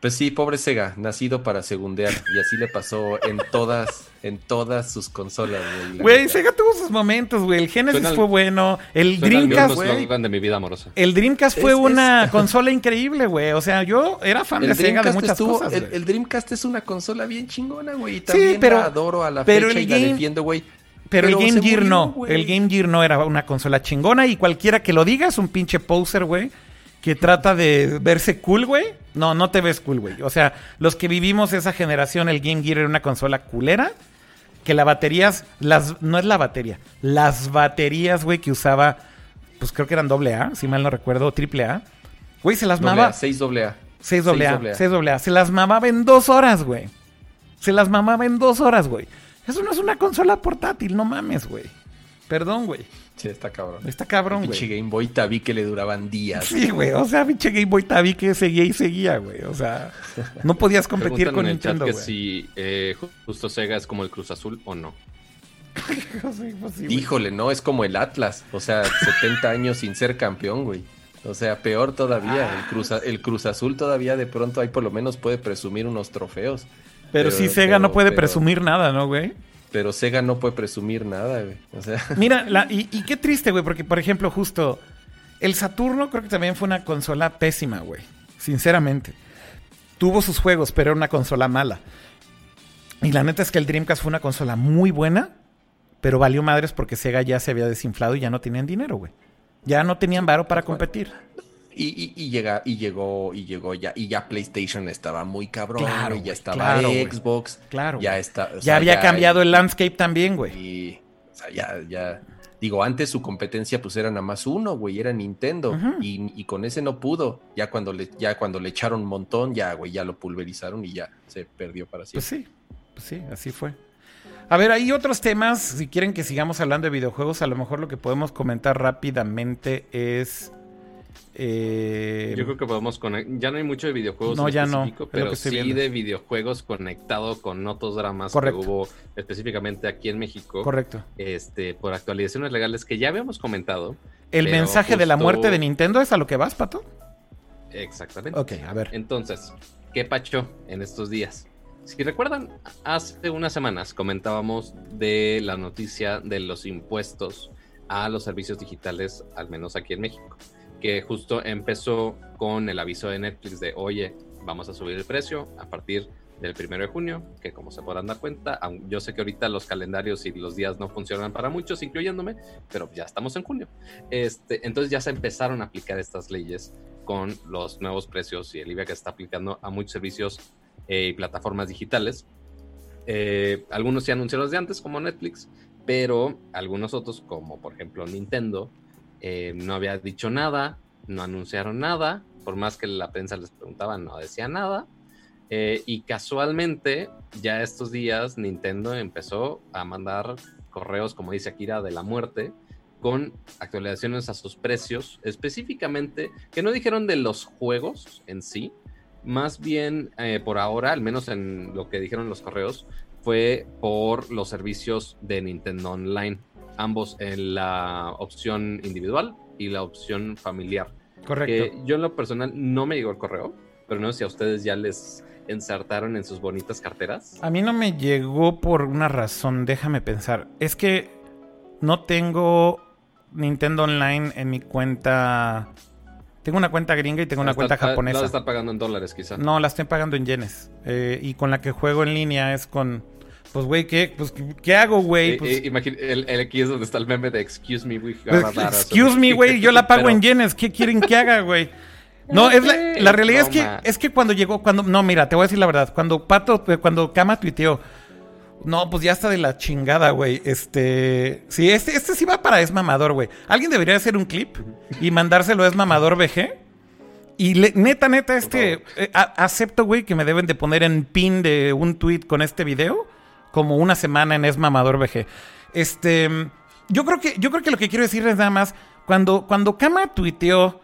Pues sí, pobre Sega, nacido para segundear. Y así le pasó en todas, en todas sus consolas, güey. la Güey. Sega tuvo sus momentos, güey. El Genesis Suena al- fue bueno. El Dreamcast, güey. de mi vida amorosa. El Dreamcast fue Es- es- una consola increíble, güey. O sea, yo era fan de Sega de muchas estuvo- cosas. el, Dreamcast es una consola bien chingona, güey. Y también pero- la adoro a la pero fecha el y la game- defiendo, güey. Pero, el pero Game Gear murió, no. El Game Gear no era una consola chingona y cualquiera que lo diga es un pinche poser, güey. Que trata de verse cool, güey. No, no te ves cool, güey. O sea, los que vivimos esa generación, el Game Gear era una consola culera. Que las baterías, las, no es la batería, las baterías, güey, que usaba, pues creo que eran doble A, si mal no recuerdo, triple A. Güey, se las mamaba. A, 6 doble A. 6 doble A, 6AA. 6 doble A. Se las mamaba en dos horas, güey. Se las mamaba en dos horas, güey. Eso no es una consola portátil, no mames, güey. Perdón, güey. Sí, está cabrón. Está cabrón, Pinche güey. Game Boy Tabi que le duraban días. Sí, güey. O sea, pinche Game Boy Tabi que seguía y seguía, güey. O sea, no podías competir con en el chat Nintendo, que güey. si eh, ju- justo Sega es como el Cruz Azul o no. Sí, pues. Híjole, no, es como el Atlas. O sea, 70 años sin ser campeón, güey. O sea, peor todavía. El Cruz, A- el Cruz Azul todavía de pronto ahí por lo menos puede presumir unos trofeos. Pero, pero- sí, Sega no puede pero- presumir nada, ¿no, güey? Pero Sega no puede presumir nada, güey. O sea, Mira, la- y, y qué triste, güey, porque, por ejemplo, justo el Saturno creo que también fue una consola pésima, güey. Sinceramente. Tuvo sus juegos, pero era una consola mala. Y la neta es que el Dreamcast fue una consola muy buena, pero valió madres porque Sega ya se había desinflado y ya no tenían dinero, güey. Ya no tenían varo para competir. Y, y, y llega, y llegó, y llegó ya, y ya PlayStation estaba muy cabrón, Claro, güey, ya estaba claro. Xbox, Claro. ya está. ya sea, había cambiado el landscape también, güey. Y, o sea, ya, ya. Digo, antes su competencia pues era nada más uno, güey, era Nintendo. Y, y con ese no pudo. Ya cuando le, ya cuando le echaron un montón, ya, güey, ya lo pulverizaron y ya se perdió para Pues siempre. sí, pues sí, así fue. A ver, hay otros temas. Si quieren que sigamos hablando de videojuegos, a lo mejor lo que podemos comentar rápidamente es. Eh, Yo creo que podemos conectar. Ya no hay mucho de videojuegos. No, ya no, Pero sí viendo. de videojuegos conectado con otros dramas Correcto. que hubo específicamente aquí en México. Correcto. Este, por actualizaciones legales que ya habíamos comentado. ¿El mensaje de la muerte de Nintendo es a lo que vas, Pato? Exactamente. Ok, a ver. Entonces, ¿qué pacho en estos días? Si recuerdan, hace unas semanas comentábamos de la noticia de los impuestos a los servicios digitales, al menos aquí en México, que justo empezó con el aviso de Netflix de, oye, vamos a subir el precio a partir del primero de junio, que como se podrán dar cuenta, yo sé que ahorita los calendarios y los días no funcionan para muchos, incluyéndome, pero ya estamos en junio. Este, entonces ya se empezaron a aplicar estas leyes con los nuevos precios y el IVA que está aplicando a muchos servicios eh, y plataformas digitales. Eh, algunos ya anunciaron desde antes, como Netflix, pero algunos otros, como por ejemplo Nintendo, eh, no había dicho nada, no anunciaron nada, por más que la prensa les preguntaba, no decía nada. Eh, y casualmente, ya estos días, Nintendo empezó a mandar correos, como dice Akira, de la muerte, con actualizaciones a sus precios, específicamente, que no dijeron de los juegos en sí, más bien eh, por ahora, al menos en lo que dijeron los correos, fue por los servicios de Nintendo Online, ambos en la opción individual y la opción familiar. Correcto. Que yo en lo personal no me llegó el correo, pero no sé si a ustedes ya les ensartaron en sus bonitas carteras. A mí no me llegó por una razón, déjame pensar. Es que no tengo Nintendo Online en mi cuenta. Tengo una cuenta gringa y tengo una cuenta La japonesa. de estar pagando en dólares, quizá. No, la estoy pagando en yenes. Eh, y con la que juego en línea es con. Pues, güey, ¿qué, pues, ¿qué hago, güey? Eh, Pues, eh, imagina- el, el aquí es donde está el meme de Excuse me, pues, us- excuse me, güey, yo la pago Pero- en yenes. ¿Qué quieren que haga, güey? No, es la, la realidad es que, es que cuando llegó, cuando, no, mira, te voy a decir la verdad, cuando Pato, cuando Kama tuiteó, no, pues ya está de la chingada, güey, este, sí, este, este sí va para Es Mamador, güey. Alguien debería hacer un clip y mandárselo a Es Mamador VG. Y le- neta, neta, este, eh, a- acepto, güey, que me deben de poner en pin de un tweet con este video, como una semana en Es Mamador VG. Este, yo creo que, yo creo que lo que quiero decir es nada más, cuando, cuando Kama tuiteó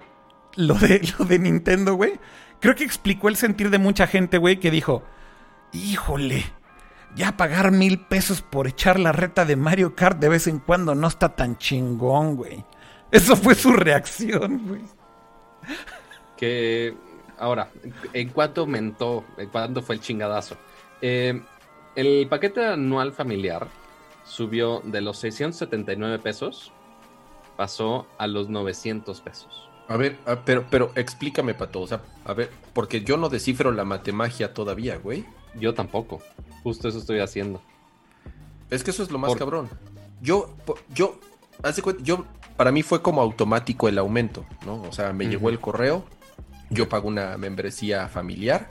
lo de, lo de Nintendo, güey, creo que explicó el sentir de mucha gente, güey, que dijo, híjole, ya pagar mil pesos por echar la reta de Mario Kart de vez en cuando no está tan chingón, güey. Eso fue su reacción, güey. Que ahora, ¿en cuánto aumentó? ¿En cuánto fue el chingadazo? Eh, el paquete anual familiar subió de los 679 pesos, pasó a los 900 pesos. A ver, a- pero, pero explícame, Pato. O sea, a ver, porque yo no descifro la matemagia todavía, güey. Yo tampoco. Justo eso estoy haciendo. Es que eso es lo más Por- cabrón. Yo, yo, haz de cuenta, yo, para mí fue como automático el aumento, ¿no? O sea, me llegó el correo, yo pago una membresía familiar,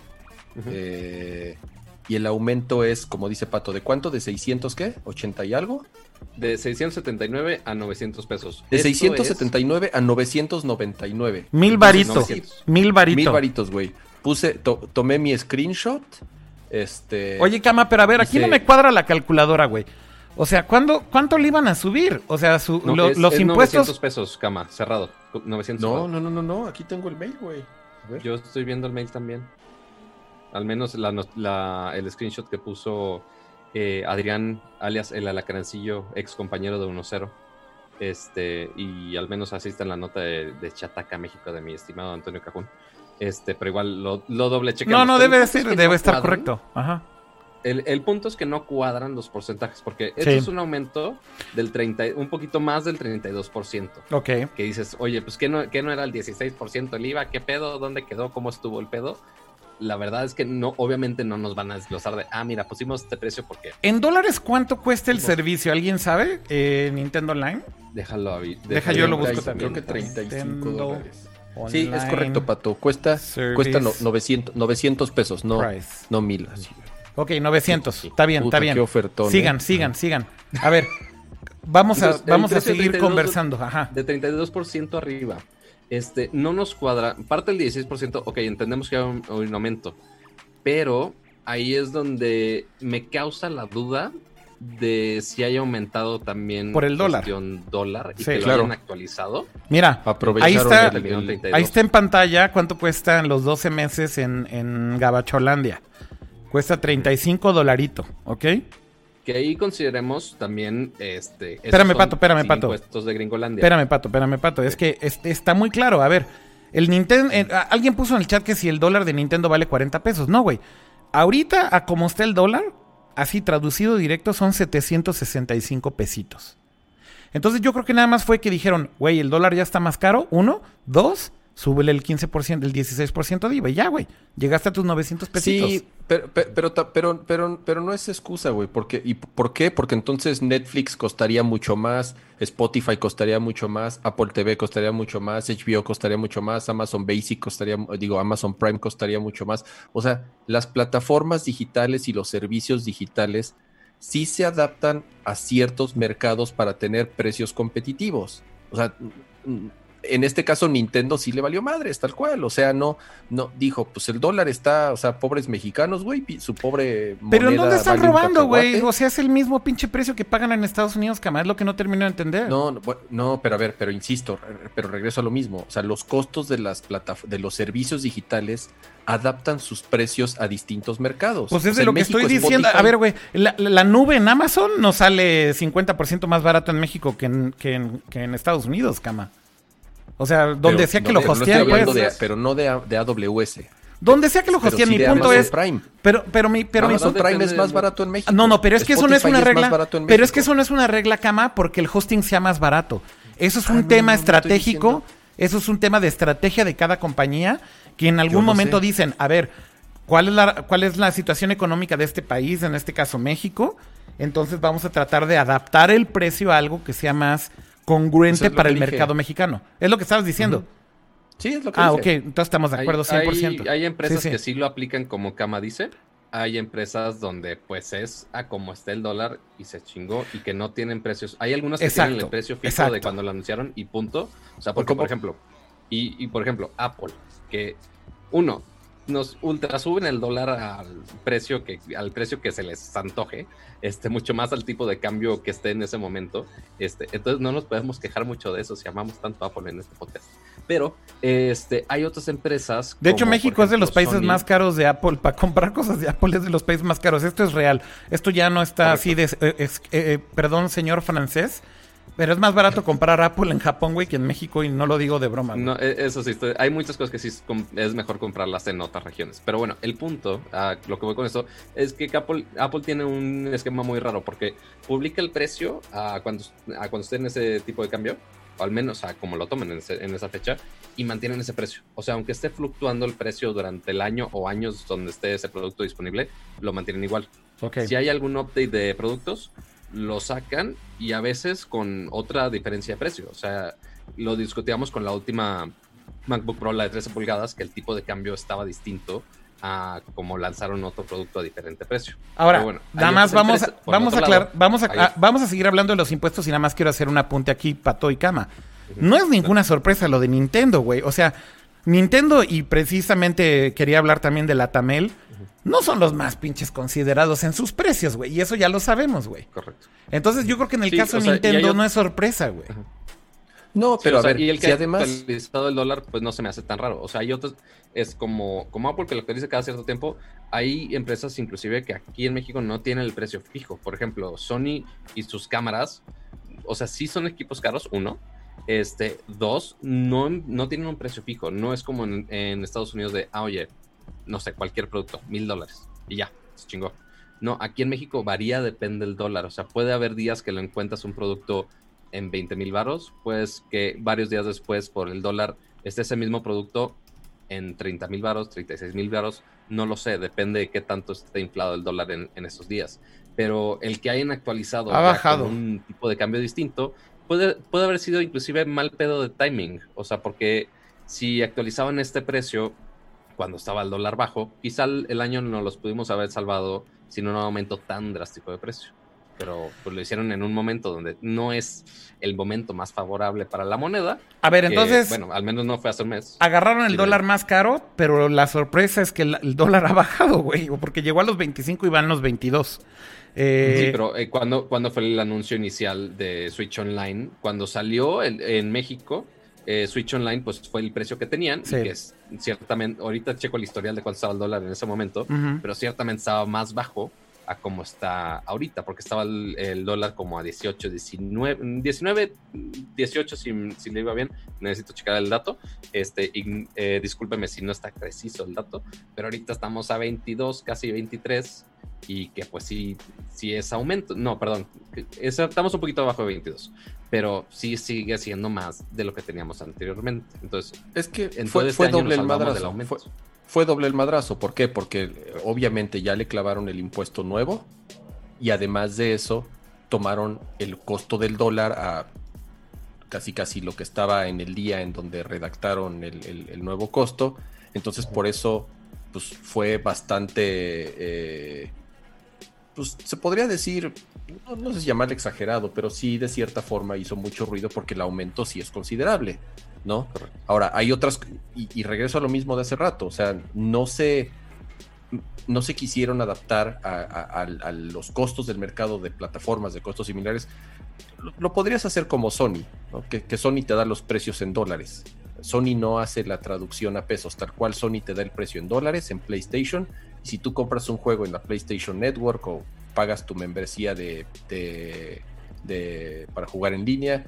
eh, y el aumento es, como dice Pato, ¿de cuánto? ¿De 600 qué? ¿80 y algo? De 679 a 900 pesos. De Esto 679 a 999. Mil varitos. 900. Mil Mil varitos. varitos, güey. Puse, to- tomé mi screenshot, este... Oye, Cama, pero a ver, aquí Dice- no me cuadra la calculadora, güey. O sea, ¿cuándo, ¿cuánto le iban a subir? O sea, su- No, lo- es- los es impuestos... 900 pesos, cama, cerrado. 900 No, no, no, no, no, aquí tengo el mail, güey. Yo estoy viendo el mail también. Al menos la el screenshot que puso eh, Adrián, alias el alacrancillo, ex compañero de 1-0. Este, y al menos así está en la nota de, de Chataca, México, de mi estimado Antonio Cajún. Este, pero igual lo, lo doble chequeamos. No, no, debe es que debe no estar cuadran. correcto. Ajá. El, el punto es que no cuadran los porcentajes, porque esto es un aumento del 30, un poquito más del 32%. Ok. Que dices, oye, pues que no, que no era el 16% el IVA, ¿qué pedo? ¿Dónde quedó? ¿Cómo estuvo el pedo? La verdad es que no, obviamente no nos van a desglosar de, ah, mira, pusimos este precio porque ¿En dólares cuánto cuesta el servicio? ¿Alguien sabe? Eh, Nintendo Online. déjalo ahí. Deja, yo lo busco Treinta- también. Creo que 35 Nintendo dólares. Sí, es correcto, Pato. Cuesta, Service cuesta no- 900, 900 pesos, no, Price. no mil. así. Ok, 900. Sí. Está bien, Puta, está bien. qué ofertón, sigan, ¿eh? sigan, sigan. A ver, vamos a, vamos a seguir 32 conversando. Ajá. De 32% arriba. Este, no nos cuadra. Parte del 16%, ok, entendemos que hay un, un aumento. Pero ahí es donde me causa la duda de si haya aumentado también Por el dólar. dólar y Sí, que lo claro. hayan actualizado. Mira, Ahí está- el- el- 32. ahí está en pantalla cuánto cuestan los 12 meses en, en Gabacholandia. Cuesta 35 dolarito, ¿ok? Que ahí consideremos también este. Espérame, Pato, espérame, Pato. Impuestos de Gringolandia. Espérame, Pato, espérame, Pato. Es que es- está muy claro. A ver, el Nintendo. eh, alguien puso en el chat que si el dólar de Nintendo vale 40 pesos. No, güey. Ahorita, a como está el dólar, así traducido directo, son 765 pesitos. Entonces yo creo que nada más fue que dijeron, güey, el dólar ya está más caro. Uno, dos, súbele el 15%, el 16% de IVA. y Ya, güey. Llegaste a tus 900 pesitos. Sí, pero, pero, pero, pero, pero, no es excusa, güey. Porque, ¿Y por qué? Porque entonces Netflix costaría mucho más, Spotify costaría mucho más, Apple TV costaría mucho más, HBO costaría mucho más, Amazon Basic costaría, digo, Amazon Prime costaría mucho más. O sea, las plataformas digitales y los servicios digitales sí se adaptan a ciertos mercados para tener precios competitivos. O sea, en este caso Nintendo sí le valió madres, tal cual. O sea, no, no, dijo, pues el dólar está, o sea, pobres mexicanos, güey, su pobre Pero ¿en moneda dónde están vale robando, güey? O sea, es el mismo pinche precio que pagan en Estados Unidos, que es lo que no termino de entender. No, no, no, pero a ver, pero insisto, pero regreso a lo mismo. O sea, los costos de las plataformas, de los servicios digitales adaptan sus precios a distintos mercados. Pues O es sea, de lo que México, estoy diciendo. Spotify- A ver, güey, la, la nube en Amazon nos sale 50% más barato en México que en, que en, que en Estados Unidos, cama. O sea, donde pero sea que no lo no hosteen, hablando pues. de- pero no de, A- de AWS. Donde sea que lo hosteen, sí mi de punto Amazon es. Prime. Pero, pero mi, pero mi Amazon no Prime es más barato en México. No, no, pero es que eso no es una regla. Pero es que eso no es una regla, cama, porque el hosting sea más barato. Eso es un Ah, no, tema no, no estratégico. Eso es un tema de estrategia de cada compañía que en algún momento sé. dicen, a ver, ¿cuál es, la, ¿cuál es la situación económica de este país, en este caso México? Entonces vamos a tratar de adaptar el precio a algo que sea más congruente es para el dije. mercado mexicano. Es lo que estabas diciendo. Sí, es lo que Ah, dice. ok. Entonces estamos de acuerdo 100%. Hay, hay empresas Sí, sí. que sí lo aplican como Cama dice. Hay empresas donde pues es a como está el dólar y se chingó y que no tienen precios. Hay algunas que tienen el precio fijo exacto. de cuando lo anunciaron y punto. O sea, porque por ejemplo, y, y, por ejemplo, Apple, que uno, nos ultra suben el dólar al precio que, al precio que se les antoje, este, mucho más al tipo de cambio que esté en ese momento. Este, entonces no nos podemos quejar mucho de eso si amamos tanto a Apple en este podcast. Pero este, hay otras empresas. De hecho, México es de los países Sony. más caros de Apple. Para comprar cosas de Apple es de los países más caros. Esto es real. Esto ya no está Correcto. así de... eh, es- eh, eh, perdón, señor francés. Pero es más barato comprar Apple en Japón, güey, que en México y no lo digo de broma. güey. No, e- eso sí, estoy- hay muchas cosas que sí es mejor comprarlas en otras regiones. Pero bueno, el punto, a lo que voy con esto, es que Apple, Apple tiene un esquema muy raro porque publica el precio a cuando, a cuando esté en ese tipo de cambio, o al menos a como lo tomen en, ese- en esa fecha, y mantienen ese precio. O sea, aunque esté fluctuando el precio durante el año o años donde esté ese producto disponible, lo mantienen igual. Ok. Si hay algún update de productos, lo sacan y a veces con otra diferencia de precio. O sea, lo discutíamos con la última MacBook Pro, la de 13 pulgadas, que el tipo de cambio estaba distinto a como lanzaron otro producto a diferente precio. Ahora, bueno, nada más vamos, a, vamos, a aclarar, lado, vamos, a, hay- a- vamos a seguir hablando de los impuestos y nada más quiero hacer un apunte aquí, pato y cama. No es ninguna sorpresa lo de Nintendo, güey. O sea, Nintendo y precisamente quería hablar también de la Tamel, no son los más pinches considerados en sus precios, güey. Y eso ya lo sabemos, güey. Correcto. Entonces yo creo que en el Sí, caso de sea, Nintendo no es sorpresa, güey. No, Sí, pero a ver, y el que si ha además... actualizado el dólar, pues no se me hace tan raro. O sea, hay otros, es como, como Apple que lo actualiza cada cierto tiempo. Hay empresas inclusive que aquí en México no tienen el precio fijo. Por ejemplo, Sony y sus cámaras, o sea, sí son equipos caros, uno. Este, dos, no, no tienen un precio fijo. No es como en, en Estados Unidos de, ah, oye, no sé, cualquier producto, mil dólares. Y ya, se chingó. No, aquí en México varía, depende del dólar. O sea, puede haber días que lo encuentras un producto en 20 mil varos, pues que varios días después por el dólar esté ese mismo producto en 30 mil varos, 36 mil varos, no lo sé, depende de qué tanto esté inflado el dólar en, en esos días. Pero el que hayan actualizado Ha bajado. un tipo de cambio distinto, puede, puede haber sido inclusive mal pedo de timing. O sea, porque si actualizaban este precio cuando estaba el dólar bajo, quizá el, año no los pudimos haber salvado sin un aumento tan drástico de precio. Pero pues lo hicieron en un momento donde no es el momento más favorable para la moneda. A ver, que, entonces bueno, al menos no fue hace un mes. agarraron el Sí, dólar más caro, pero la sorpresa es que el, el dólar ha bajado, güey. Porque llegó a los 25 y van los 22. Eh, Sí, pero eh, ¿cuándo, cuándo fue el anuncio inicial de Switch Online? Cuando salió en México, eh, Switch Online, pues fue el precio que tenían. Sí. Y que es ciertamente, ahorita checo el historial de cuánto estaba el dólar en ese momento, pero ciertamente estaba más bajo a como está ahorita, porque estaba el, el dólar como a 18, 19, 19 18 si, si le iba bien, necesito checar el dato, este, y, eh, discúlpeme si no está preciso el dato, pero ahorita estamos a 22, casi 23, y que pues sí, sí es aumento, no, perdón, es- estamos un poquito abajo de 22, pero sí sigue siendo más de lo que teníamos anteriormente, entonces, Es que fue, este fue doble el salvamos del madrazo. aumento. Fue, fue doble el madrazo. ¿Por qué? Porque eh, obviamente ya le clavaron el impuesto nuevo y además de eso tomaron el costo del dólar a casi casi lo que estaba en el día en donde redactaron el, el- el nuevo costo. Entonces por eso pues fue bastante... eh, pues se podría decir, no, no sé si llamarle exagerado, pero sí de cierta forma hizo mucho ruido porque el aumento sí es considerable, ¿no? Ahora, hay otras, y, y regreso a lo mismo de hace rato, o sea, no se, no se quisieron adaptar a, a- a- a los costos del mercado de plataformas de costos similares. Lo, lo podrías hacer como Sony, ¿no? que, que Sony te da los precios en dólares. Sony no hace la traducción a pesos, tal cual Sony te da el precio en dólares en PlayStation. Si tú compras un juego en la PlayStation Network o pagas tu membresía de, de- de- para jugar en línea,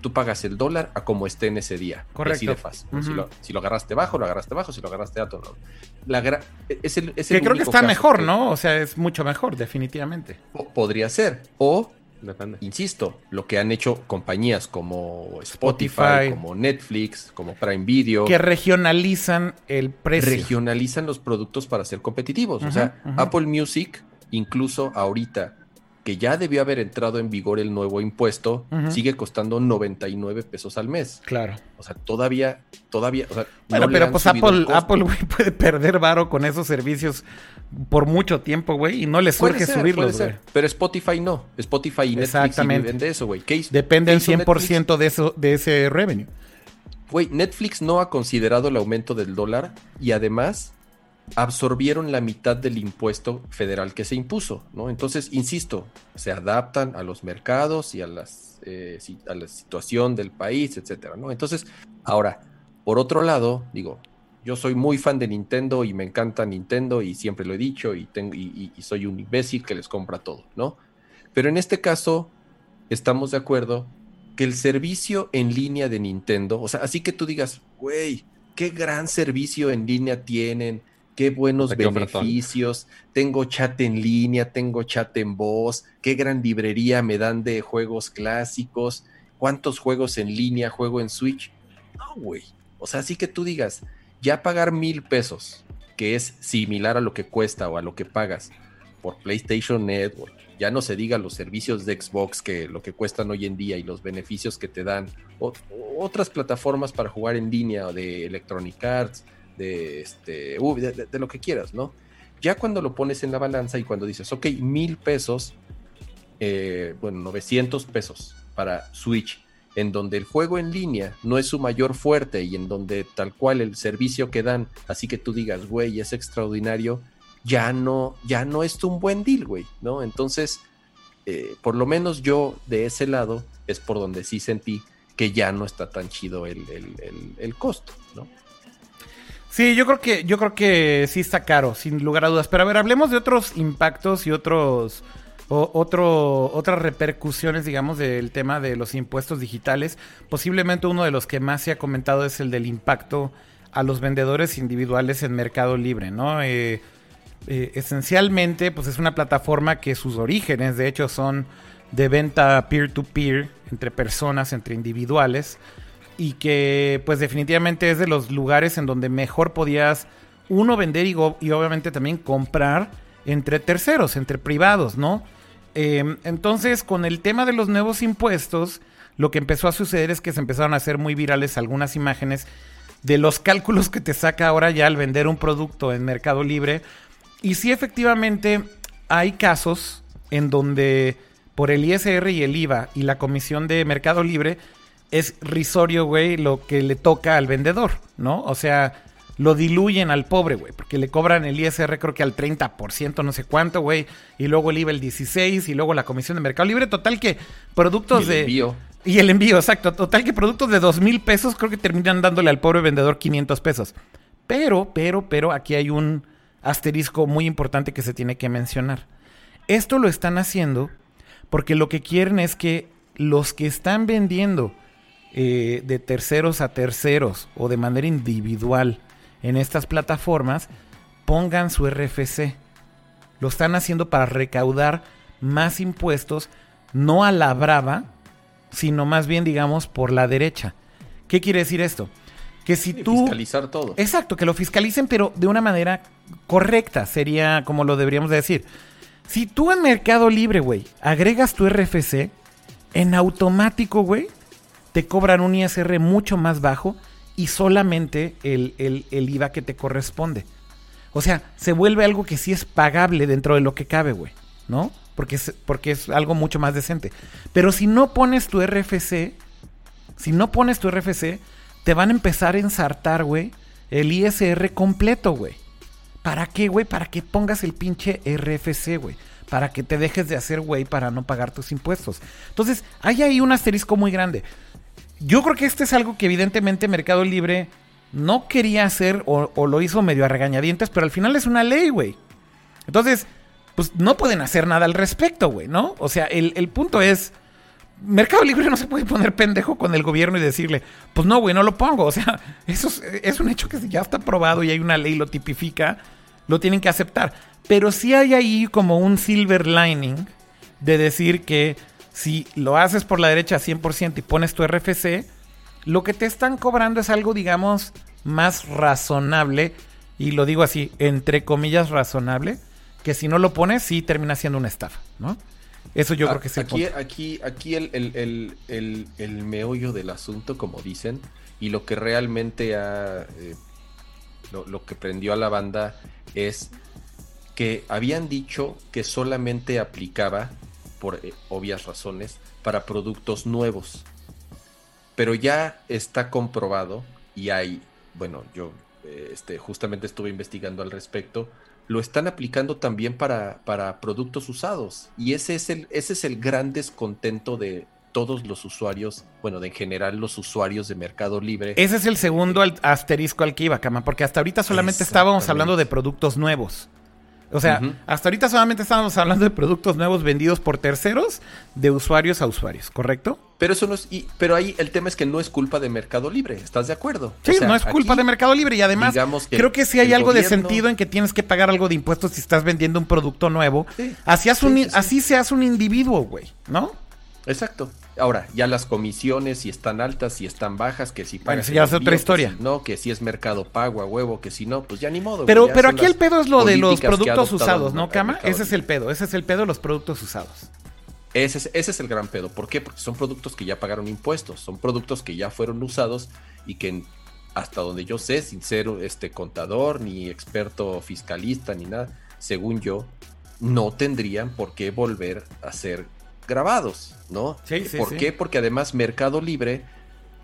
tú pagas el dólar a como esté en ese día. Correcto. Así de fácil. si, lo, si lo agarraste bajo, lo agarraste bajo. Si lo agarraste alto, no. La gra- es el, es que el creo que está mejor, que ¿no? O sea, es mucho mejor, definitivamente. po- Podría ser. O depende. insisto, lo que han hecho compañías como Spotify, Spotify. como Netflix, como Prime Video, Que regionalizan el precio. regionalizan los productos para ser competitivos. o sea. Apple Music, incluso ahorita que ya debió haber entrado en vigor el nuevo impuesto, sigue costando 99 pesos al mes. Claro. O sea, todavía, todavía, o sea, Bueno, no pero pues Apple. Apple, güey, puede perder varo con esos servicios por mucho tiempo, güey, y no les surge ser, subirlos, güey. ser. Pero Spotify no. Spotify y Netflix sí de eso, güey. ¿Qué hizo- Dependen qué hizo Netflix? 100% de, eso, de ese revenue. Güey, Netflix no ha considerado el aumento del dólar y además absorbieron la mitad del impuesto federal que se impuso, ¿no? Entonces, insisto, se adaptan a los mercados y a, las, eh, a la situación del país, etcétera, ¿no? Entonces, ahora, por otro lado, digo, yo soy muy fan de Nintendo y me encanta Nintendo y siempre lo he dicho y, tengo, y- y soy un imbécil que les compra todo, ¿no? Pero en este caso, estamos de acuerdo que el servicio en línea de Nintendo, o sea, así que tú digas, güey, qué gran servicio en línea tienen, qué buenos beneficios, tengo chat en línea, tengo chat en voz, qué gran librería me dan de juegos clásicos, cuántos juegos en línea juego en Switch. No, güey. O sea, así que tú digas, ya pagar mil pesos, que es similar a lo que cuesta o a lo que pagas por PlayStation Network, ya no se diga los servicios de Xbox que lo que cuestan hoy en día y los beneficios que te dan, otras plataformas para jugar en línea de Electronic Arts, de, este, de, lo que quieras, ¿no? Ya cuando lo pones en la balanza y cuando dices, ok, mil pesos, eh, bueno, 900 pesos para Switch, en donde el juego en línea no es su mayor fuerte y en donde tal cual el servicio que dan, así que tú digas, güey, es extraordinario, ya no, ya no es un buen deal, güey, ¿no? Entonces, eh, por lo menos yo de ese lado es por donde sí sentí que ya no está tan chido el, el costo, ¿no? Sí, yo creo que, yo creo que sí está caro, sin lugar a dudas. Pero a ver, hablemos de otros impactos y otros. otro, otras repercusiones, digamos, del tema de los impuestos digitales. Posiblemente uno de los que más se ha comentado es el del impacto a los vendedores individuales en Mercado Libre, ¿no? Eh, eh, esencialmente, pues es una plataforma que sus orígenes, de hecho, son de venta peer to -peer, entre personas, entre individuales y que pues definitivamente es de los lugares en donde mejor podías uno vender y, obviamente también comprar entre terceros, entre privados, ¿no? Em, entonces con el tema de los nuevos impuestos, lo que empezó a suceder es que se empezaron a hacer muy virales algunas imágenes de los cálculos que te saca ahora ya al vender un producto en Mercado Libre. Y sí, efectivamente, hay casos en donde por el ISR y el IVA y la comisión de Mercado Libre es risorio, güey, lo que le toca al vendedor, ¿no? O sea, lo diluyen al pobre, güey, porque le cobran el ISR creo que al 30%, no sé cuánto, güey, y luego el IVA el 16 y luego la comisión de Mercado Libre, total que productos y el de envío. y el envío, exacto, total que productos de dos mil pesos creo que terminan dándole al pobre vendedor 500 pesos. Pero, pero, pero aquí hay un asterisco muy importante que se tiene que mencionar. Esto lo están haciendo porque lo que quieren es que los que están vendiendo eh, de terceros a terceros o de manera individual en estas plataformas pongan su RFC. Lo están haciendo para recaudar más impuestos, no a la brava, sino más bien, digamos, por la derecha. ¿Qué quiere decir esto? Que si tú... Fiscalizar todo. Exacto, que lo fiscalicen, pero de una manera correcta, sería como lo deberíamos decir. Si tú en Mercado Libre, güey, agregas tu RFC, en automático, güey, te cobran un ISR mucho más bajo y solamente el, IVA que te corresponde. O sea, se vuelve algo que sí es pagable dentro de lo que cabe, güey, ¿no? Porque es, porque es algo mucho más decente. Pero si no pones tu RFC, si no pones tu RFC, te van a empezar a ensartar, güey, el ISR completo, güey. ¿Para qué, güey? Para que pongas el pinche RFC, güey. Para que te dejes de hacer, güey, para no pagar tus impuestos. Entonces, hay ahí un asterisco muy grande. Yo creo que este es algo que evidentemente Mercado Libre no quería hacer o, lo hizo medio a regañadientes, pero al final es una ley, güey. Entonces, pues no pueden hacer nada al respecto, güey, ¿no? O sea, el, punto es, Mercado Libre no se puede poner pendejo con el gobierno y decirle, pues no, güey, no lo pongo. O sea, eso es, es, un hecho que ya está aprobado y hay una ley, lo tipifica, lo tienen que aceptar. Pero sí hay ahí como un silver lining de decir que si lo haces por la derecha 100% y pones tu RFC, lo que te están cobrando es algo, digamos, más razonable, y lo digo así, entre comillas razonable, que si no lo pones, sí termina siendo una estafa, ¿no? Eso yo creo que es el aquí, aquí, aquí el, el, meollo del asunto, como dicen, y lo que realmente ha, eh, lo que prendió a la banda es que habían dicho que solamente aplicaba por eh, obvias razones, para productos nuevos. Pero ya está comprobado y hay, bueno, yo eh, este, justamente estuve investigando al respecto, lo están aplicando también para, para productos usados. Y ese es, el, ese es el gran descontento de todos los usuarios, bueno, de en general los usuarios de Mercado Libre. Ese es el segundo asterisco al que iba, Cama, porque hasta ahorita solamente estábamos hablando de productos nuevos. O sea, hasta ahorita solamente estábamos hablando de productos nuevos vendidos por terceros de usuarios a usuarios, ¿correcto? Pero eso no es, y, pero ahí el tema es que no es culpa de Mercado Libre, ¿estás de acuerdo? Sí, no es culpa de Mercado Libre y además creo que sí hay algo de sentido en que tienes que pagar algo de impuestos si estás vendiendo un producto nuevo. así, así seas un individuo, güey, ¿no? Exacto. Ahora, ya las comisiones, si están altas, si están bajas, que si Bueno, ya es otra historia. no, que si es mercado pago a huevo, que si no, pues ya ni modo. Pero, pero aquí el pedo es lo de los productos usados, ¿no, Cama? Ese es el pedo, ese es el pedo de los productos usados. Ese es, el gran pedo. ¿Por qué? Porque son productos que ya pagaron impuestos, son productos que ya fueron usados y que hasta donde yo sé, sin ser este contador, ni experto fiscalista, ni nada, según yo, no tendrían por qué volver a ser grabados, ¿no? Sí, sí, ¿Por qué? Porque además Mercado Libre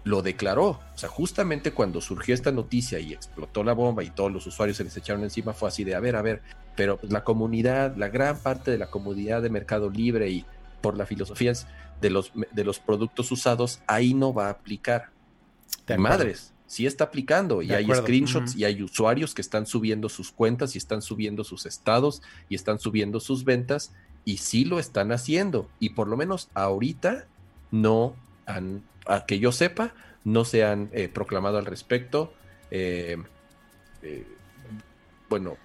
lo declaró. O sea, justamente cuando surgió esta noticia y explotó la bomba y todos los usuarios se les echaron encima, fue así de, a ver, a ver, pero pues, la comunidad, la gran parte de la comunidad de Mercado Libre y por la filosofía de los, de los productos usados, ahí no va a aplicar. Madres, sí está aplicando y hay screenshots y hay usuarios que están subiendo sus cuentas y están subiendo sus estados y están subiendo sus ventas y sí lo están haciendo y por lo menos ahorita no han, a que yo sepa, no se han eh, proclamado al respecto. Eh, eh, bueno,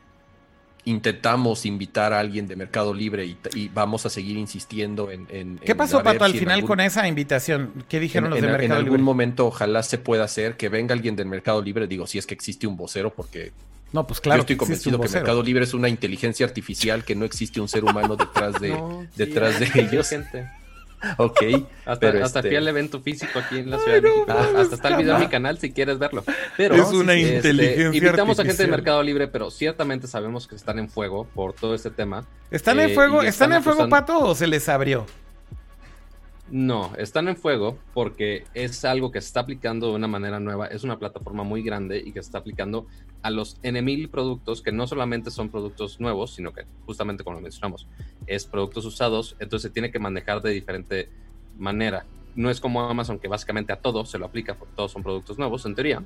intentamos invitar a alguien de Mercado Libre y, vamos a seguir insistiendo en... ¿Qué pasó, Pato, al final con esa invitación? ¿Qué dijeron los de Mercado Libre? En algún momento ojalá se pueda hacer que venga alguien del Mercado Libre, digo, si es que existe un vocero, porque... No, pues claro. Yo estoy convencido que, Mercado Libre es una inteligencia artificial, que no existe un ser humano detrás de, detrás de ellos. Gente. Ok. Hasta, hasta fui al este evento físico aquí en la Ciudad de México. hasta está el video en mi canal si quieres verlo. Pero, es una este, inteligencia Invitamos a gente de Mercado Libre, pero ciertamente sabemos que están en fuego por todo este tema. ¿Están en eh, fuego, ¿están, en fuego, Pato, o se les abrió? No, están en fuego porque es algo que está aplicando de una manera nueva. Es una plataforma muy grande y que está aplicando a los N productos que no solamente son productos nuevos, sino que justamente como lo mencionamos, es productos usados, entonces se tiene que manejar de diferente manera. No es como Amazon que básicamente a todo se lo aplica porque todos son productos nuevos en teoría,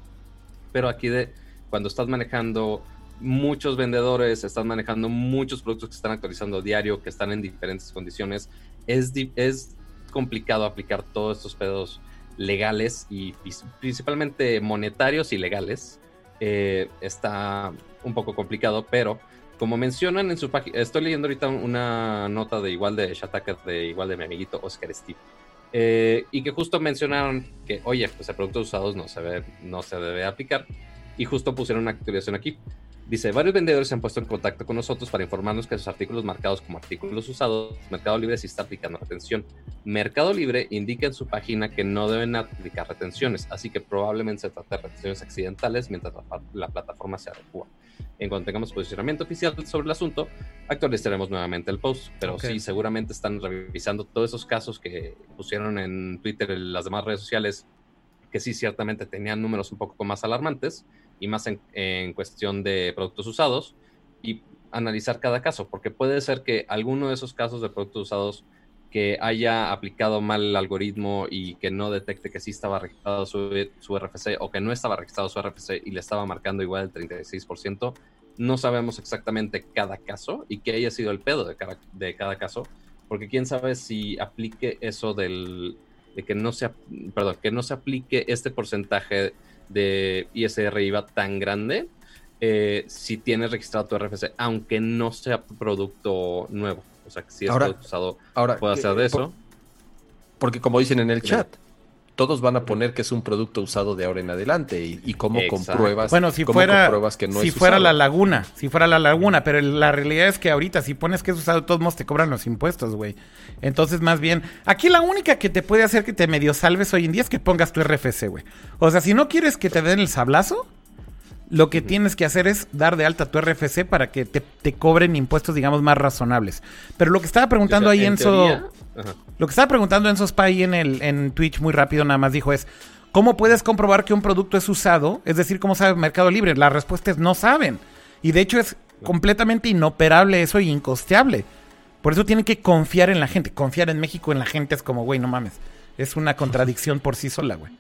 pero aquí de cuando estás manejando muchos vendedores, estás manejando muchos productos que están actualizando diario, que están en diferentes condiciones, es, es complicado aplicar todos estos pedos legales y principalmente monetarios y legales eh, está un poco complicado, pero como mencionan en su página, estoy leyendo ahorita una nota de igual de Shataka, de igual de mi amiguito Oscar Steve, eh, y que justo mencionaron que, oye, pues a productos usados no se, ve, no se debe aplicar, y justo pusieron una actualización aquí. Dice, varios vendedores se han puesto en contacto con nosotros para informarnos que sus artículos marcados como artículos usados, Mercado Libre sí está aplicando retención. Mercado Libre indica en su página que no deben aplicar retenciones, así que probablemente se trate de retenciones accidentales mientras la, plataforma se adecua. En cuanto tengamos posicionamiento oficial sobre el asunto, actualizaremos nuevamente el post, pero sí, seguramente están revisando todos esos casos que pusieron en Twitter y las demás redes sociales, que sí ciertamente tenían números un poco más alarmantes y más en, cuestión de productos usados y analizar cada caso, porque puede ser que alguno de esos casos de productos usados que haya aplicado mal el algoritmo y que no detecte que sí estaba registrado su, su, RFC o que no estaba registrado su RFC y le estaba marcando igual el 36%, no sabemos exactamente cada caso y qué haya sido el pedo de cada, de cada caso, porque quién sabe si aplique eso del, de que no se, perdón, que no se aplique este porcentaje de ISR IVA tan grande eh, si tienes registrado tu RFC, aunque no sea producto nuevo. O sea, que si es producto usado, ahora, puede hacer de eso. porque como dicen en el chat, todos van a poner que es un producto usado de ahora en adelante y, cómo compruebas bueno si fuera que no si fuera la laguna si fuera la laguna pero la realidad es que ahorita si pones que es usado todos modos te cobran los impuestos güey. Entonces más bien aquí la única que te puede hacer que te medio salves hoy en día es que pongas tu RFC güey. O sea si no quieres que te den el sablazo lo que tienes que hacer es dar de alta tu RFC para que te, cobren impuestos, digamos, más razonables. Pero lo que estaba preguntando ahí Enzo. Lo que estaba preguntando Enzo Spy en, el, en Twitch muy rápido nada más dijo es. ¿Cómo puedes comprobar que un producto es usado? Es decir, ¿cómo sabe Mercado Libre? La respuesta es no saben. Y de hecho es completamente inoperable eso y incosteable. Por eso tienen que confiar en la gente. Confiar en México en la gente es como, güey, no mames. Es una contradicción por sí sola, güey.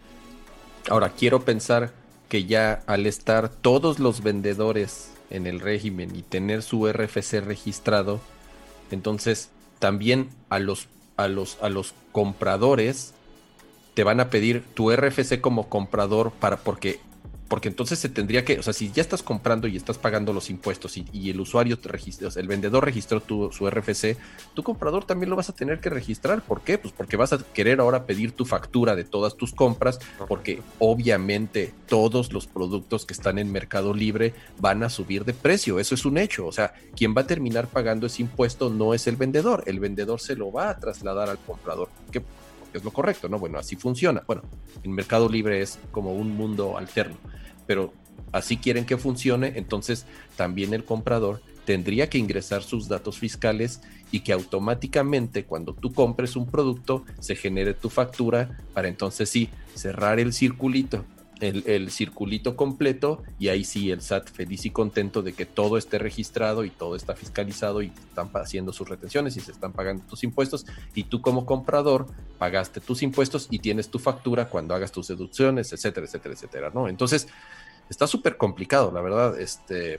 Ahora, quiero pensar que ya al estar todos los vendedores en el régimen y tener su RFC registrado, entonces también a los, a los, a los compradores te van a pedir tu RFC como comprador para porque porque entonces se tendría que, o sea, si ya estás comprando y estás pagando los impuestos y, el usuario te registró, el vendedor registró tu, su RFC, tu comprador también lo vas a tener que registrar. ¿Por qué? Pues porque vas a querer ahora pedir tu factura de todas tus compras, porque obviamente todos los productos que están en Mercado Libre van a subir de precio. Eso es un hecho. O sea, quien va a terminar pagando ese impuesto no es el vendedor. El vendedor se lo va a trasladar al comprador. Es lo correcto, ¿no? Bueno, así funciona. Bueno, el Mercado Libre es como un mundo alterno, pero así quieren que funcione, entonces también el comprador tendría que ingresar sus datos fiscales y que automáticamente cuando tú compres un producto se genere tu factura para entonces sí cerrar el circulito el, circulito completo y ahí sí el SAT feliz y contento de que todo esté registrado y todo está fiscalizado y están haciendo sus retenciones y se están pagando tus impuestos y tú como comprador pagaste tus impuestos y tienes tu factura cuando hagas tus deducciones, etcétera, etcétera, etcétera, ¿no? Entonces, está súper complicado, la verdad, este...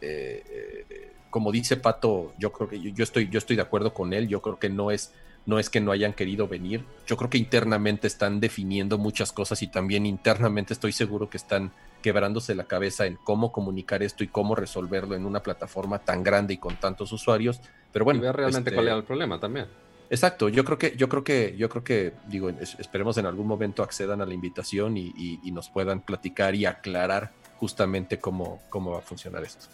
Eh, eh, como dice Pato, yo creo que yo, estoy, yo estoy de acuerdo con él, yo creo que no es no es que no hayan querido venir. Yo creo que internamente están definiendo muchas cosas y también internamente estoy seguro que están quebrándose la cabeza en cómo comunicar esto y cómo resolverlo en una plataforma tan grande y con tantos usuarios. Pero bueno, y realmente este, cuál era el problema también. Exacto, yo creo que, yo creo que, yo creo que, digo, esperemos en algún momento accedan a la invitación y, y nos puedan platicar y aclarar justamente cómo, cómo va a funcionar esto.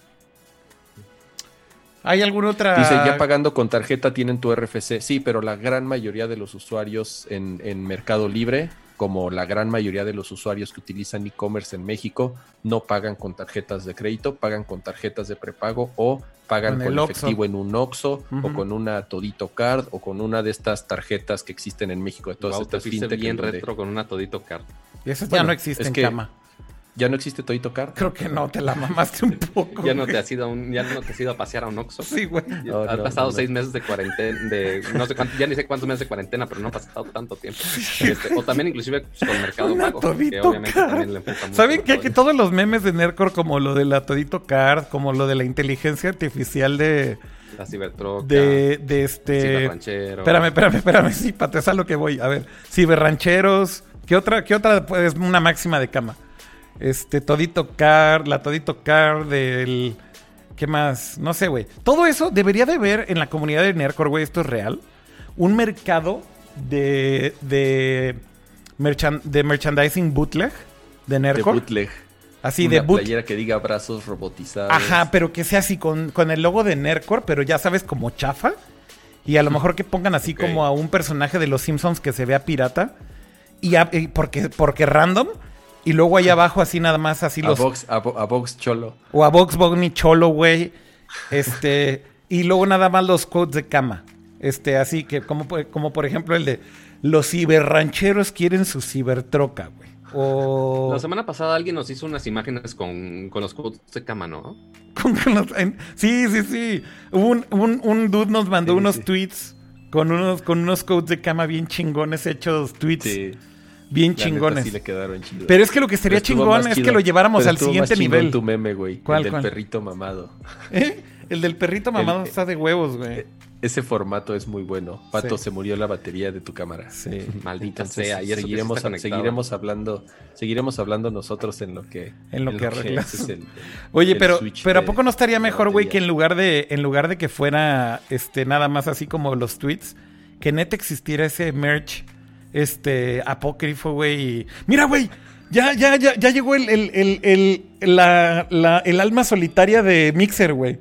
¿Hay alguna otra? Dice, ya pagando con tarjeta tienen tu RFC. Sí, pero la gran mayoría de los usuarios en, Mercado Libre, como la gran mayoría de los usuarios que utilizan e-commerce en México, no pagan con tarjetas de crédito, pagan con tarjetas de prepago o pagan con, efectivo en un OXO o con una Todito Card o con una de estas tarjetas que existen en México de todas estas fintech. bien retro con una Todito Card. Y eso ya no existe en cama. ¿Ya no existe Todito Card? Creo que no, te la mamaste un poco. ya no te has ido a un, ya no te has ido a pasear a un Oxxo. Sí, güey. has pasado seis meses de cuarentena, de no sé cuánto, ya ni sé cuántos meses de cuarentena, pero no ha pasado tanto tiempo. Este, o también inclusive pues, con Mercado Pago, que obviamente también le mucho ¿Saben qué? Que todos los memes de Nercor, como lo de la Todito Card, como lo de la inteligencia artificial de la cibertroca. De, de este. Ciberranchero. Espérame, espérame, espérame. Sí, pate, es a lo que voy. A ver, ciberrancheros. ¿Qué otra, qué otra es una máxima de cama? Este, Todito Car, la Todito Car del... ¿Qué más? No sé, güey. Todo eso debería de ver en la comunidad de Nerdcore, güey. Esto es real. Un mercado de... De, de merchandising bootleg de Nerdcore. De bootleg. Así de boot. playera que diga brazos robotizados. Ajá, pero que sea así con, con el logo de Nerdcore, pero ya sabes, como chafa. Y a lo mejor que pongan así como a un personaje de los Simpsons que se vea pirata. Y, y porque, porque random. Y luego ahí abajo, así nada más, así los. a, Vox Cholo. O a Vox Bogni Cholo, güey. Este. y luego nada más los quotes de cama. Este, así que, como, como por ejemplo el de. Los ciberrancheros quieren su cibertroca, güey. O... La semana pasada alguien nos hizo unas imágenes con, los quotes de cama, ¿no? sí, sí, sí. Un, un, dude nos mandó unos tweets con unos, con unos quotes de cama bien chingones hechos tweets. Sí bien chingones. Sí le quedaron Pero es que lo que sería chingón es que lo lleváramos al siguiente nivel. tu meme, güey. ¿Cuál, el del perrito mamado. ¿Eh? El del perrito mamado está de huevos, güey. Ese formato es muy bueno. Pato, se murió la batería de tu cámara. Sí, maldita sea. Y seguiremos, seguiremos hablando, seguiremos hablando nosotros en lo que en lo que arreglas. Oye, pero pero a poco no estaría mejor, güey, que en lugar de en lugar de que fuera este nada más así como los tweets, que neta existiera ese merch este apócrifo, güey. Mira, güey, ya, ya, ya, ya llegó el, el, el, la, el alma solitaria de Mixer, güey.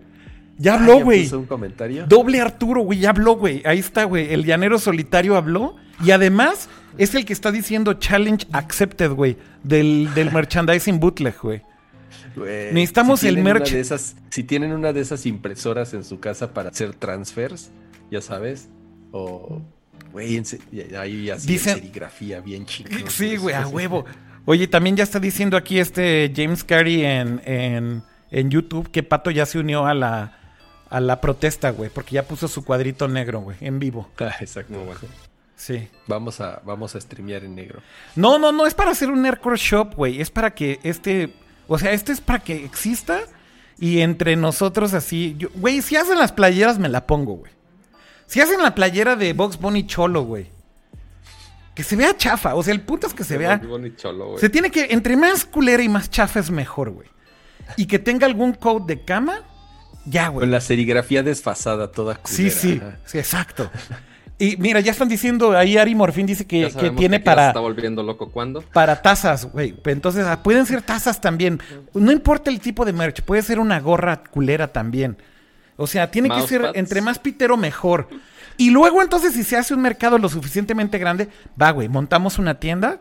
Ya ah, habló, güey. un comentario? Doble Arturo, güey, ya habló, güey. Ahí está, güey. El llanero solitario habló. Y además es el que está diciendo challenge accepted, güey. Del, del merchandising bootleg, güey. Necesitamos el merch. si tienen una de esas impresoras en su casa para hacer transfers, ya sabes, o Güey, ahí así serigrafía bien chica. Sí, güey, a huevo. Oye, también ya está diciendo aquí este James Carey en, en, YouTube que Pato ya se unió a la, a la protesta, güey, porque ya puso su cuadrito negro, güey, en vivo. Ah, exacto. Sí. Vamos a, vamos a streamear en negro. No, no, no, es para hacer un Nerdcore Shop, güey. Es para que este. O sea, este es para que exista y entre nosotros así. Güey, si hacen las playeras, me la pongo, güey. Si hacen la playera de Box Bunny Cholo, güey. que se vea chafa. O sea, el punto es que se vea. güey. Se tiene que, entre más culera y más chafa es mejor, güey. Y que tenga algún code de cama, ya, güey. Con la serigrafía desfasada toda Sí, culera, sí, ajá. sí, exacto. Y mira, ya están diciendo, ahí Ari Morfín dice que, Ya que tiene que Kira se para, está volviendo loco cuando. para tazas, güey. Entonces, ah, pueden ser tazas también. No importa el tipo de merch, puede ser una gorra culera también. O sea, tiene que ser entre más pitero mejor. Y luego, entonces, si se hace un mercado lo suficientemente grande, va, güey, montamos una tienda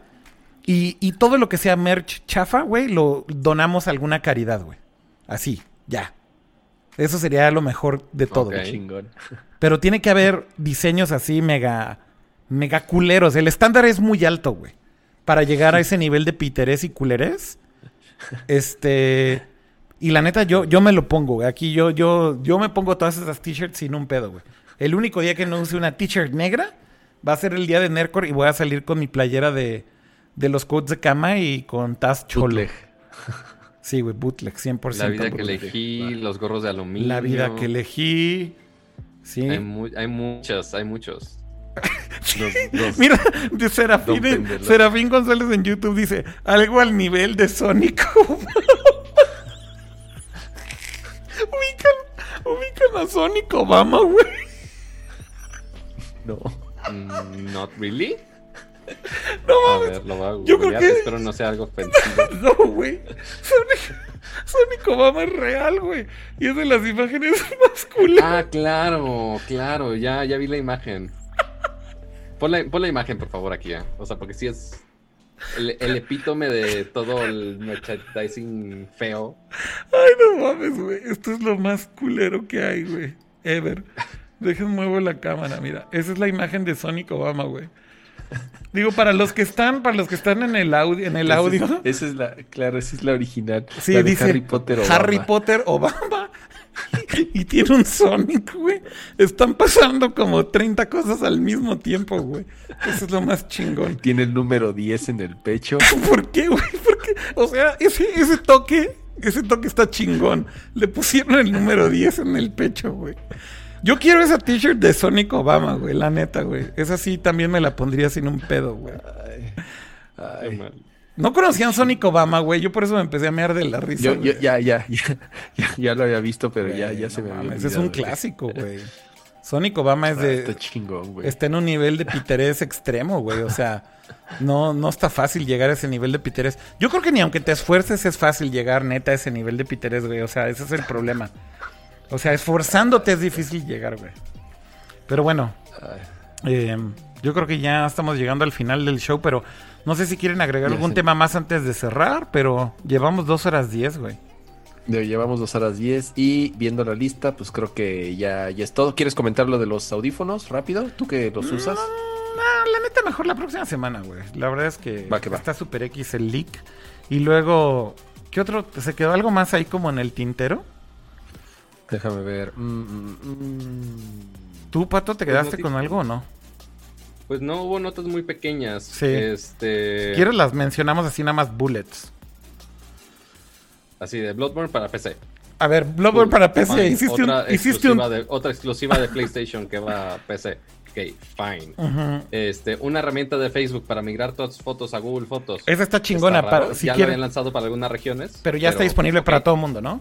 y, y todo lo que sea merch chafa, güey, lo donamos a alguna caridad, güey. Así, ya. Eso sería lo mejor de todo. Ok. güey. Chingón. Pero tiene que haber diseños así mega, mega culeros. El estándar es muy alto, güey. Para llegar a ese nivel de piterés y culerés. Este. Y la neta, yo, yo me lo pongo, güey. Aquí yo, yo, yo me pongo todas esas t-shirts sin un pedo, güey. El único día que no use una t-shirt negra va a ser el día de Nercor y voy a salir con mi playera de, de los coats de cama y con Taz Cholo. Bootleg. Sí, güey, bootleg, 100%. La vida que bootleg. elegí, los gorros de aluminio. La vida que elegí. Sí. Hay, mu- hay muchos, hay muchos. Los- los- Mira, de Serafín, González en YouTube dice algo al nivel de Sónico. a Sónico Obama, güey. no. Mm, Not really. No A mames. ver, lo voy a Yo creo que- Espero no sea algo ofensivo. No, güey. Sónico, Sónico Obama es real, güey. Y es de las imágenes más culeras. Ah, claro, claro. Ya, ya vi la imagen. Pon la, pon la imagen, por favor, aquí. ¿eh? O sea, porque sí es el, epítome de todo el merchandising feo. Ay, no mames, güey. Esto es lo más culero que hay, güey. Ever. Dejen muevo la cámara, mira. Esa es la imagen de Sonic Obama, güey. Digo, para los que están, para los que están en el audio, en el Esa audio. es- Esa es la, claro, esa es la original. Sí, la dice Harry Potter. Obama. Harry Potter Obama. y tiene un Sonic, güey. Están pasando como 30 cosas al mismo tiempo, güey. Eso es lo más chingón. Tiene el número 10 en el pecho. ¿Por qué, güey? Porque, o sea, ese, ese toque, ese toque está chingón. Le pusieron el número 10 en el pecho, güey. Yo quiero esa t-shirt de Sonic Obama, güey, la neta, güey. Esa sí también me la pondría sin un pedo, güey. Ay, ay. No conocían Sonic Obama, güey. Yo por eso me empecé a mear de la risa. Yo, güey. yo- ya, ya, ya, ya, ya lo había visto, pero ya, Güey, ya se no me había Es un clásico, güey. Sonic Obama es Ah, de... Está chingón, güey. Está en un nivel de piterés extremo, güey. O sea, no, no está fácil llegar a ese nivel de piterés. Yo creo que ni aunque te esfuerces es fácil llegar neta a ese nivel de piterés, güey. O sea, ese es el problema. O sea, esforzándote es difícil llegar, güey. Pero bueno, eh, yo creo que ya estamos llegando al final del show, pero no sé si quieren agregar Ya algún sé. tema más antes de cerrar, pero llevamos dos horas diez, güey. Llevamos dos horas 10 y viendo la lista, pues creo que ya, ya es todo. ¿Quieres comentar lo de los audífonos rápido? ¿Tú que los usas? No, la neta, mejor la próxima semana, güey. La verdad es que, Va que va. está Super X el leak. Y luego, ¿qué otro? ¿Se quedó algo más ahí como en el tintero? Déjame ver. Mm, mm, mm. ¿Tú, Pato, te Pues quedaste con algo o no? Pues no hubo notas muy pequeñas. Sí. Este. ¿Quieres las mencionamos así nada más bullets? Así de Bloodborne para PC. A ver, Bloodborne para PC. Fine. Hiciste un... otra, un... exclusiva de, otra exclusiva de PlayStation que va a PC. Ok, fine. Este, una herramienta de Facebook para migrar todas tus fotos a Google Fotos. Esa está chingona. Está para, si ya quieres, habían lanzado para algunas regiones. pero ya está disponible para todo el mundo, ¿no?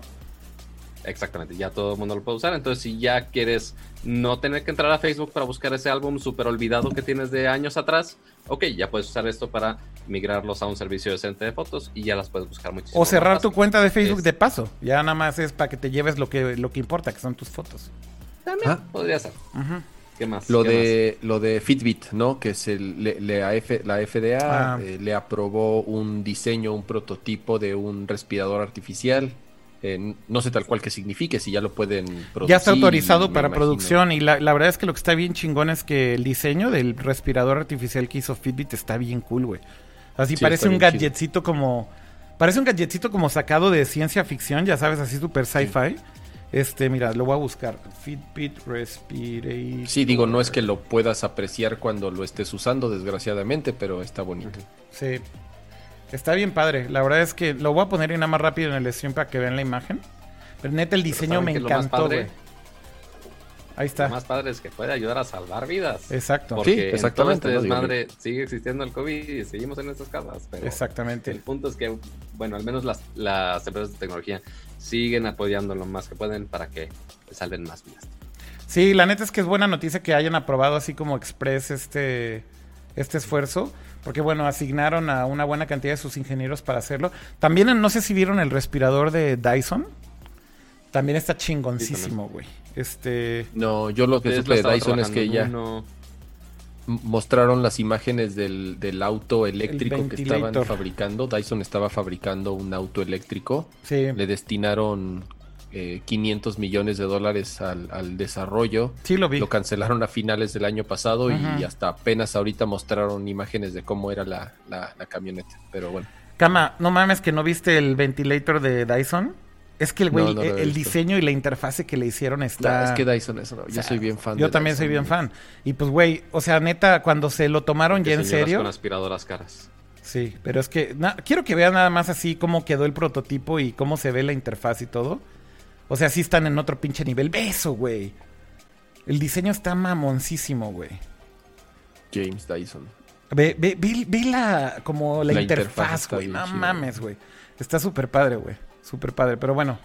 Exactamente, ya todo el mundo lo puede usar. Entonces, si ya quieres no tener que entrar a Facebook para buscar ese álbum súper olvidado que tienes de años atrás, ok, ya puedes usar esto para migrarlos a un servicio decente de fotos y ya las puedes buscar muchísimo. O cerrar más tu cuenta de Facebook Es- de paso. Ya nada más es para que te lleves lo que, lo que importa, que son tus fotos. También Ah. podría ser. ¿Qué más? Lo ¿Qué de, lo de Fitbit, ¿no? Que es el, le- le- la, F- la FDA Ah. eh, le aprobó un diseño, un prototipo de un respirador artificial. Eh, no sé tal cual que signifique, si ya lo pueden producir. Ya está autorizado para imagino. producción y la, la verdad es que lo que está bien chingón es que el diseño del respirador artificial que hizo Fitbit está bien cool, güey. Así Sí, parece un chido. gadgetcito como... Parece un gadgetcito como sacado de ciencia ficción, ya sabes, así super sci-fi. Este, mira, lo voy a buscar. Fitbit Respirator. Sí, digo, no es que lo puedas apreciar cuando lo estés usando, desgraciadamente, pero está bonito. Sí. Está bien padre. La verdad es que lo voy a poner ahí nada más rápido en el stream para que vean la imagen. Pero neta, el diseño ¿saben me encantó, güey. Ahí está. Lo más padre es que puede ayudar a salvar vidas. Exacto. Porque Sí, en todo exactamente, este desmadre sigue existiendo el COVID y seguimos en nuestras casas. Pero Exactamente. el punto es que, bueno, al menos las, las empresas de tecnología siguen apoyando lo más que pueden para que salven más vidas. Sí, la neta es que es buena noticia que hayan aprobado así como express este, este esfuerzo. Porque bueno, asignaron a una buena cantidad de sus ingenieros para hacerlo. También no sé si vieron el respirador de Dyson. También está chingoncísimo, güey. Este. No, yo lo que supe de Dyson es que ya uno. mostraron las imágenes del, del auto eléctrico que estaban fabricando. Dyson estaba fabricando un auto eléctrico. Sí. Le destinaron eh, 500 millones de dólares al, al desarrollo. Sí, lo vi. Lo cancelaron a finales del año pasado y hasta apenas ahorita mostraron imágenes de cómo era la, la- la camioneta. Pero bueno, Cama, no mames que no viste el ventilator de Dyson. Es que el güey, No, no lo el, diseño y la interfase que le hicieron está. es que Dyson es una- Yo soy bien fan. Yo de también soy bien fan. Y pues, güey, o sea, neta, cuando se lo tomaron ya en serio. Con aspiradoras caras. Sí, pero es que na- quiero que vean nada más así cómo quedó el prototipo y cómo se ve la interfaz y todo. O sea, sí están en otro pinche nivel. Beso, güey. El diseño está mamoncísimo, güey. James Dyson. Ve, ve, ve- ve la, como la, La interfaz, güey. No mames, güey. Está súper padre, güey. Súper padre. Pero bueno,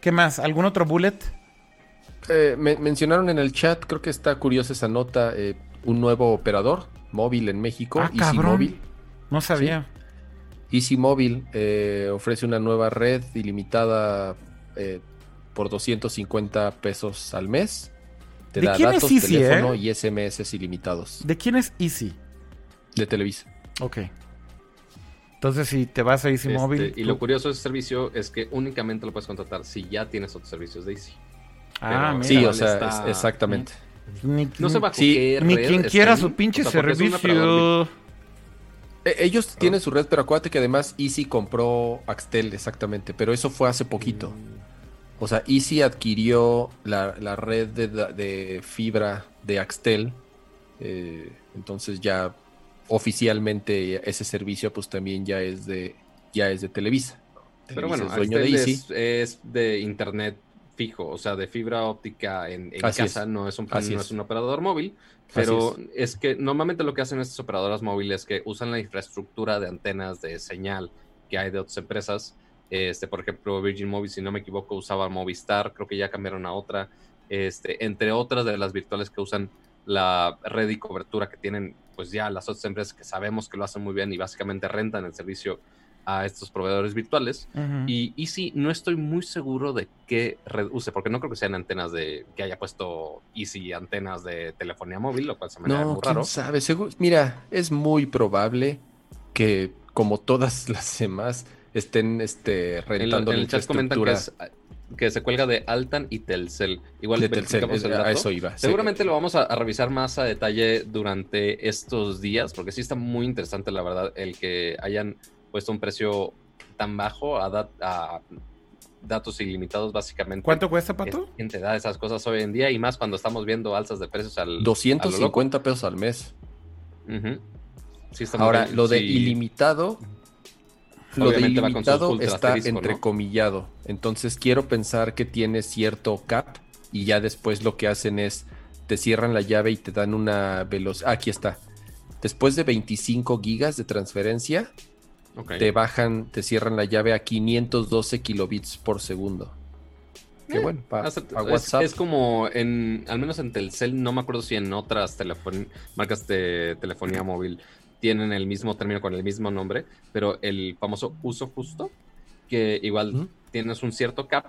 ¿qué más? ¿Algún otro bullet? Eh, me- mencionaron en el chat, creo que está curiosa esa nota, eh, un nuevo operador móvil en México, Ah, Easy. Móvil. No sabía. Easy Móvil eh, ofrece una nueva red ilimitada eh, por 250 pesos al mes. Te ¿De da quién es datos, Easy, teléfono eh? y SMS ilimitados ¿De quién es Easy? de Televisa. Ok. Entonces, si te vas a Easy Este, Móvil. y tú- lo curioso de ese servicio es que únicamente lo puedes contratar si ya tienes otros servicios de Easy. Ah, mira. Sí, o sea, está- es- exactamente. Ni, No sé bajo Sí, qué ni quien quiera su pinche o sea, es servicio. Eh, ellos tienen su red, pero acuérdate que además Easy compró Axtel, exactamente, pero eso fue hace poquito. O sea, Easy adquirió la, la red de, de fibra de Axtel, eh, entonces ya oficialmente ese servicio pues también ya es de ya es de Televisa. Pero Televisa bueno, es dueño de Axtel Easy. es, es de internet fijo, o sea, de fibra óptica en, en casa, es. no, es un, Así no es. es un operador móvil, pero es. que normalmente lo que hacen estas operadoras móviles es que usan la infraestructura de antenas de señal que hay de otras empresas. Este, por ejemplo, Virgin Mobile, si no me equivoco, usaba Movistar, creo que ya cambiaron a otra, este, entre otras de las virtuales que usan la red y cobertura que tienen, pues ya las otras empresas que sabemos que lo hacen muy bien y básicamente rentan el servicio a estos proveedores virtuales. Y Easy no estoy muy seguro de qué red use, porque no creo que sean antenas de que haya puesto Easy antenas de telefonía móvil, lo cual se me No, muy quién raro. sabe. Segu- Mira, es muy probable que como todas las demás estén este, En, rentando en la el chat comentan que, infraestructura es, que se cuelga de Altan y Telcel. Igual de Telcel. Es- el a eso iba. sí. Seguramente lo vamos a, a revisar más a detalle durante estos días, porque sí está muy interesante, la verdad, el que hayan puesto un precio tan bajo a, dat- a datos ilimitados, básicamente. ¿Cuánto cuesta, Pato? ¿Quién te da esas cosas hoy en día? Y más cuando estamos viendo alzas de precios al. 250 pesos al mes. loco. Ujú. Sí está muy Ahora, bien. lo de Sí. ilimitado, lo Obviamente ilimitado está entrecomillado. Entonces quiero pensar que tiene cierto cap y ya después lo que hacen es te cierran la llave y te dan una velocidad. aquí está. Después de 25 gigas de transferencia, te bajan, te cierran la llave a 512 kilobits por segundo. Qué Eh, bueno, para Hace- es, WhatsApp. es como en, al menos en Telcel, no me acuerdo si en otras marcas de telefonía móvil tienen el mismo término con el mismo nombre, pero el famoso uso justo, que igual tienes un cierto cap,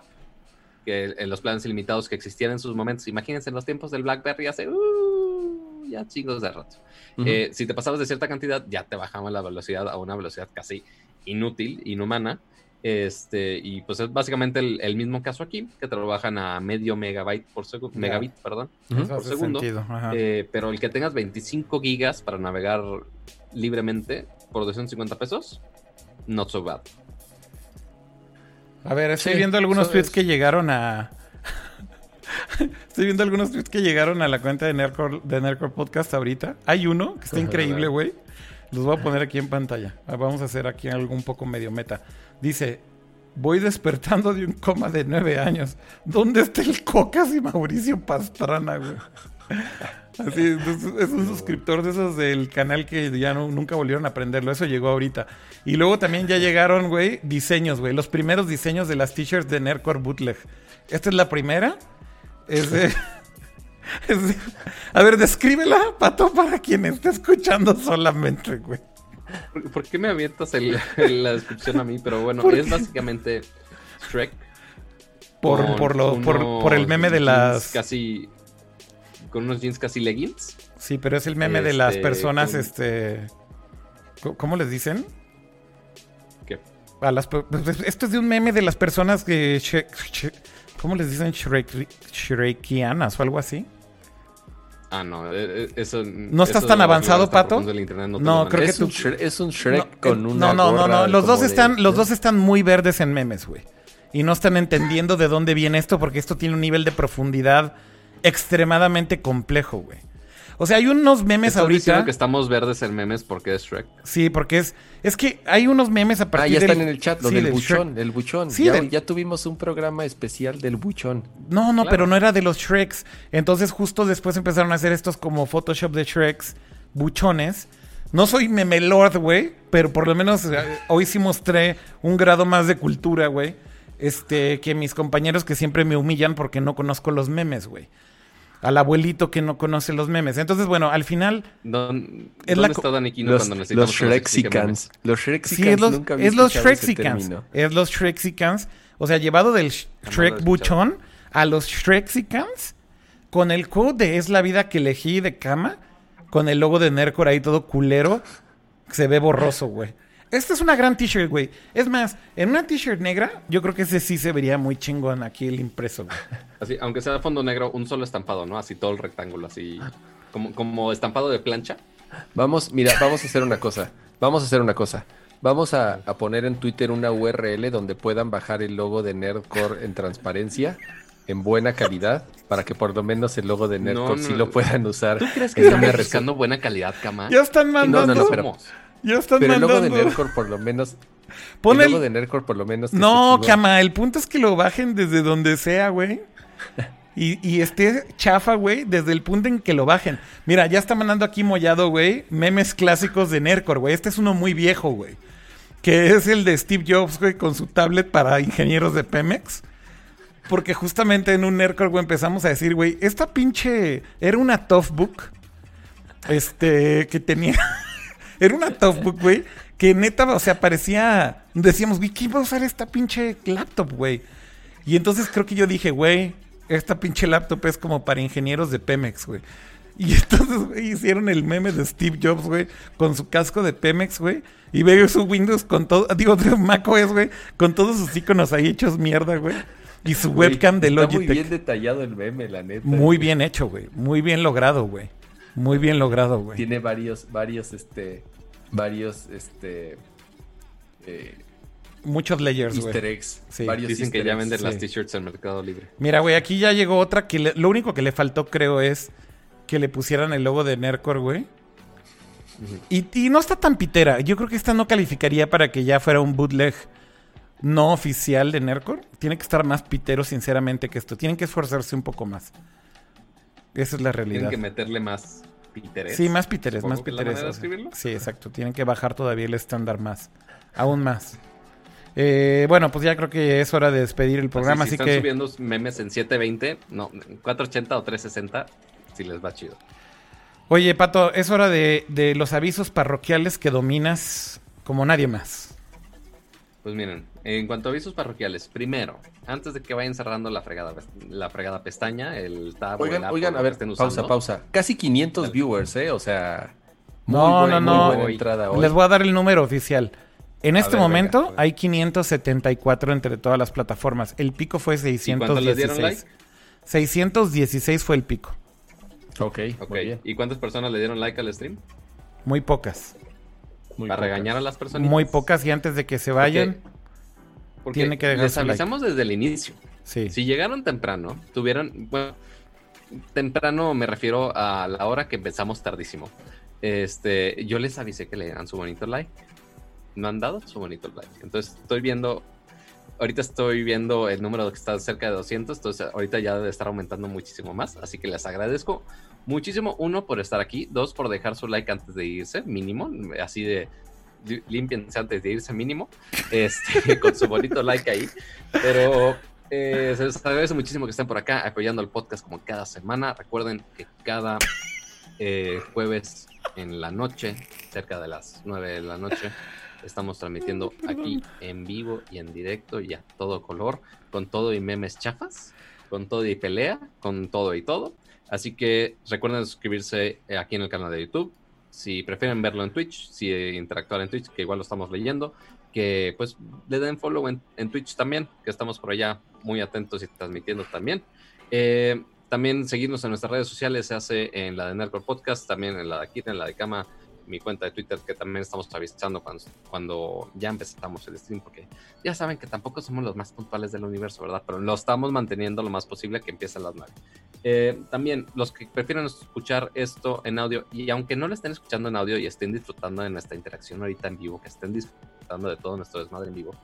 que en los planes ilimitados que existían en sus momentos, imagínense en los tiempos del BlackBerry hace uh, ya chingos de rato. Ujú. Eh, si te pasabas de cierta cantidad, ya te bajaba la velocidad a una velocidad casi inútil, inhumana. Este, y pues es básicamente el, el mismo caso aquí, que te lo bajan a medio megabyte por segundo, megabit, perdón. Hace segundo. Eh, pero el que tengas 25 gigas para navegar libremente por 250 pesos, not so bad. A ver, estoy Sí, viendo algunos tweets es. que llegaron a. estoy viendo algunos tweets que llegaron a la cuenta de Nerdcore, de Nerdcore Podcast ahorita. Hay uno que está increíble, güey. Los voy a poner aquí en pantalla. Ah, Vamos a hacer aquí algo un poco medio meta. Dice: Voy despertando de un coma de nueve años. ¿Dónde está el Cocas y Mauricio Pastrana, güey? Así, es, es un suscriptor de esos del canal que ya no- nunca volvieron a aprenderlo. Eso llegó ahorita. Y luego también ya llegaron, güey, diseños, güey. Los primeros diseños de las t-shirts de Nerdcore Bootleg. Esta es la primera. Es de... es de- A ver, descríbela, Pato, para quien esté escuchando solamente, güey. ¿Por, por qué me avientas el- la descripción a mí? Pero bueno, ¿Por es qué? básicamente Shrek. Por, por, lo, por, por el meme de las... Casi. Con unos jeans casi leggings. Sí, pero es el meme de las Este, personas, con- este... ¿cómo- ¿Cómo les dicen? ¿Qué? A las, pe- pues, esto es de un meme de las personas que... ¿Cómo les dicen? Shrek, Shrekianas o algo así. Ah, no, eh, eh, eso. ¿No estás eso tan avanzado, Pato? no creo que tú- un Shrek, es un Shrek no, con eh, una no, no, no, gorra no. Los dos de- están, los dos están muy verdes en memes, güey. Y no están entendiendo de dónde viene esto porque esto tiene un nivel de profundidad extremadamente complejo, güey. O sea, hay unos memes ¿Estás diciendo ahorita. que estamos verdes en memes porque es Shrek. Sí, porque es. Es que hay unos memes a Ah, partir ya del- están en el chat, lo sí, del del buchón, Shrek. el buchón. Sí, ya, del- ya tuvimos un programa especial del buchón. No, no, Claro. pero no era de los Shreks. Entonces, justo después empezaron a hacer estos como Photoshop de Shreks, buchones. No soy meme lord, güey, pero por lo menos eh, hoy sí mostré un grado más de cultura, güey. Este, que mis compañeros que siempre me humillan porque no conozco los memes, güey. Al abuelito que no conoce los memes. Entonces, bueno, al final, ¿Dón- Es ¿Dónde la está co- Dani Quino Los, cuando los? Shrexicans. Los Shrexicans. sí, es los, nunca es los Shrexicans. Es los Shrexicans. O sea, llevado del Sh- Shrek. Buchón a los Shrexicans con el code de Es la vida que elegí de cama, con el logo de Nercor ahí todo culero. Se ve borroso, güey. Esta es una gran t-shirt, güey. Es más, en una t-shirt negra, yo creo que ese sí se vería muy chingón aquí el impreso, güey. Así, aunque sea de fondo negro, un solo estampado, ¿no? Así todo el rectángulo, así. Como, como estampado de plancha. Vamos, mira, vamos a hacer una cosa. Vamos a hacer una cosa. Vamos a, a poner en Twitter una URL donde puedan bajar el logo de Nerdcore en transparencia, en buena calidad, para que por lo menos el logo de Nerdcore no, sí lo puedan usar. ¿Tú crees que resu- buscando buena calidad, cama? Ya están mandando. no, no, pero-. Ya están Pero el logo de mandando. Nerdcore por lo menos... Pon el el- logo de Nerdcore por lo menos... que No, cama, el punto es que lo bajen desde donde sea, güey. Y, y esté chafa, güey, desde el punto en que lo bajen. Mira, ya está mandando aquí mollado, güey, memes clásicos de Nercor, güey. Este es uno muy viejo, güey. Que es el de Steve Jobs, güey, con su tablet para ingenieros de Pemex. Porque justamente en un Nercor, güey, empezamos a decir, güey, esta pinche... Era una Toughbook. Este, que tenía... Era una Toughbook, güey, que neta, o sea, parecía... Decíamos, güey, ¿quién va a usar esta pinche laptop, güey? Y entonces creo que yo dije, güey, esta pinche laptop es como para ingenieros de Pemex, güey. Y entonces, güey, hicieron el meme de Steve Jobs, güey, con su casco de Pemex, güey. Y veo su Windows con todo, digo, de macOS, güey, con todos sus iconos ahí hechos mierda, güey. Y su Güey, webcam de está Logitech. muy bien detallado el meme, la neta. Muy bien hecho, güey. Muy bien logrado, güey. Muy bien logrado, güey. Tiene varios, varios, este... Varios, este... eh, Muchos layers, easter güey. eggs. Sí. varios Dicen que ya venden las t-shirts en Mercado Libre. Mira, güey, aquí ya llegó otra que le- lo único que le faltó, creo, es que le pusieran el logo de Nercor, güey. y, y no está tan pitera. Yo creo que esta no calificaría para que ya fuera un bootleg no oficial de Nercor. Tiene que estar más pitero, sinceramente, que esto. Tienen que esforzarse un poco más. Esa es la Tienen realidad. que meterle más piterés. Sí, más Supongo más que es la piteres. manera de o sea. escribirlo. Sí, exacto. Tienen que bajar todavía el estándar más. Aún más. Eh, bueno, pues ya creo que es hora de despedir el programa, si así, están que... subiendo memes en 720, no, en 480 o 360, si les va chido. Oye, Pato, es hora de, de los avisos parroquiales que dominas como nadie más. Pues miren, en cuanto a avisos parroquiales, primero, antes de que vayan cerrando la fregada, la fregada pestaña, el tab el Oigan, oigan, a ver, pausa, usando. pausa. Casi 500 viewers, ¿eh? O sea... muy No, buena- no, muy no. buena entrada hoy. Les voy a dar el número oficial. En A este ver, momento venga, ver. hay 574 entre todas las plataformas. El pico fue cuántos les dieron 616. 616 fue el pico. Ok, Ok, muy bien. ¿y cuántas personas le dieron like al stream? Muy pocas. Muy Para pocas. regañar a las personas. Muy pocas y antes de que se vayan, Porque tiene que dejar les su like. avisamos desde el inicio. sí. Si llegaron temprano, tuvieron, bueno, temprano me refiero a la hora que empezamos tardísimo. Este, yo les avisé que le dieran su bonito like. No han dado su bonito like. Entonces estoy viendo ahorita estoy viendo el número que está cerca de 200, entonces ahorita ya debe estar aumentando muchísimo más, así que les agradezco muchísimo, uno, por estar aquí, dos, por dejar su like antes de irse, mínimo, así de limpiense antes de irse mínimo, este, con su bonito like ahí, pero eh, se les agradece muchísimo que estén por acá apoyando el podcast como cada semana, recuerden que cada eh, jueves en la noche, cerca de las 9 de la noche, Estamos transmitiendo aquí en vivo y en directo y a todo color, con todo y memes chafas, con todo y pelea, con todo y todo. Así que recuerden suscribirse eh, aquí en el canal de YouTube. Si prefieren verlo en Twitch, si interactuar en Twitch, que igual lo estamos leyendo, que pues le den follow en, Twitch también, que estamos por allá muy atentos y transmitiendo también. Eh, también seguirnos en nuestras redes sociales, se hace en la de Nerdcore Podcast, también en la de aquí, en la de Cama mi cuenta de Twitter, que también estamos avisando cuando, cuando ya empezamos el stream, porque ya saben que tampoco somos los más puntuales del universo, ¿verdad? Pero lo estamos manteniendo lo más posible que empiecen las 9. Eh, también los que prefieren escuchar esto en audio, y aunque no lo estén escuchando en audio y estén disfrutando de nuestra interacción ahorita en vivo, que estén disfrutando de todo nuestro desmadre en vivo,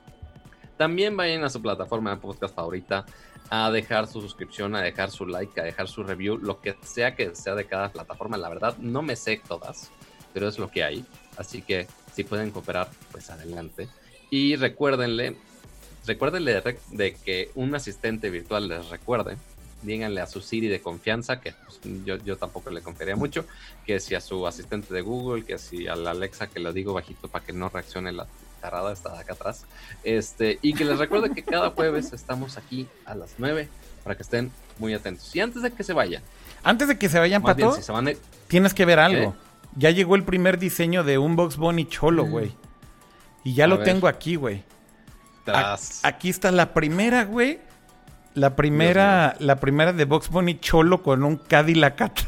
también vayan a su plataforma de podcast favorita a dejar su suscripción, a dejar su like, a dejar su review, lo que sea que sea de cada plataforma. La verdad, no me sé todas pero es lo que hay. Así que si pueden cooperar, pues adelante. Y recuérdenle, recuérdenle de, que un asistente virtual les recuerde. Díganle a su Siri de confianza, que pues, yo, yo, tampoco le confiaría mucho, que si a su asistente de Google, que si a la Alexa, que lo digo bajito para que no reaccione la tarada, está acá atrás. Este, y que les recuerde que cada jueves estamos aquí a las 9 para que estén muy atentos. Y antes de que se vayan. Antes de que se vayan, Pato, tienes que ver algo. Ya llegó el primer diseño de un Box Bunny cholo, mm. güey. Y ya lo tengo aquí, güey. Aquí está la primera, güey. La primera, la primera de Box Bunny cholo con un Cadillac atrás,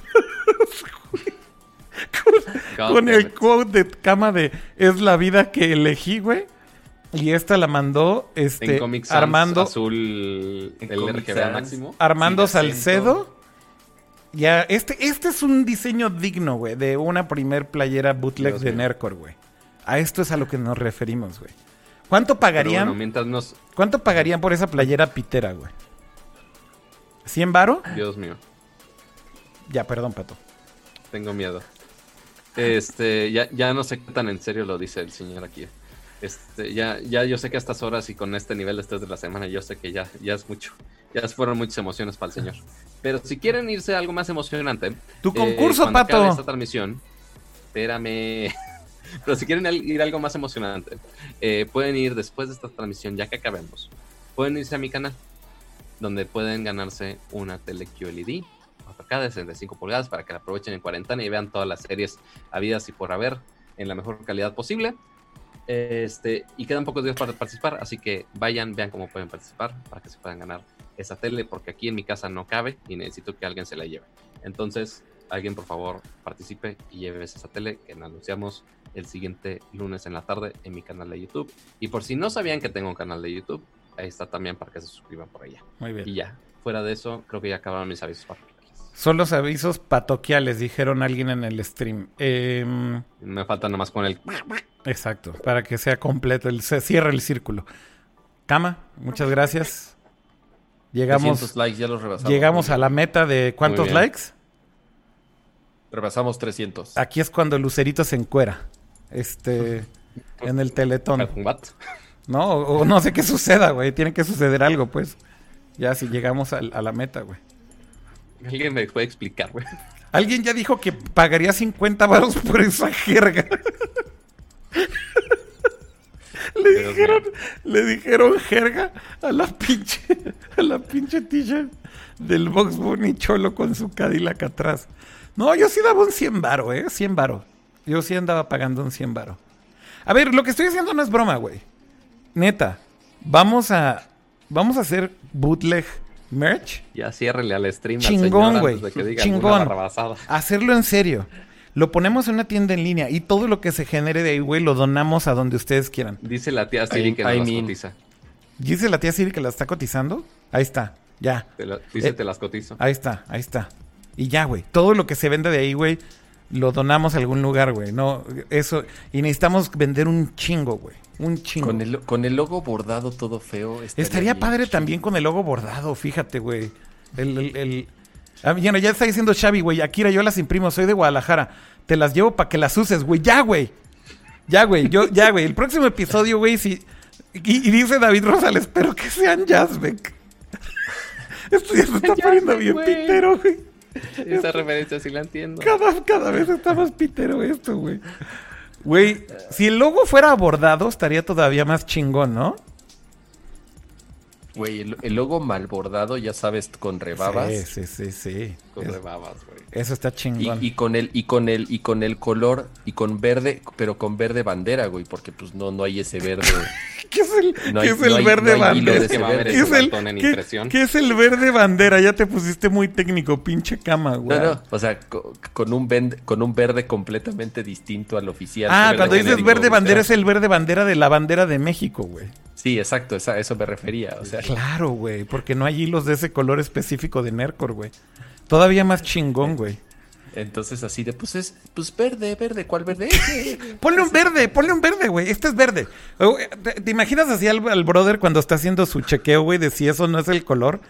con, con el quote de cama de es la vida que elegí, güey. Y esta la mandó este Armando azul el RGB máximo. Armando Salcedo ya, este, este es un diseño digno, güey, de una primer playera bootleg de Nercor, güey. A esto es a lo que nos referimos, güey. ¿Cuánto pagarían? mientras nos... ¿Cuánto pagarían por esa playera pitera, güey? ¿100 varo? Dios mío. Ya, perdón, Pato. Tengo miedo. Este, ya, ya no sé qué tan en serio lo dice el señor aquí. Este, ya, ya yo sé que a estas horas y con este nivel de estrés de la semana, yo sé que ya, ya es mucho. Ya fueron muchas emociones para el señor. Pero si quieren irse a algo más emocionante. Tu concurso, eh, Pato. esta transmisión. Espérame. Pero si quieren ir a algo más emocionante, eh, pueden ir después de esta transmisión, ya que acabemos. Pueden irse a mi canal, donde pueden ganarse una tele QLED 4K de 65 pulgadas para que la aprovechen en cuarentena y vean todas las series habidas y por haber en la mejor calidad posible. Este, y quedan pocos días para participar, así que vayan, vean cómo pueden participar para que se puedan ganar esa tele porque aquí en mi casa no cabe y necesito que alguien se la lleve. Entonces, alguien por favor participe y lleve esa tele que anunciamos el siguiente lunes en la tarde en mi canal de YouTube. Y por si no sabían que tengo un canal de YouTube, ahí está también para que se suscriban por allá. Muy bien. Y ya, fuera de eso, creo que ya acabaron mis avisos parroquiales. Son los avisos patoquiales, dijeron alguien en el stream. Em, Me falta nomás con el... Exacto, para que sea completo, el, se cierre el círculo. Cama, muchas gracias. Llegamos, likes, ya los rebasamos. Llegamos a la meta de ¿cuántos likes? Rebasamos 300. Aquí es cuando Lucerito se encuera. Este, en el teletón. No, o, no sé qué suceda, güey. Tiene que suceder algo, pues. Ya si llegamos a, a la meta, güey. Alguien me puede explicar, güey. Alguien ya dijo que pagaría 50 baros por esa jerga. le dijeron, le dijeron jerga a la pinche, a la pinche t-shirt del Box Bunny Cholo con su Cadillac atrás. No, yo sí daba un 100 baro, eh, 100 baro. Yo sí andaba pagando un 100 baro. A ver, lo que estoy haciendo no es broma, güey. Neta, vamos a, vamos a hacer bootleg merch. Ya ciérrele al stream. Chingón, güey. Chingón. Hacerlo en serio. Lo ponemos en una tienda en línea y todo lo que se genere de ahí, güey, lo donamos a donde ustedes quieran. Dice la tía Siri que las cotiza. Dice la tía Siri que la está cotizando. Ahí está, ya. dice, eh, te las cotizo. Ahí está, ahí está. Y ya, güey. Todo lo que se vende de ahí, güey, lo donamos a algún lugar, güey. No, eso. Y necesitamos vender un chingo, güey. Un chingo. Con el, con el logo bordado todo feo. Estaría, padre también con el logo bordado, fíjate, güey. El, el, el- Ah, bueno, ya está diciendo Xavi, güey. Akira, yo las imprimo, soy de Guadalajara. Te las llevo para que las uses, güey. Ya, güey. Ya, güey. Yo, ya, güey. El próximo episodio, güey, si. Y, y dice David Rosales, espero que sean Jazzbeck. Esto ya se está poniendo bien pitero, güey. Esa referencia sí la entiendo. Cada, cada vez está más pitero esto, güey. Güey, si el logo fuera bordado, estaría todavía más chingón, ¿no? Güey, el, el logo mal bordado, ya sabes, con rebabas. Sí, sí, sí, sí. Con Es- rebabas, güey. eso está chingón. y con el, y con el, y con el color, y con verde, pero con verde bandera, güey, porque pues no, no hay ese verde. ¿Qué es el, No qué hay- es el no hay- verde no hay hilo bandera? de Es que verde. ¿Qué es, el, qué- impresión. qué es el verde bandera? Ya te pusiste muy técnico, pinche cama, güey. No, no, o sea, co- con, un vend- con un verde completamente distinto al oficial. Ah, cuando dices verde bandera es el verde bandera de la bandera de México, güey. Sí, exacto, a eso me refería. O sea, Claro, güey, porque no hay hilos de ese color específico de Nercor, güey. Todavía más chingón, güey. entonces así de, pues es, pues verde, verde, ¿cuál verde? Ponle un verde, ponle un verde, güey. Este es verde. Oh, ¿Te, te imaginas así al, al brother cuando está haciendo su chequeo, güey, de si eso no es el color?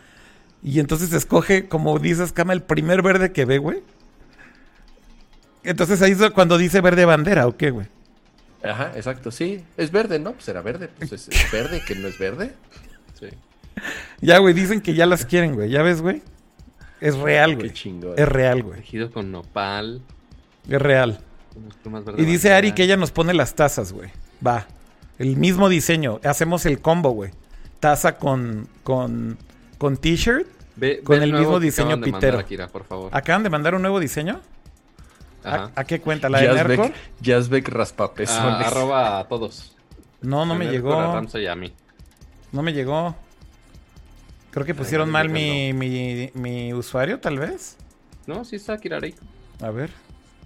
Y entonces escoge, como dices, Cama, el primer verde que ve, güey. Entonces ahí es cuando dice verde bandera, ¿o qué, güey? Ajá, exacto, sí. Es verde, ¿no? Pues era verde. Pues es, es verde, que no es verde. Sí. Ya, güey, dicen que ya las quieren, güey. ¿Ya ves, güey? Es real, güey. Qué chingón. Es real, güey. Tejido con nopal. Es real. Y dice. Ari que ella nos pone las tazas, güey. Va. El mismo diseño. Hacemos el combo, güey. Taza con, con, con t-shirt. Ve- con ve el mismo diseño mandar, pitero. Akira, por favor. ¿Acaban de mandar un nuevo diseño? ¿A, a qué cuenta? ¿La de Nercor? Jazzbeck, Jazzbeck Ah, raspapezones. arroba a todos. No, no A me Nercor, A llegó. Y a mí. No me llegó. Creo que pusieron mal mi, mi, mi usuario, tal vez. No, sí está Akira Reiko. A ver.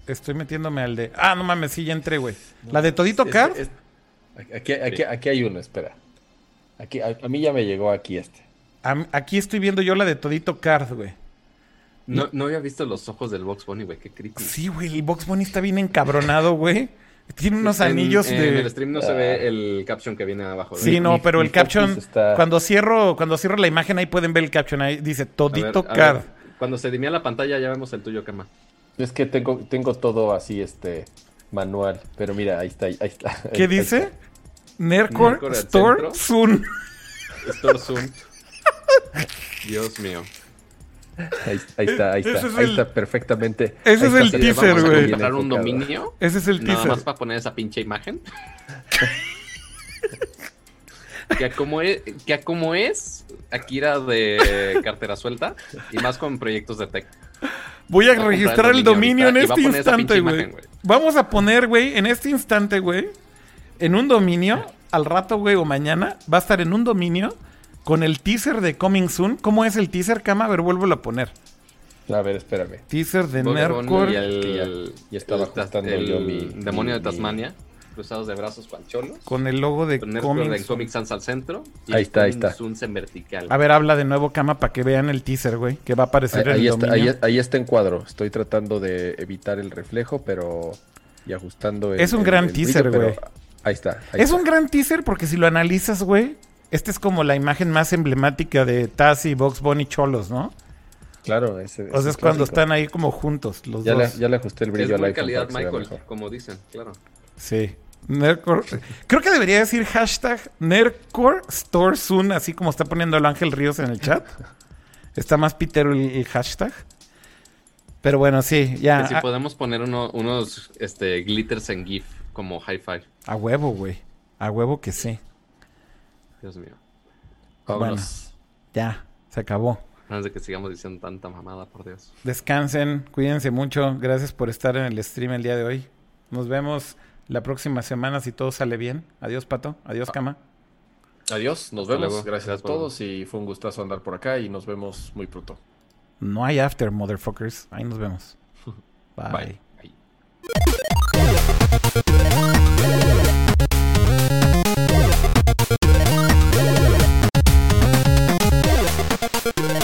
Estoy metiéndome al de... Ah, no mames, sí, ya entré, güey. ¿La de Todito Es- Card? es- aquí, aquí, aquí hay uno, espera. Aquí, a, a mí ya me llegó aquí este. Aquí estoy viendo yo la de Todito Card, güey. No, no había visto los ojos del Box Bunny, güey. Qué creepy. Sí, güey, el Box Bunny está bien encabronado, güey. Tiene unos En- anillos en, de... el stream no se ve el caption que viene abajo. Sí, Mi- no, mi- pero mi el caption, está- cuando cierro, cuando cierro la imagen ahí pueden ver el caption, ahí dice A ver, Todito a Card. ver, cuando se dimea la pantalla ya vemos el tuyo, Kama. Es que tengo, tengo todo así, este, manual. Pero mira, ahí está, ahí está. ¿Qué Ahí dice? está. Nercor Nercor al Store. Soon. Store Zoom. Dios mío. Ahí, ahí está, ahí está. es Ahí el- está perfectamente. ese es el teaser, vamos a güey. ¿Comprar un dominio? Ese es el Nada teaser. más para poner esa pinche imagen. que, a como es, que a como es Akira de cartera suelta y más con proyectos de tech. Voy a Voy a comprar registrar el el dominio dominio en este instante, güey. Vamos a poner, güey, en este instante, güey, en un dominio, al rato, güey, o mañana, va a estar en un dominio con el teaser de Coming Soon. ¿Cómo es el teaser, Cama? A ver, vuélvelo a poner. A ver, espérame. Teaser de. Bunny y el, Ya- ya estaba el el yo mi- demonio mi- de Tasmania, cruzados de brazos con cholos. Con el logo de Soon. Comic Sans al centro. Y Ahí el está, ahí Coming está. En vertical. A ver, habla de nuevo, Cama, para que vean el teaser, güey, que va a aparecer Ahí, en ahí el está, ahí, ahí está en cuadro. Estoy tratando de evitar el reflejo, pero. Y ajustando el. Es un el- gran el teaser, güey. Ahí está. ahí Es está. un gran teaser porque si lo analizas, güey, esta es como la imagen más emblemática de Taz y Box Bunny Cholos, ¿no? Claro, ese, O sea, es cuando están ahí como juntos los Ya le, dos. ya le ajusté el brillo muy iPhone calidad Michael, como dicen, claro. Sí. Nercor. Creo que debería decir hashtag Nercor Store Soon, así como está poniendo el Ángel Ríos en el chat. Está más pitero el, el hashtag. Pero bueno, sí, ya. Que si a, podemos poner uno- unos este, glitters en GIF como high five. a huevo, güey. A huevo que sí. Dios mío. Vámonos. Ya, se acabó. Antes de que sigamos diciendo tanta mamada, por Dios. Descansen, cuídense mucho. Gracias por estar en el stream el día de hoy. Nos vemos la próxima semana si todo sale bien. Adiós, Pato. Adiós, Cama. Adiós, nos Hasta vemos. luego. Gracias a por- todos y fue un gustazo andar por acá y nos vemos muy pronto. No hay after, motherfuckers. Ahí nos vemos. Bye. Bye. Bye. Thank you.